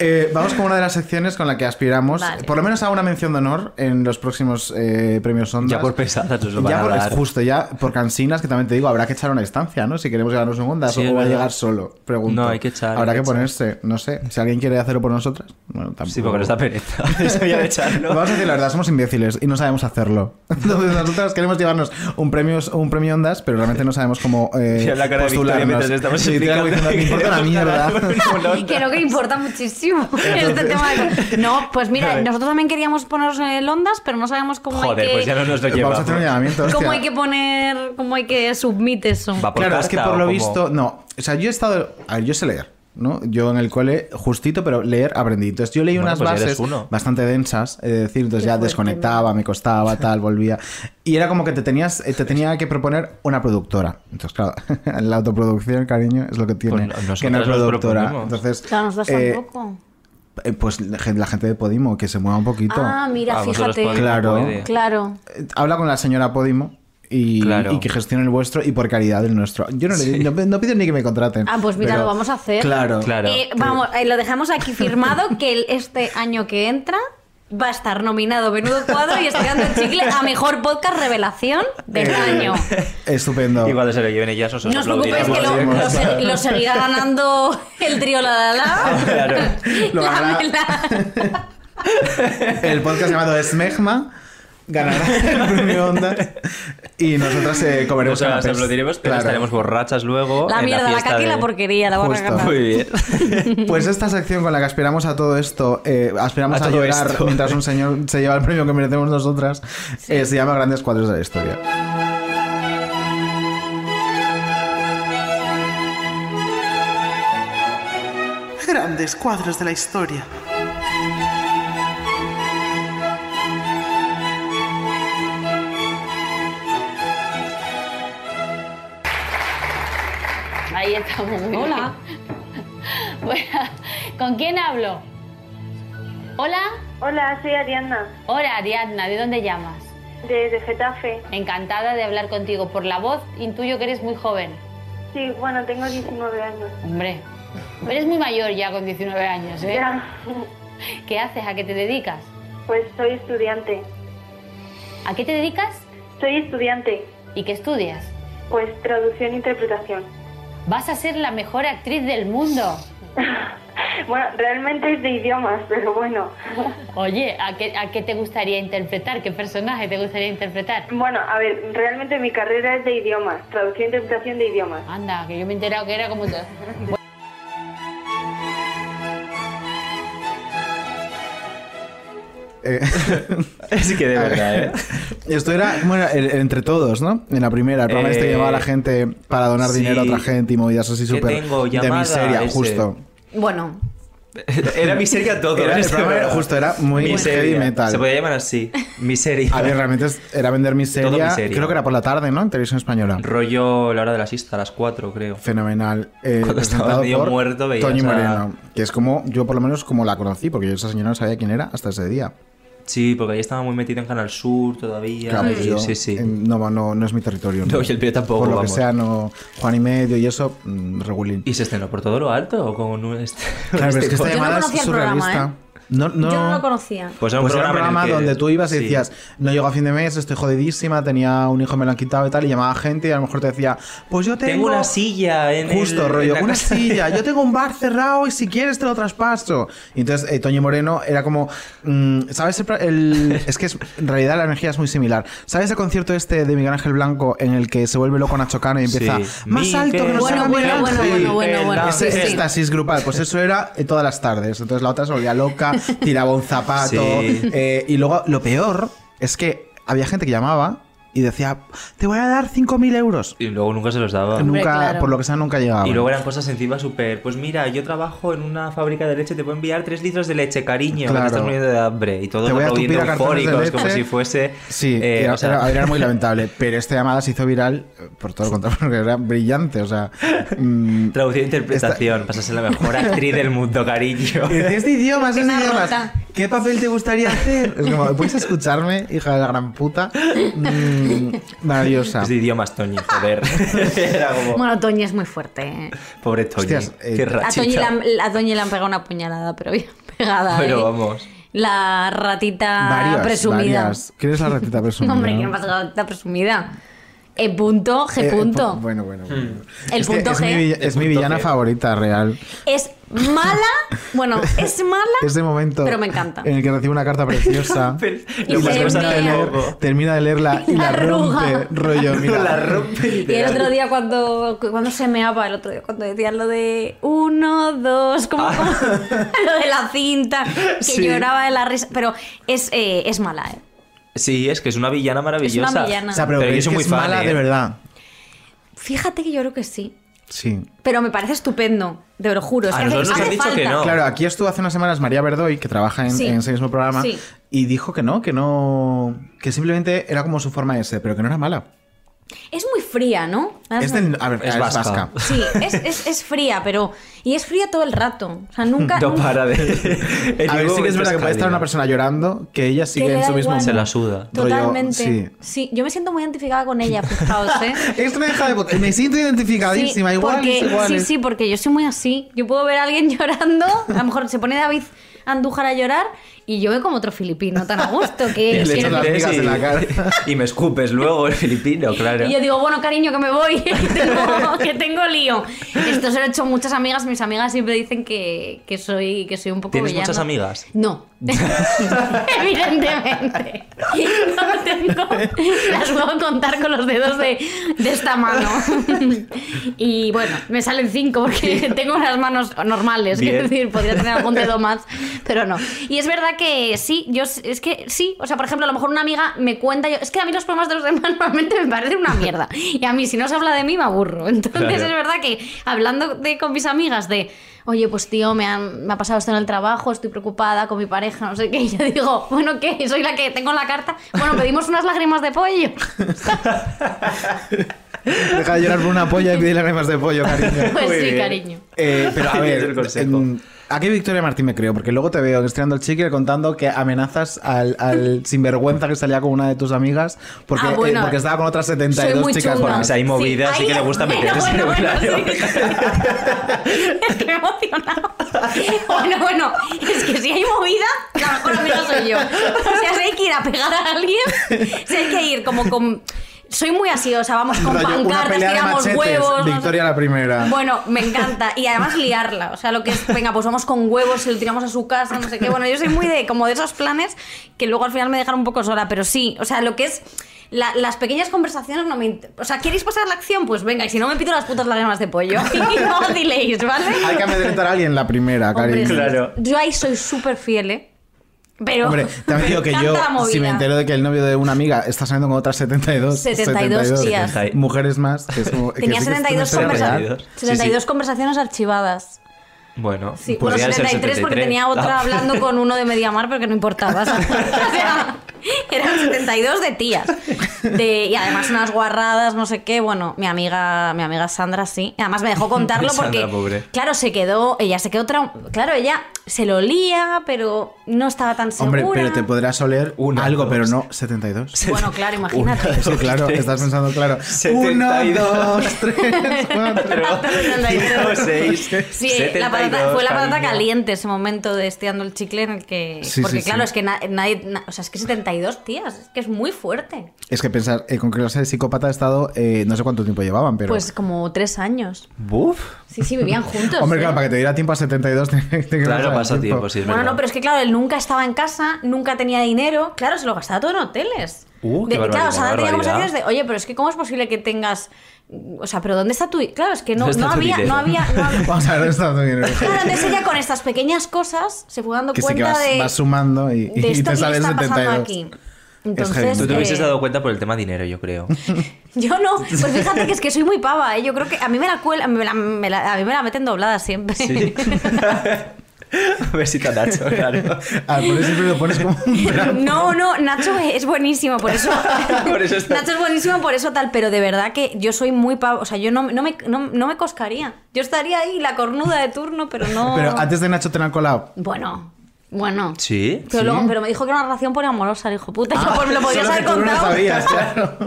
Eh, vamos con una de las secciones con la que aspiramos, Vale. por lo menos a una mención de honor en los próximos eh, premios Ondas. Ya por pesadas nos lo van Ya a dar. justo, ya por cansinas, que también te digo, habrá que echar una distancia, ¿no? Si queremos llegarnos un Ondas Sí, o va a llegar solo, pregunto. No, hay que echar, Habrá que, que echar. ponerse, no sé, si alguien quiere hacerlo por nosotras, bueno, tampoco. Sí, porque nos da pereza. Eso ya de echarlo. Vamos a decir la verdad, somos imbéciles y no sabemos hacerlo. Entonces nosotros queremos llevarnos un premio, un premio Ondas, pero realmente no sabemos cómo eh, la cara de postularnos. mientras estamos Sí, diciendo, que importa una mierda. Y creo que importa muchísimo este tema. de- No, pues mira, nosotros también queríamos ponernos en el Ondas, pero no sabemos cómo Joder, hay que... pues ya no nos lo Vamos a llevamos. hacer un llamamiento. ¿Cómo hay que poner, cómo hay que submit eso? Claro, es que por lo visto, no. O sea, yo he estado. A ver, yo sé leer, ¿no? Yo en el cole, justito, pero leer aprendí. Entonces yo leí Bueno, unas pues bases uno. bastante densas, es decir, entonces Qué ya fuerte, desconectaba, me costaba, tal, volvía. Y era como que te tenías, eh, te tenía que proponer una productora. Entonces, claro, la autoproducción, cariño, es lo que tiene. Pues que no es nos productora. Entonces, Claro, nosotros eh, tampoco. eh, pues la gente de Podimo, que se mueva un poquito. Ah, mira, Ah, fíjate. Claro. Claro. Eh, Habla con la señora Podimo. Y, Claro. y que gestione el vuestro y por caridad el nuestro. Yo no, le, no, no pido ni que me contraten. Ah, pues mira, pero- lo vamos a hacer. Claro. Claro. Eh, vamos, eh, lo dejamos aquí firmado que el- este año que entra va a estar nominado Menudo Cuadro y Estirando el Chicle a Mejor Podcast Revelación del Eh, año. Estupendo. Cuando se lo lleven ellas os No os preocupéis que lo, lo se- lo seguirá ganando el trío La La La. Claro. Lo La. Mela. El podcast llamado Smegma ganará el premio Onda y nosotras eh, comeremos Nos canapés. aplaudiremos, pero Claro. estaremos borrachas luego. La en mierda, la fiesta caca y la de- porquería, la van a Justo. ganar. Muy bien. Pues esta sección con la que aspiramos a todo esto, eh, aspiramos A a, llorar esto. mientras un señor se lleva el premio que merecemos nosotras, eh, se llama Grandes Cuadros de la Historia. Grandes cuadros de la historia. Ahí estamos. muy Hola. bien. Bueno, ¿Con quién hablo? Hola. Hola, soy Ariadna, Hola, Ariadna. ¿De dónde llamas? desde Getafe. Encantada de hablar contigo. Por la voz intuyo que eres muy joven. Sí, bueno, tengo 19 años. Hombre, eres muy mayor ya con 19 años, ¿eh? Ya. ¿Qué haces? ¿A qué te dedicas? Pues soy estudiante. ¿A qué te dedicas? Soy estudiante. ¿Y qué estudias? Pues traducción e interpretación. Vas a ser la mejor actriz del mundo. Bueno, realmente es de idiomas, pero bueno. Oye, ¿a qué, ¿a qué te gustaría interpretar? ¿Qué personaje te gustaría interpretar? Bueno, a ver, realmente mi carrera es de idiomas, traducción e interpretación de idiomas. Anda, que yo me he enterado que era como... Eh, Es que de verdad, ¿eh? Esto era, ¿cómo era? El- el entre todos, ¿no? En la primera, el programa este que Eh, llamaba a la gente para donar sí. dinero a otra gente y movidas así ¿Qué súper de miseria, ese. justo. Bueno, Era miseria todo. Era- ¿eh? el programa era- justo, era muy Miseria. heavy metal. Se podía llamar así. Miseria. A ver, realmente era vender miseria, Todo miseria. Creo que era por la tarde, ¿no? En televisión española. Rollo la hora de la siesta, a las 4, creo. Fenomenal. Eh, Cuando estaba medio muerto, veías Toñi a- Moreno. Que es como, yo por lo menos como la conocí, porque yo esa señora no sabía quién era hasta ese día. Sí, porque ahí estaba muy metido en Canal Sur todavía. Claro, yo, sí, sí. eh, no, no, no es mi territorio. No, y el mío tampoco, Por lo vamos. que sea, no. Juan y medio y eso, mm, regulín. ¿Y se estrenó por todo lo alto o con un este? Claro, pero es que esta Yo no llamada es programa, surrealista. No, no, yo no lo conocía. Pues era un Pues era un programa, que- donde tú ibas y sí. decías, no llego a fin de mes, estoy jodidísima, tenía un hijo, me lo han quitado y tal, y llamaba gente y a lo mejor te decía, pues yo tengo... Tengo una silla en Justo, el- rollo, en una casa". silla, yo tengo un bar cerrado y si quieres te lo traspaso. Y entonces eh, Toño Moreno era como, mm, ¿sabes? El, el- es que es- en realidad la energía es muy similar. ¿Sabes el concierto este de Miguel Ángel Blanco en el que se vuelve loco Nacho Cano y empieza, Sí. más alto que Bueno, bueno, bueno, Ángel"? bueno, bueno, bueno, Ese sí, sí. éxtasis grupal, pues eso era eh, todas las tardes. Entonces la otra se volvía loca, tiraba un zapato. Sí. eh, y luego lo peor es que había gente que llamaba y decía, te voy a dar 5.000 euros. Y luego nunca se los daba. nunca, por lo que sea, nunca llegaba. Y luego eran cosas encima súper. Pues mira, yo trabajo en una fábrica de leche, te puedo enviar 3 litros de leche, cariño, que Claro. te estás muriendo de hambre. Y todos aplaudiendo eufóricos, como si fuese. Sí, eh, era, o sea, era- era muy lamentable. Pero esta llamada se hizo viral eh, por todo lo contrario, porque era brillante. O sea, mm, Traducción e interpretación, pasas a la mejor actriz del mundo, cariño. Es de idiomas, es de idiomas. rota. ¿Qué papel te gustaría hacer? Es como, ¿puedes escucharme, hija de la gran puta? Mm, maravillosa. Es de idiomas, Toñi, joder. Era como. Bueno, Toñi es muy fuerte. ¿eh? Pobre Toñi. Hostias, eh, qué A Toñi, rachita. le han, a Toñi le han pegado una puñalada, pero bien pegada. Pero ¿eh? vamos. La ratita varias, presumida. varias. ¿Quién es la ratita presumida? Hombre, ¿quién pasa la ratita presumida? E punto, G Eh, punto. pu- bueno, bueno. bueno. El es que punto es Mi, G. es mi villana favorita real. Es mala. Bueno, es mala. Ese momento Pero me encanta. en el que recibe una carta preciosa Y y se termina de, envía. leer, termina de leerla y la, La rompe, rollo, mira. La rompe. Y el otro día cuando, cuando se meaba, el otro día cuando decían lo de uno, dos, como, como- lo de la cinta, que Sí. lloraba de la risa. Pero es, eh, es mala, ¿eh? Sí, es que es una villana maravillosa. Es una villana. O sea, pero, Pero yo ¿creéis soy que muy es fan, mala ¿eh? de verdad. Fíjate que yo creo que sí. Sí. Pero me parece estupendo, te lo juro. Es A que hace, nosotros nos han dicho falta. que no. Claro, aquí estuvo hace unas semanas María Verdoy, que trabaja en, Sí. en ese mismo programa, Sí. y dijo que no, que no. que simplemente era como su forma de ser, pero que no era mala. Es muy fría, ¿no? Es del. A ver, Es es, vasca. vasca. Sí, es, es, es fría, pero. Y es fría todo el rato. O sea, nunca. No nunca- para de. A ver, sí que es verdad que puede estar una persona llorando, que ella sigue le en su mismo. igual. Se la suda. rollo, Totalmente. sí. sí. yo me siento muy identificada con ella, fijaos, ¿eh? Es una hija de. Me siento identificadísima, Sí, igual, porque, igual. Sí, sí, porque yo soy muy así. Yo puedo ver a alguien llorando, a lo mejor se pone David Andújar a llorar y yo veo como otro filipino tan a gusto Y que... le que- echas las migas en la cara. Y me escupes luego el filipino, claro. y yo digo, bueno, cariño, que me voy, que tengo, que tengo lío. Esto se lo he hecho a muchas amigas. Mis amigas siempre dicen que, que soy, que soy un poco ¿Tienes villana. muchas amigas? No. Evidentemente. No tengo. Las puedo contar con los dedos de, de esta mano. Y bueno, me salen cinco porque tengo unas manos normales. Quiero decir, podría tener algún dedo más, pero no. Y es verdad que sí, yo es que sí. O sea, por ejemplo, a lo mejor una amiga me cuenta. Yo, es que a mí los problemas de los demás normalmente me parecen una mierda. Y a mí, si no se habla de mí, me aburro. Entonces Claro. es verdad que hablando de, con mis amigas de. Oye, pues tío, me, han- me ha pasado esto en el trabajo, estoy preocupada con mi pareja, no sé qué. Y yo digo, bueno, ¿qué? Soy la que tengo la carta. Bueno, pedimos unas lágrimas de pollo. Deja de llorar por una polla y pide lágrimas de pollo, cariño. Pues Muy sí, bien. cariño. Eh, pero a Es ver, el consejo. en- ¿a qué Victoria Martín me creo? Porque luego te veo estirando el chicle contando que amenazas al, al sinvergüenza que salía con una de tus amigas porque, Ah, bueno. eh, porque estaba con otras Soy 72 muy chicas más. Si hay movidas, sí, ahí- que le gusta bueno, meterse. bueno, bueno, claro. sí. Es que me he emocionado. Bueno, bueno, es que si hay movida, la mejor amiga soy yo. O sea, si hay que ir a pegar a alguien, si hay que ir como con. Soy muy así, o sea, vamos con Rollo, pancartas, tiramos machetes, huevos. no sé- Victoria la primera. Bueno, me encanta. Y además liarla. O sea, lo que es, venga, pues vamos con huevos y lo tiramos a su casa, no sé qué. Bueno, yo soy muy de como de esos planes que luego al final me dejan un poco sola. Pero sí, o sea, lo que es. la- las pequeñas conversaciones no me. O sea, ¿queréis pasar la acción? Pues venga, y si no me pido las putas lágrimas de pollo. Y no vaciléis, ¿vale? Hay que amedrentar a alguien la primera, Hombre, cariño. sí. Yo ahí soy súper fiel, ¿eh? Pero. Hombre, también digo que yo, si me entero de que el novio de una amiga está saliendo con otras 72, 72 tías. mujeres más, que que Tenía sí que es una 72, historia conversa- real. 72 conversaciones archivadas. Bueno, Sí, bueno, podrían ser 73 porque tenía otra Ah. hablando con uno de Mediamar, pero que no importaba. O sea, eran 72 de tías. De- y además unas guarradas, no sé qué. Bueno, mi amiga, mi amiga Sandra sí. Y además me dejó contarlo porque, Sandra, pobre. claro, se quedó, ella se quedó traum- Claro, ella se lo lía, pero no estaba tan segura. Hombre, pero te podrás oler Una, algo, dos. pero no 72. Bueno, claro, imagínate. Es que claro, tres. estás pensando, claro. 72. Uno, dos, tres, cuatro. Cinco, seis, Sí, la patata- 72, fue la patata cariño. caliente ese momento de estirando el chicle en el que. Sí, porque sí, claro, sí. es que na- nadie. na- o sea, es que 72 tías, es que es muy fuerte. Es que pensar, eh, con que clase de psicópata de estado, eh, no sé cuánto tiempo llevaban, pero. Pues como tres años. Buf. Sí, sí, vivían juntos. Hombre, ¿eh? claro, para que te diera tiempo a 72, tiene tiene que Claro, pasar pasó tiempo, sí, es Bueno, verdad. no, pero es que claro, él nunca estaba en casa, nunca tenía dinero. Claro, se lo gastaba todo en hoteles. Uh, qué De- claro, o sea, tenía conversaciones de, oye, pero es que ¿cómo es posible que tengas. O sea, pero ¿dónde está tu.? Claro, es que no, ¿Dónde está no había, no había. no había- Vamos a ver dónde está tu dinero. Claro, entonces ella con estas pequeñas cosas se fue dando Que sí que cuenta vas, de. vas sumando y, de y esto te que sale le el está pasando 72. aquí. Entonces, Tú te hubieses eh, dado cuenta por el tema dinero, yo creo. Yo no, pues fíjate que es que soy muy pava, ¿eh? Yo creo que a mí me la cuela, me la- me la- a mí me la meten doblada siempre. Besito a Nacho, claro. Ah, por eso siempre lo pones como un. No, no, Nacho es buenísimo, por eso. Por eso está- Nacho es buenísimo, por eso tal, pero de verdad que yo soy muy pavo. O sea, yo no, no, me, no, no me coscaría. Yo estaría ahí, la cornuda de turno, pero no. Pero antes de Nacho te lo han colado. Bueno, bueno. ¿Sí? Pero, ¿Sí? luego- pero me dijo que era una relación poliamorosa, el hijo puta. yo pues me lo podías que haber tú no lo contado. sabías, claro.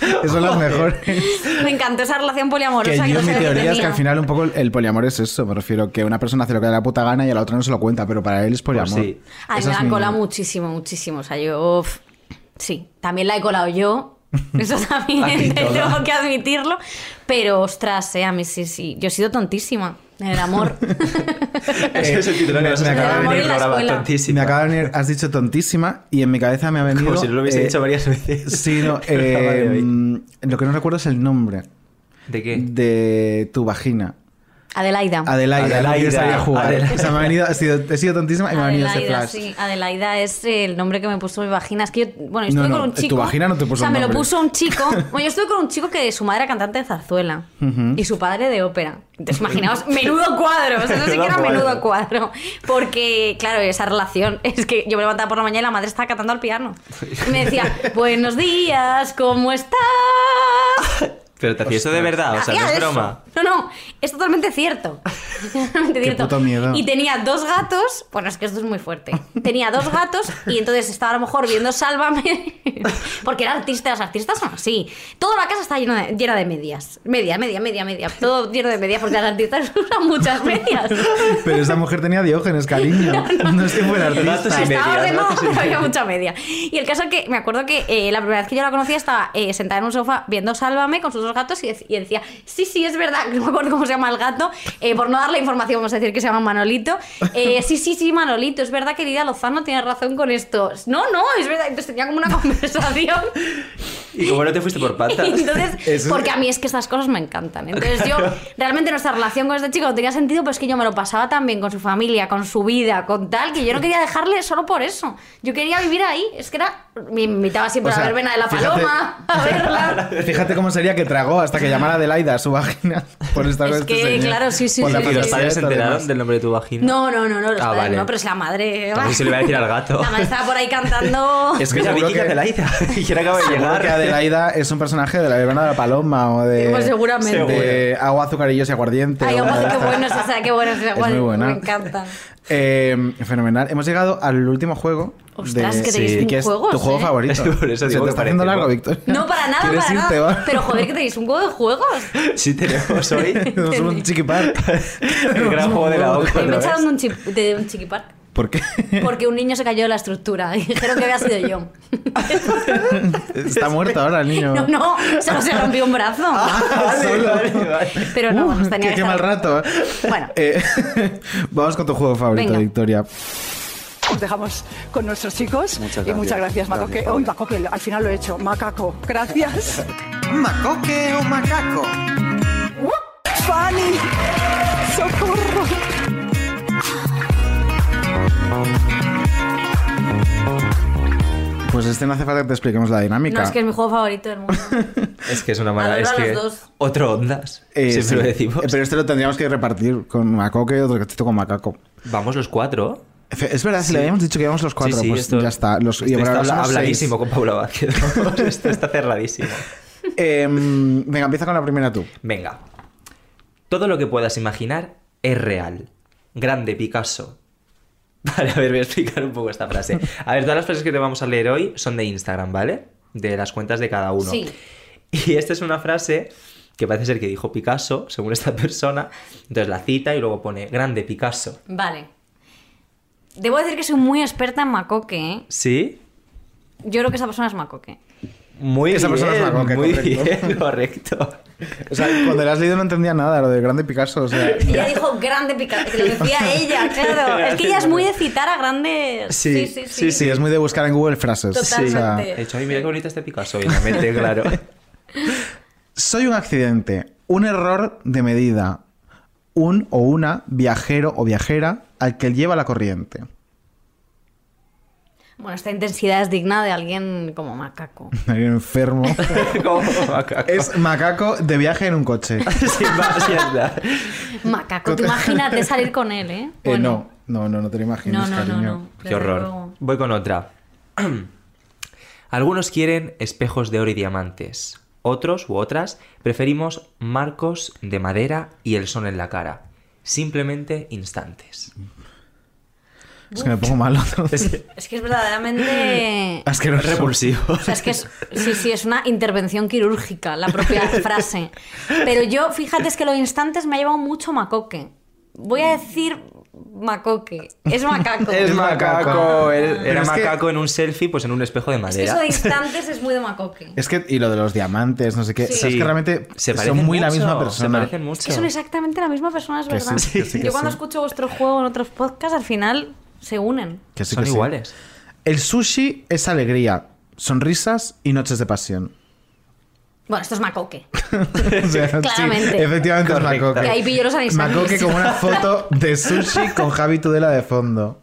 Eso es lo mejor. Me encantó esa relación poliamorosa Que que, yo no mi lo que teoría es que al final un poco el, poliamor es eso. Me refiero que una persona hace lo que le da la puta gana y a la otra no se lo cuenta, pero para él es poliamor. Pues sí. Ay, Esa me la mi- colado muchísimo, muchísimo. O sea, yo. uf, sí, también la he colado yo. Eso también tengo que admitirlo. Pero ostras, eh, a mí sí, sí. Yo he sido tontísima el amor. Ese es el que me, acaba de venir programa, tontísima. Me acaba de venir, has dicho tontísima y en mi cabeza me ha venido. Como si no lo hubiese eh, dicho varias veces. Sí, no. Eh, lo que no recuerdo es el nombre ¿De qué? de tu vagina. Adelaida. Adelaida. Adelaida, no jugar. Adelaida. O sea, me ha venido, he sido, he sido tontísima y me ha venido ese flash. sí. Adelaida es el nombre que me puso mi vagina. Es que yo, bueno, No, estuve no, con un tu chico. vagina no te puso O sea, un me lo puso un chico. Bueno, yo estuve con un chico que su madre era cantante de zarzuela y su padre de ópera. Entonces, imaginaos, menudo cuadro. O sea, eso sí que Menudo era menudo cuadro. Porque, claro, esa relación es que yo me levantaba por la mañana y la madre estaba cantando al piano. Y me decía, buenos días, ¿cómo estás? Pero te hacía eso de verdad, o sea, no es eso. broma. No, no, es totalmente cierto. Totalmente Qué cierto. puto miedo. Y tenía dos gatos. Bueno, es que esto es muy fuerte. Tenía dos gatos y entonces estaba a lo mejor viendo Sálvame. Porque era artista, los artistas son así. Toda la casa está llena de, llena de medias. Media, media, media, media. Todo lleno de medias porque los artistas usan muchas medias. Pero esa mujer tenía diógenes, cariño. No, es que fuera artista. Estaba de ¿no? moda, pero había mucha media. Y el caso es que me acuerdo que eh, la primera vez que yo la conocía estaba eh, sentada en un sofá viendo Sálvame con sus dos gatos y decía, sí, sí, es verdad, no me acuerdo cómo se llama el gato, eh, por no darle información vamos a decir que se llama Manolito. Eh, sí, sí, sí, Manolito, es verdad que Lidia Lozano tiene razón con esto. No, no, es verdad. Entonces tenía como una conversación. Y como no te fuiste por patas. Entonces, Eso- porque a mí es que estas cosas me encantan. Entonces yo, realmente nuestra relación con este chico no tenía sentido, pero es que yo me lo pasaba tan bien con su familia, con su vida, con tal, que yo no quería dejarle solo por eso. Yo quería vivir ahí. Es que era, me invitaba siempre O sea, a ver Vena de la fíjate- Paloma, a verla. Fíjate cómo sería que tragó hasta que llamara Adelaida a su vagina por estar Es con este que, señor. claro, sí, sí, Por sí, la sí. ¿Y los padres se enteraron del nombre de tu vagina? No, no, no, no, los Ah, padres vale. no, pero es la madre. También se le iba a decir al gato. La madre estaba por ahí cantando. Es que ya Seguro Vicky que- Adelaida. Y que acaba de llegar. que Adelaida es un personaje de la Verbena de la Paloma o de, Pues seguramente. de agua, azucarillos y aguardiente. Ay, qué bueno es esa, qué bueno es esa. Es muy buena. Me encanta. Eh, fenomenal. Hemos llegado al último juego. Ostras, de, que tenéis y que es juegos, tu juego ¿eh? favorito. Por eso Se te está haciendo largo. Victoria. No, para nada, ¿Quieres para irte, nada. va? Pero joder, que tenéis un juego de juegos. Sí tenemos hoy Tenemos un chiquipar. el gran juego de la OCA. me ¿no echaron ves? de un, chip, de un chiquipark. ¿Por qué? Porque un niño se cayó de la estructura y dijeron que había sido yo. Está muerto ahora el niño. No, no, solo se rompió un brazo. Solo. Pero no, Uh, nos tenía qué, que qué mal rato. Bueno. Eh, vamos con tu juego favorito, Venga. Victoria. Os dejamos con nuestros chicos. Muchas Y muchas gracias. gracias, Macoque. Gracias, Hoy, Macoque, al final lo he hecho. Macaco. Gracias. ¿Macoque o macaco? Fanny. Socorro. Pues este no hace falta que te expliquemos la dinámica. No, es que es mi juego favorito del mundo. Es que es una mala. Es a que. los dos. Otro ondas. Eh, Siempre sí. lo decimos. Eh, Pero este lo tendríamos que repartir con Macoque y otro gatito con Macaco. Vamos los cuatro. Es verdad, si Sí. le habíamos dicho que íbamos los cuatro, Sí, sí, pues esto- ya está. Los, y Esto ahora está habladísimo seis. con Paula Vázquez. Esto está cerradísimo. Em, venga, empieza con la primera tú. Venga. Todo lo que puedas imaginar es real. Grande Picasso. Vale, a ver, voy a explicar un poco esta frase. A ver, todas las frases que te vamos a leer hoy son de Instagram, ¿vale? De las cuentas de cada uno. Sí. Y esta es una frase que parece ser que dijo Picasso, según esta persona. Entonces la cita y luego pone Grande Picasso. Vale. Debo decir que soy muy experta en Macoque, ¿eh? ¿Sí? Yo creo que esa persona es Macoque. Muy Esa bien, persona es muy correcto. bien, correcto. O sea, cuando le has leído no entendía nada, lo de Grande Picasso. O sea, Ella dijo grande Picasso, que lo decía ella, claro. Es que ella es muy de citar a grandes. Sí, sí, sí. sí, es muy de buscar en Google frases. Totalmente. O sea, He dicho, ay, mira qué bonito este Picasso. Y la mente, claro. soy un accidente, un error de medida, un o una viajero o viajera al que lleva la corriente. Bueno, esta intensidad es digna de alguien como macaco. Alguien enfermo. Como macaco. Es macaco de viaje en un coche. Sí, va, sí, es verdad. Macaco, tú imagínate salir con él, ¿eh? Eh, no, no, no, no te lo imaginas, No, no, no, cariño. no. Qué horror. luego. Voy con otra. Algunos quieren espejos de oro y diamantes. Otros u otras preferimos marcos de madera y el sol en la cara. Simplemente instantes. Es que me pongo malo. Es que es verdaderamente... Es que no es repulsivo. O sea, es que es, sí, sí, es una intervención quirúrgica la propia frase. Pero yo, fíjate, es que los instantes me ha llevado mucho macoque. Voy a decir macoque. Es macaco. Es macaco. Era es que- macaco en un selfie, pues en un espejo de Es que madera. eso de instantes es muy de macoque. Es que, y lo de los diamantes, no sé qué. Sí. o sea, es que realmente Se son muy la misma se persona. parecen mucho. Es que son exactamente la misma persona, es Que verdad. sí, que sí, que Yo cuando sí. escucho vuestro juego en otros podcasts, al final se unen. Que sí, Son que sí. iguales. El sushi es alegría, sonrisas y noches de pasión. Bueno, esto es macoque. O sea, sí, Claramente. efectivamente Correcto. es Macoque. Que ahí pillo los. Macoque como una foto de sushi con Javi Tudela de fondo.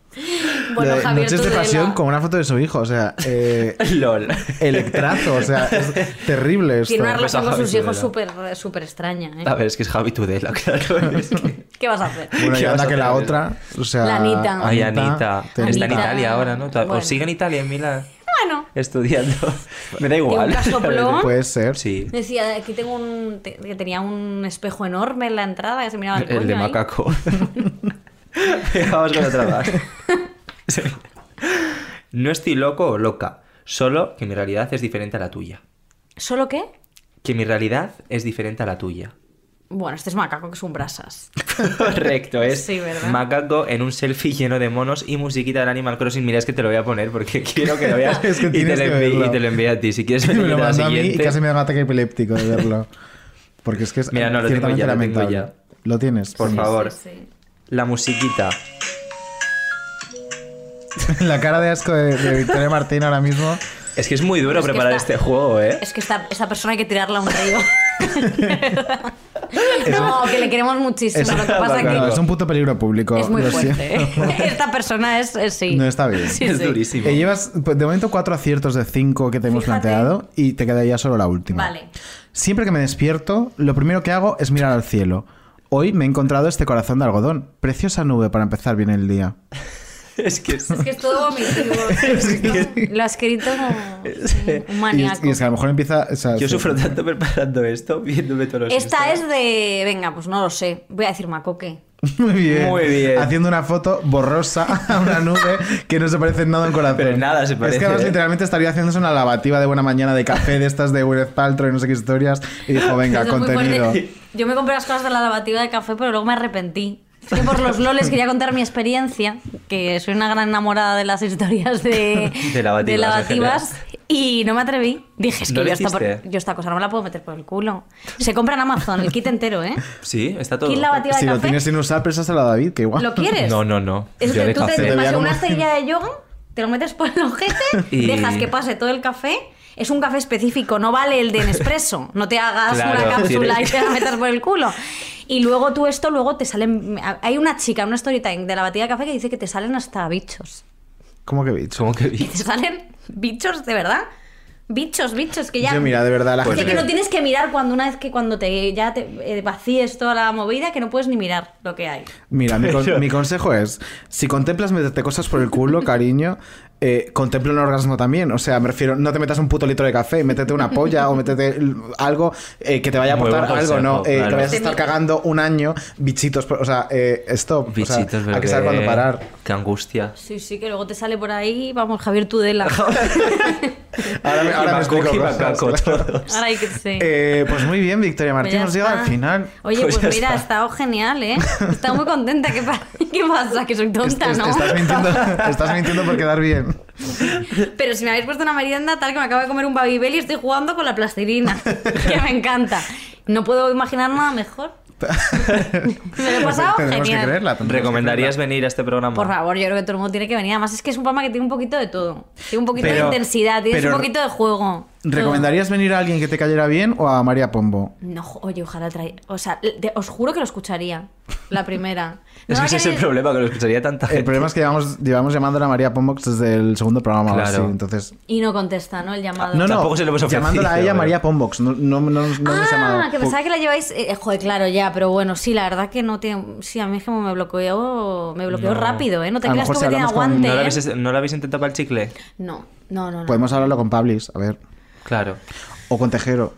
Bueno, De Javier Noches de pasión con una foto de su hijo, o sea, eh, LOL. electrazo, o sea, es terrible esto. Tiene una relación con sus hijos súper súper extraña. ¿eh? A ver, es que es Javi Tudela, claro. Es que- ¿Qué vas a hacer? Bueno, y ¿Qué anda que la otra, o sea... La Anita. Ay, Anita. te- Está en Anita. Italia ahora, ¿no? Bueno. O sigue en Italia, en Milán, Bueno, estudiando. Me da igual. un. Puede ser. Sí. decía, aquí tengo un... te- que tenía un espejo enorme en la entrada que se miraba el, El de ahí. macaco. Vamos con otra más. Sí. No estoy loco o loca, solo que mi realidad es diferente a la tuya. ¿Solo qué? Que mi realidad es diferente a la tuya. Bueno, este es macaco que es un brasas. Correcto, es Sí, ¿verdad? macaco en un selfie lleno de monos y musiquita del Animal Crossing. Mira, es que te lo voy a poner porque quiero que lo veas Es que y, te lo que envíe, verlo. y te lo envíe a ti. Si quieres me venir lo a la mandó a mí y siguiente. casi me da un ataque epiléptico de verlo. Porque es que es Mira, no, lo tengo ciertamente ya, lo tengo ya. ¿Lo tienes? Por Sí. favor. Sí, sí. La musiquita. La cara de asco de, de Victoria Martín ahora mismo. Es que es muy duro Es preparar este juego, ¿eh? Es que esta, esta persona hay que tirarla a un río. no, que le queremos muchísimo. Es, Lo que pasa no, que es un puto peligro público. es muy fuerte. ¿eh? Esta persona es, es- sí. No está bien. Sí, sí. Eh, llevas de momento cuatro aciertos de cinco que te hemos Fíjate. planteado y te quedaría solo la última. Vale. Siempre que me despierto, lo primero que hago es mirar al cielo. Hoy me he encontrado este corazón de algodón. Preciosa nube para empezar bien el día. Es que es... Es que es todo vomitivo. Lo ha escrito como sí, un Y maníaco. es, y es que a lo mejor empieza. o sea, Yo sí. sufro tanto preparando esto, viéndome todos los Esta es de. Venga, pues no lo sé. Voy a decir macoque. Muy bien. Muy bien. Haciendo una foto borrosa a una nube que no se parece en nada a un corazón. Pero en nada se Es parece, que además ¿eh? literalmente estaría haciéndose una lavativa de buena mañana de café de estas de Gwyneth Paltrow y no sé qué historias. Y dijo, venga, es contenido. Yo me compré las cosas de la lavativa de café, pero luego me arrepentí. Es que por los loles quería contar mi experiencia, que soy una gran enamorada de las historias de, De lavativas, de lavativas, y no me atreví. Dije, es que ¿No lo yo esta, por- yo esta cosa no me la puedo meter por el culo. Se compra en Amazon el kit entero, ¿eh? Sí, está todo. Kit lavativa de Si lo café. tienes sin usar, préstaselo a David, que igual. ¿Lo quieres? No, no, no. Es Yo que de tú te tomas una estrella de yoga, te lo metes por el ojete, Y- dejas que pase todo el café. Es un café específico, no vale el de Nespresso. No te hagas Claro, una cápsula y te la metas por el culo. Y luego tú esto, luego te salen... Hay una chica, una story time de la batida de café que dice que te salen hasta bichos. ¿Cómo que bicho? ¿Cómo que Que vi? te salen bichos, de verdad. Bichos, bichos, que ya... Yo, mira, de verdad, la gente. que no tienes que mirar cuando una vez que cuando te ya te eh, vacíes toda la movida, que no puedes ni mirar lo que hay. Mira, mi, con- mi consejo es: si contemplas meterte cosas por el culo, cariño, eh, contempla un orgasmo también. O sea, me refiero, no te metas un puto litro de café, métete una polla o métete algo eh, que te vaya a aportar algo, ¿no? Eh, claro. Que vayas a Te estar cagando un año, bichitos. O sea, eh, stop. O sea, Bichitos, hay que saber cuándo parar. Qué angustia. Sí, sí, que luego te sale por ahí, vamos, Javier Tudela. Ahora me, ahora me explico. Ahora hay que sí. Eh, pues muy bien, Victoria Pues Martín, llegado está. al final. Oye, Pues pues, mira, ha está. estado genial, ¿eh? Está muy contenta. ¿Qué, pa- ¿Qué pasa? Que soy tonta, Es- ¿no? estás, mintiendo, estás mintiendo por quedar bien. Pero si me habéis puesto una merienda tal que me acabo de comer un Babybel y estoy jugando con la plastilina, que me encanta. No puedo imaginar nada mejor. Me lo he pasado Tendremos que genial. creerla. que ¿Recomendarías venir a este programa? Por favor, yo creo que todo el mundo tiene que venir. Además, es que es un programa que tiene un poquito de todo. Tiene un poquito de intensidad, tiene un poquito de juego. ¿Recomendarías venir a alguien que te cayera bien o a María Pombo? No, oye, ojalá traer. O sea, de- os juro que lo escucharía. La primera. No Es que ese es el problema, que lo escucharía tanta gente. El problema es que llevamos, llevamos llamándola a María Pombox desde el segundo programa. Claro. así, entonces. Y no contesta, ¿no? El llamado. No, no, Tampoco se lo hemos ofrecido, llamándola a ella pero- María Pombox. No, no, no, no hemos llamado. Ah, que pensaba que la lleváis. eh, joder, claro, ya, pero bueno, sí, la verdad que no tiene. Sí, a mí es como me bloqueó. Me bloqueó No. rápido, ¿eh? No te creas tú si que tiene hablamos con- aguante. ¿No lo, ¿eh? habéis, ¿No lo habéis intentado para el chicle? No, no, no. no. Podemos hablarlo con Pablis, a ver. Claro. O con Tejero.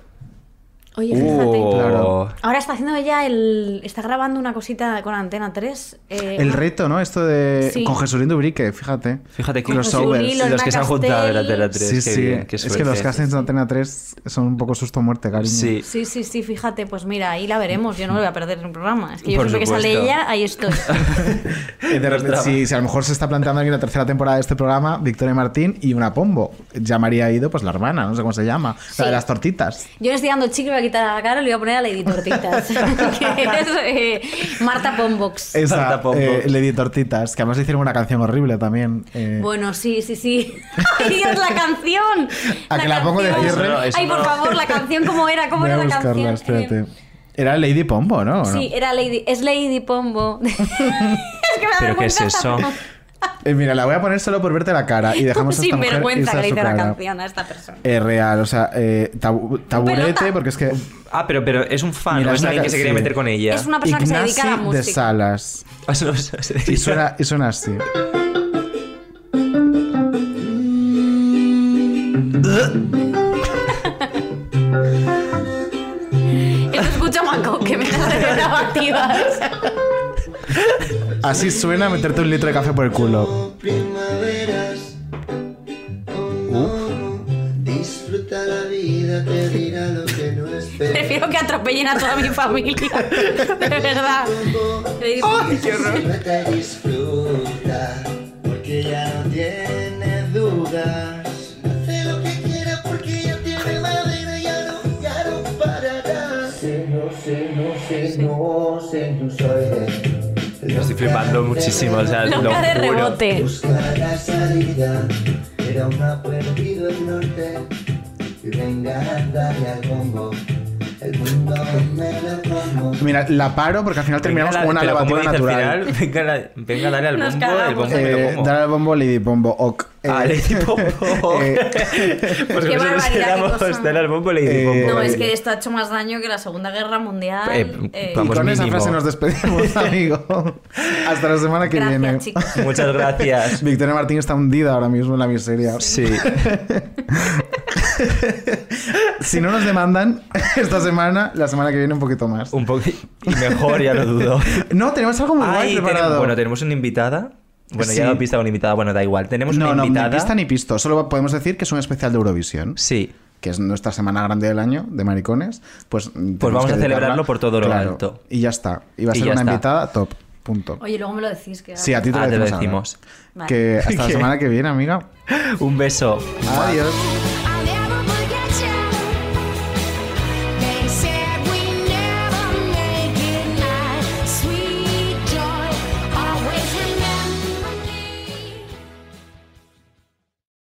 Oye, fíjate. Oh. Claro. Ahora está haciendo ella el. Está grabando una cosita con Antena 3. eh, El reto, ¿no? Esto de. Sí. Con Jesulín Dubrique, fíjate. Fíjate que los los que se han juntado de la Antena 3. Sí, qué sí. bien, qué es que los castings de Antena 3 son un poco susto muerte, cariño. Sí. Sí, sí, sí, fíjate, pues mira, ahí la veremos. Yo no me voy a perder en el programa. Es que yo Por siempre que sale supuesto. ella, ahí estoy. Eh, de repente, si, si a lo mejor se está planteando aquí la tercera temporada de este programa, Victoria Martín y una Pombo. Ya María Ido, pues la hermana, no sé cómo se llama. La de las tortitas. Yo le estoy dando chicle, voy a la cara le voy a poner a Lady Tortitas. que es eh, Marta Pombox. Esa, Marta Pombo. eh, Lady Tortitas, que además le hicieron una canción horrible también. eh. Bueno, sí, sí, sí. ¡Ay, Dios, la canción! A que la pongo de cierre. Ay, por favor, la canción, ¿cómo era? ¿Cómo Voy a era la buscarla, canción? espérate. Era Lady Pombo, ¿no? ¿O no? Sí, era Lady. Es Lady Pombo. es que me ¿Pero qué es eso? Eh, mira, la voy a poner solo por verte la cara y dejamos a Sin esta mujer vergüenza que le hice la canción a esta persona. Es real, o sea, eh, tabu- taburete, porque es que. Ah, pero, pero es un fan, Mira, no es alguien que se quería sí. meter con ella. Es una persona que se dedica a la música. de Salas. Ah, Y suena, y suena así. Eso escucha Maco, que me hace grabativas. Así suena meterte un litro de café por el culo. Disfruta la vida, te dirá lo que no esperas. Prefiero que atropellen a toda mi familia. De verdad. Lady Disfruta y disfruta, porque ya no tiene dudas. Hace lo que quiera porque ya tiene madera, ya no, ya no parará. Sé, no sé, no sé, no sé, no flipando muchísimo, o sea, lo Loca de juro. rebote. Buscar la salida, era una perdido el norte. Y venga, dale al bombo, Mira, la paro porque al final terminamos Venga, con una lavativa al natural. final, venga, la- venga, dale al Nos bombo, el bombo me lo Eh, como. dale al bombo, Lady Pombo, ok. Ah, Eh, Lady Pombo. eh, Pues Qué barbaridad, qué cosa. dale al bombo, Lady Eh, Pombo. No, es que esto ha hecho más daño que la Segunda Guerra Mundial. Eh, Eh, y con esa frase nos despedimos, amigo. Hasta la semana que Gracias, viene. chicos. Muchas gracias. Victoria Martín está hundida ahora mismo en la miseria. Sí. Si no nos demandan esta semana, la semana que viene un poquito más. Un y mejor, ya lo dudo. No, tenemos algo muy guay Ay, preparado. tenemos, bueno, tenemos una invitada. Bueno, Sí. ya he pista con invitada, bueno, da igual. Tenemos no, una no, invitada. ni pista ni pisto. Solo podemos decir que es un especial de Eurovisión. Sí. Que es nuestra semana grande del año de maricones. Pues, tenemos vamos a celebrarlo por todo lo Claro. alto. Y ya está. Y va a ser una está. invitada top. Punto. Oye, luego me lo decís. Que Sí, a ti te Ah, lo te lo decimos. ahora. decimos. Vale. Que hasta la semana que viene, amiga. Un beso. Adiós.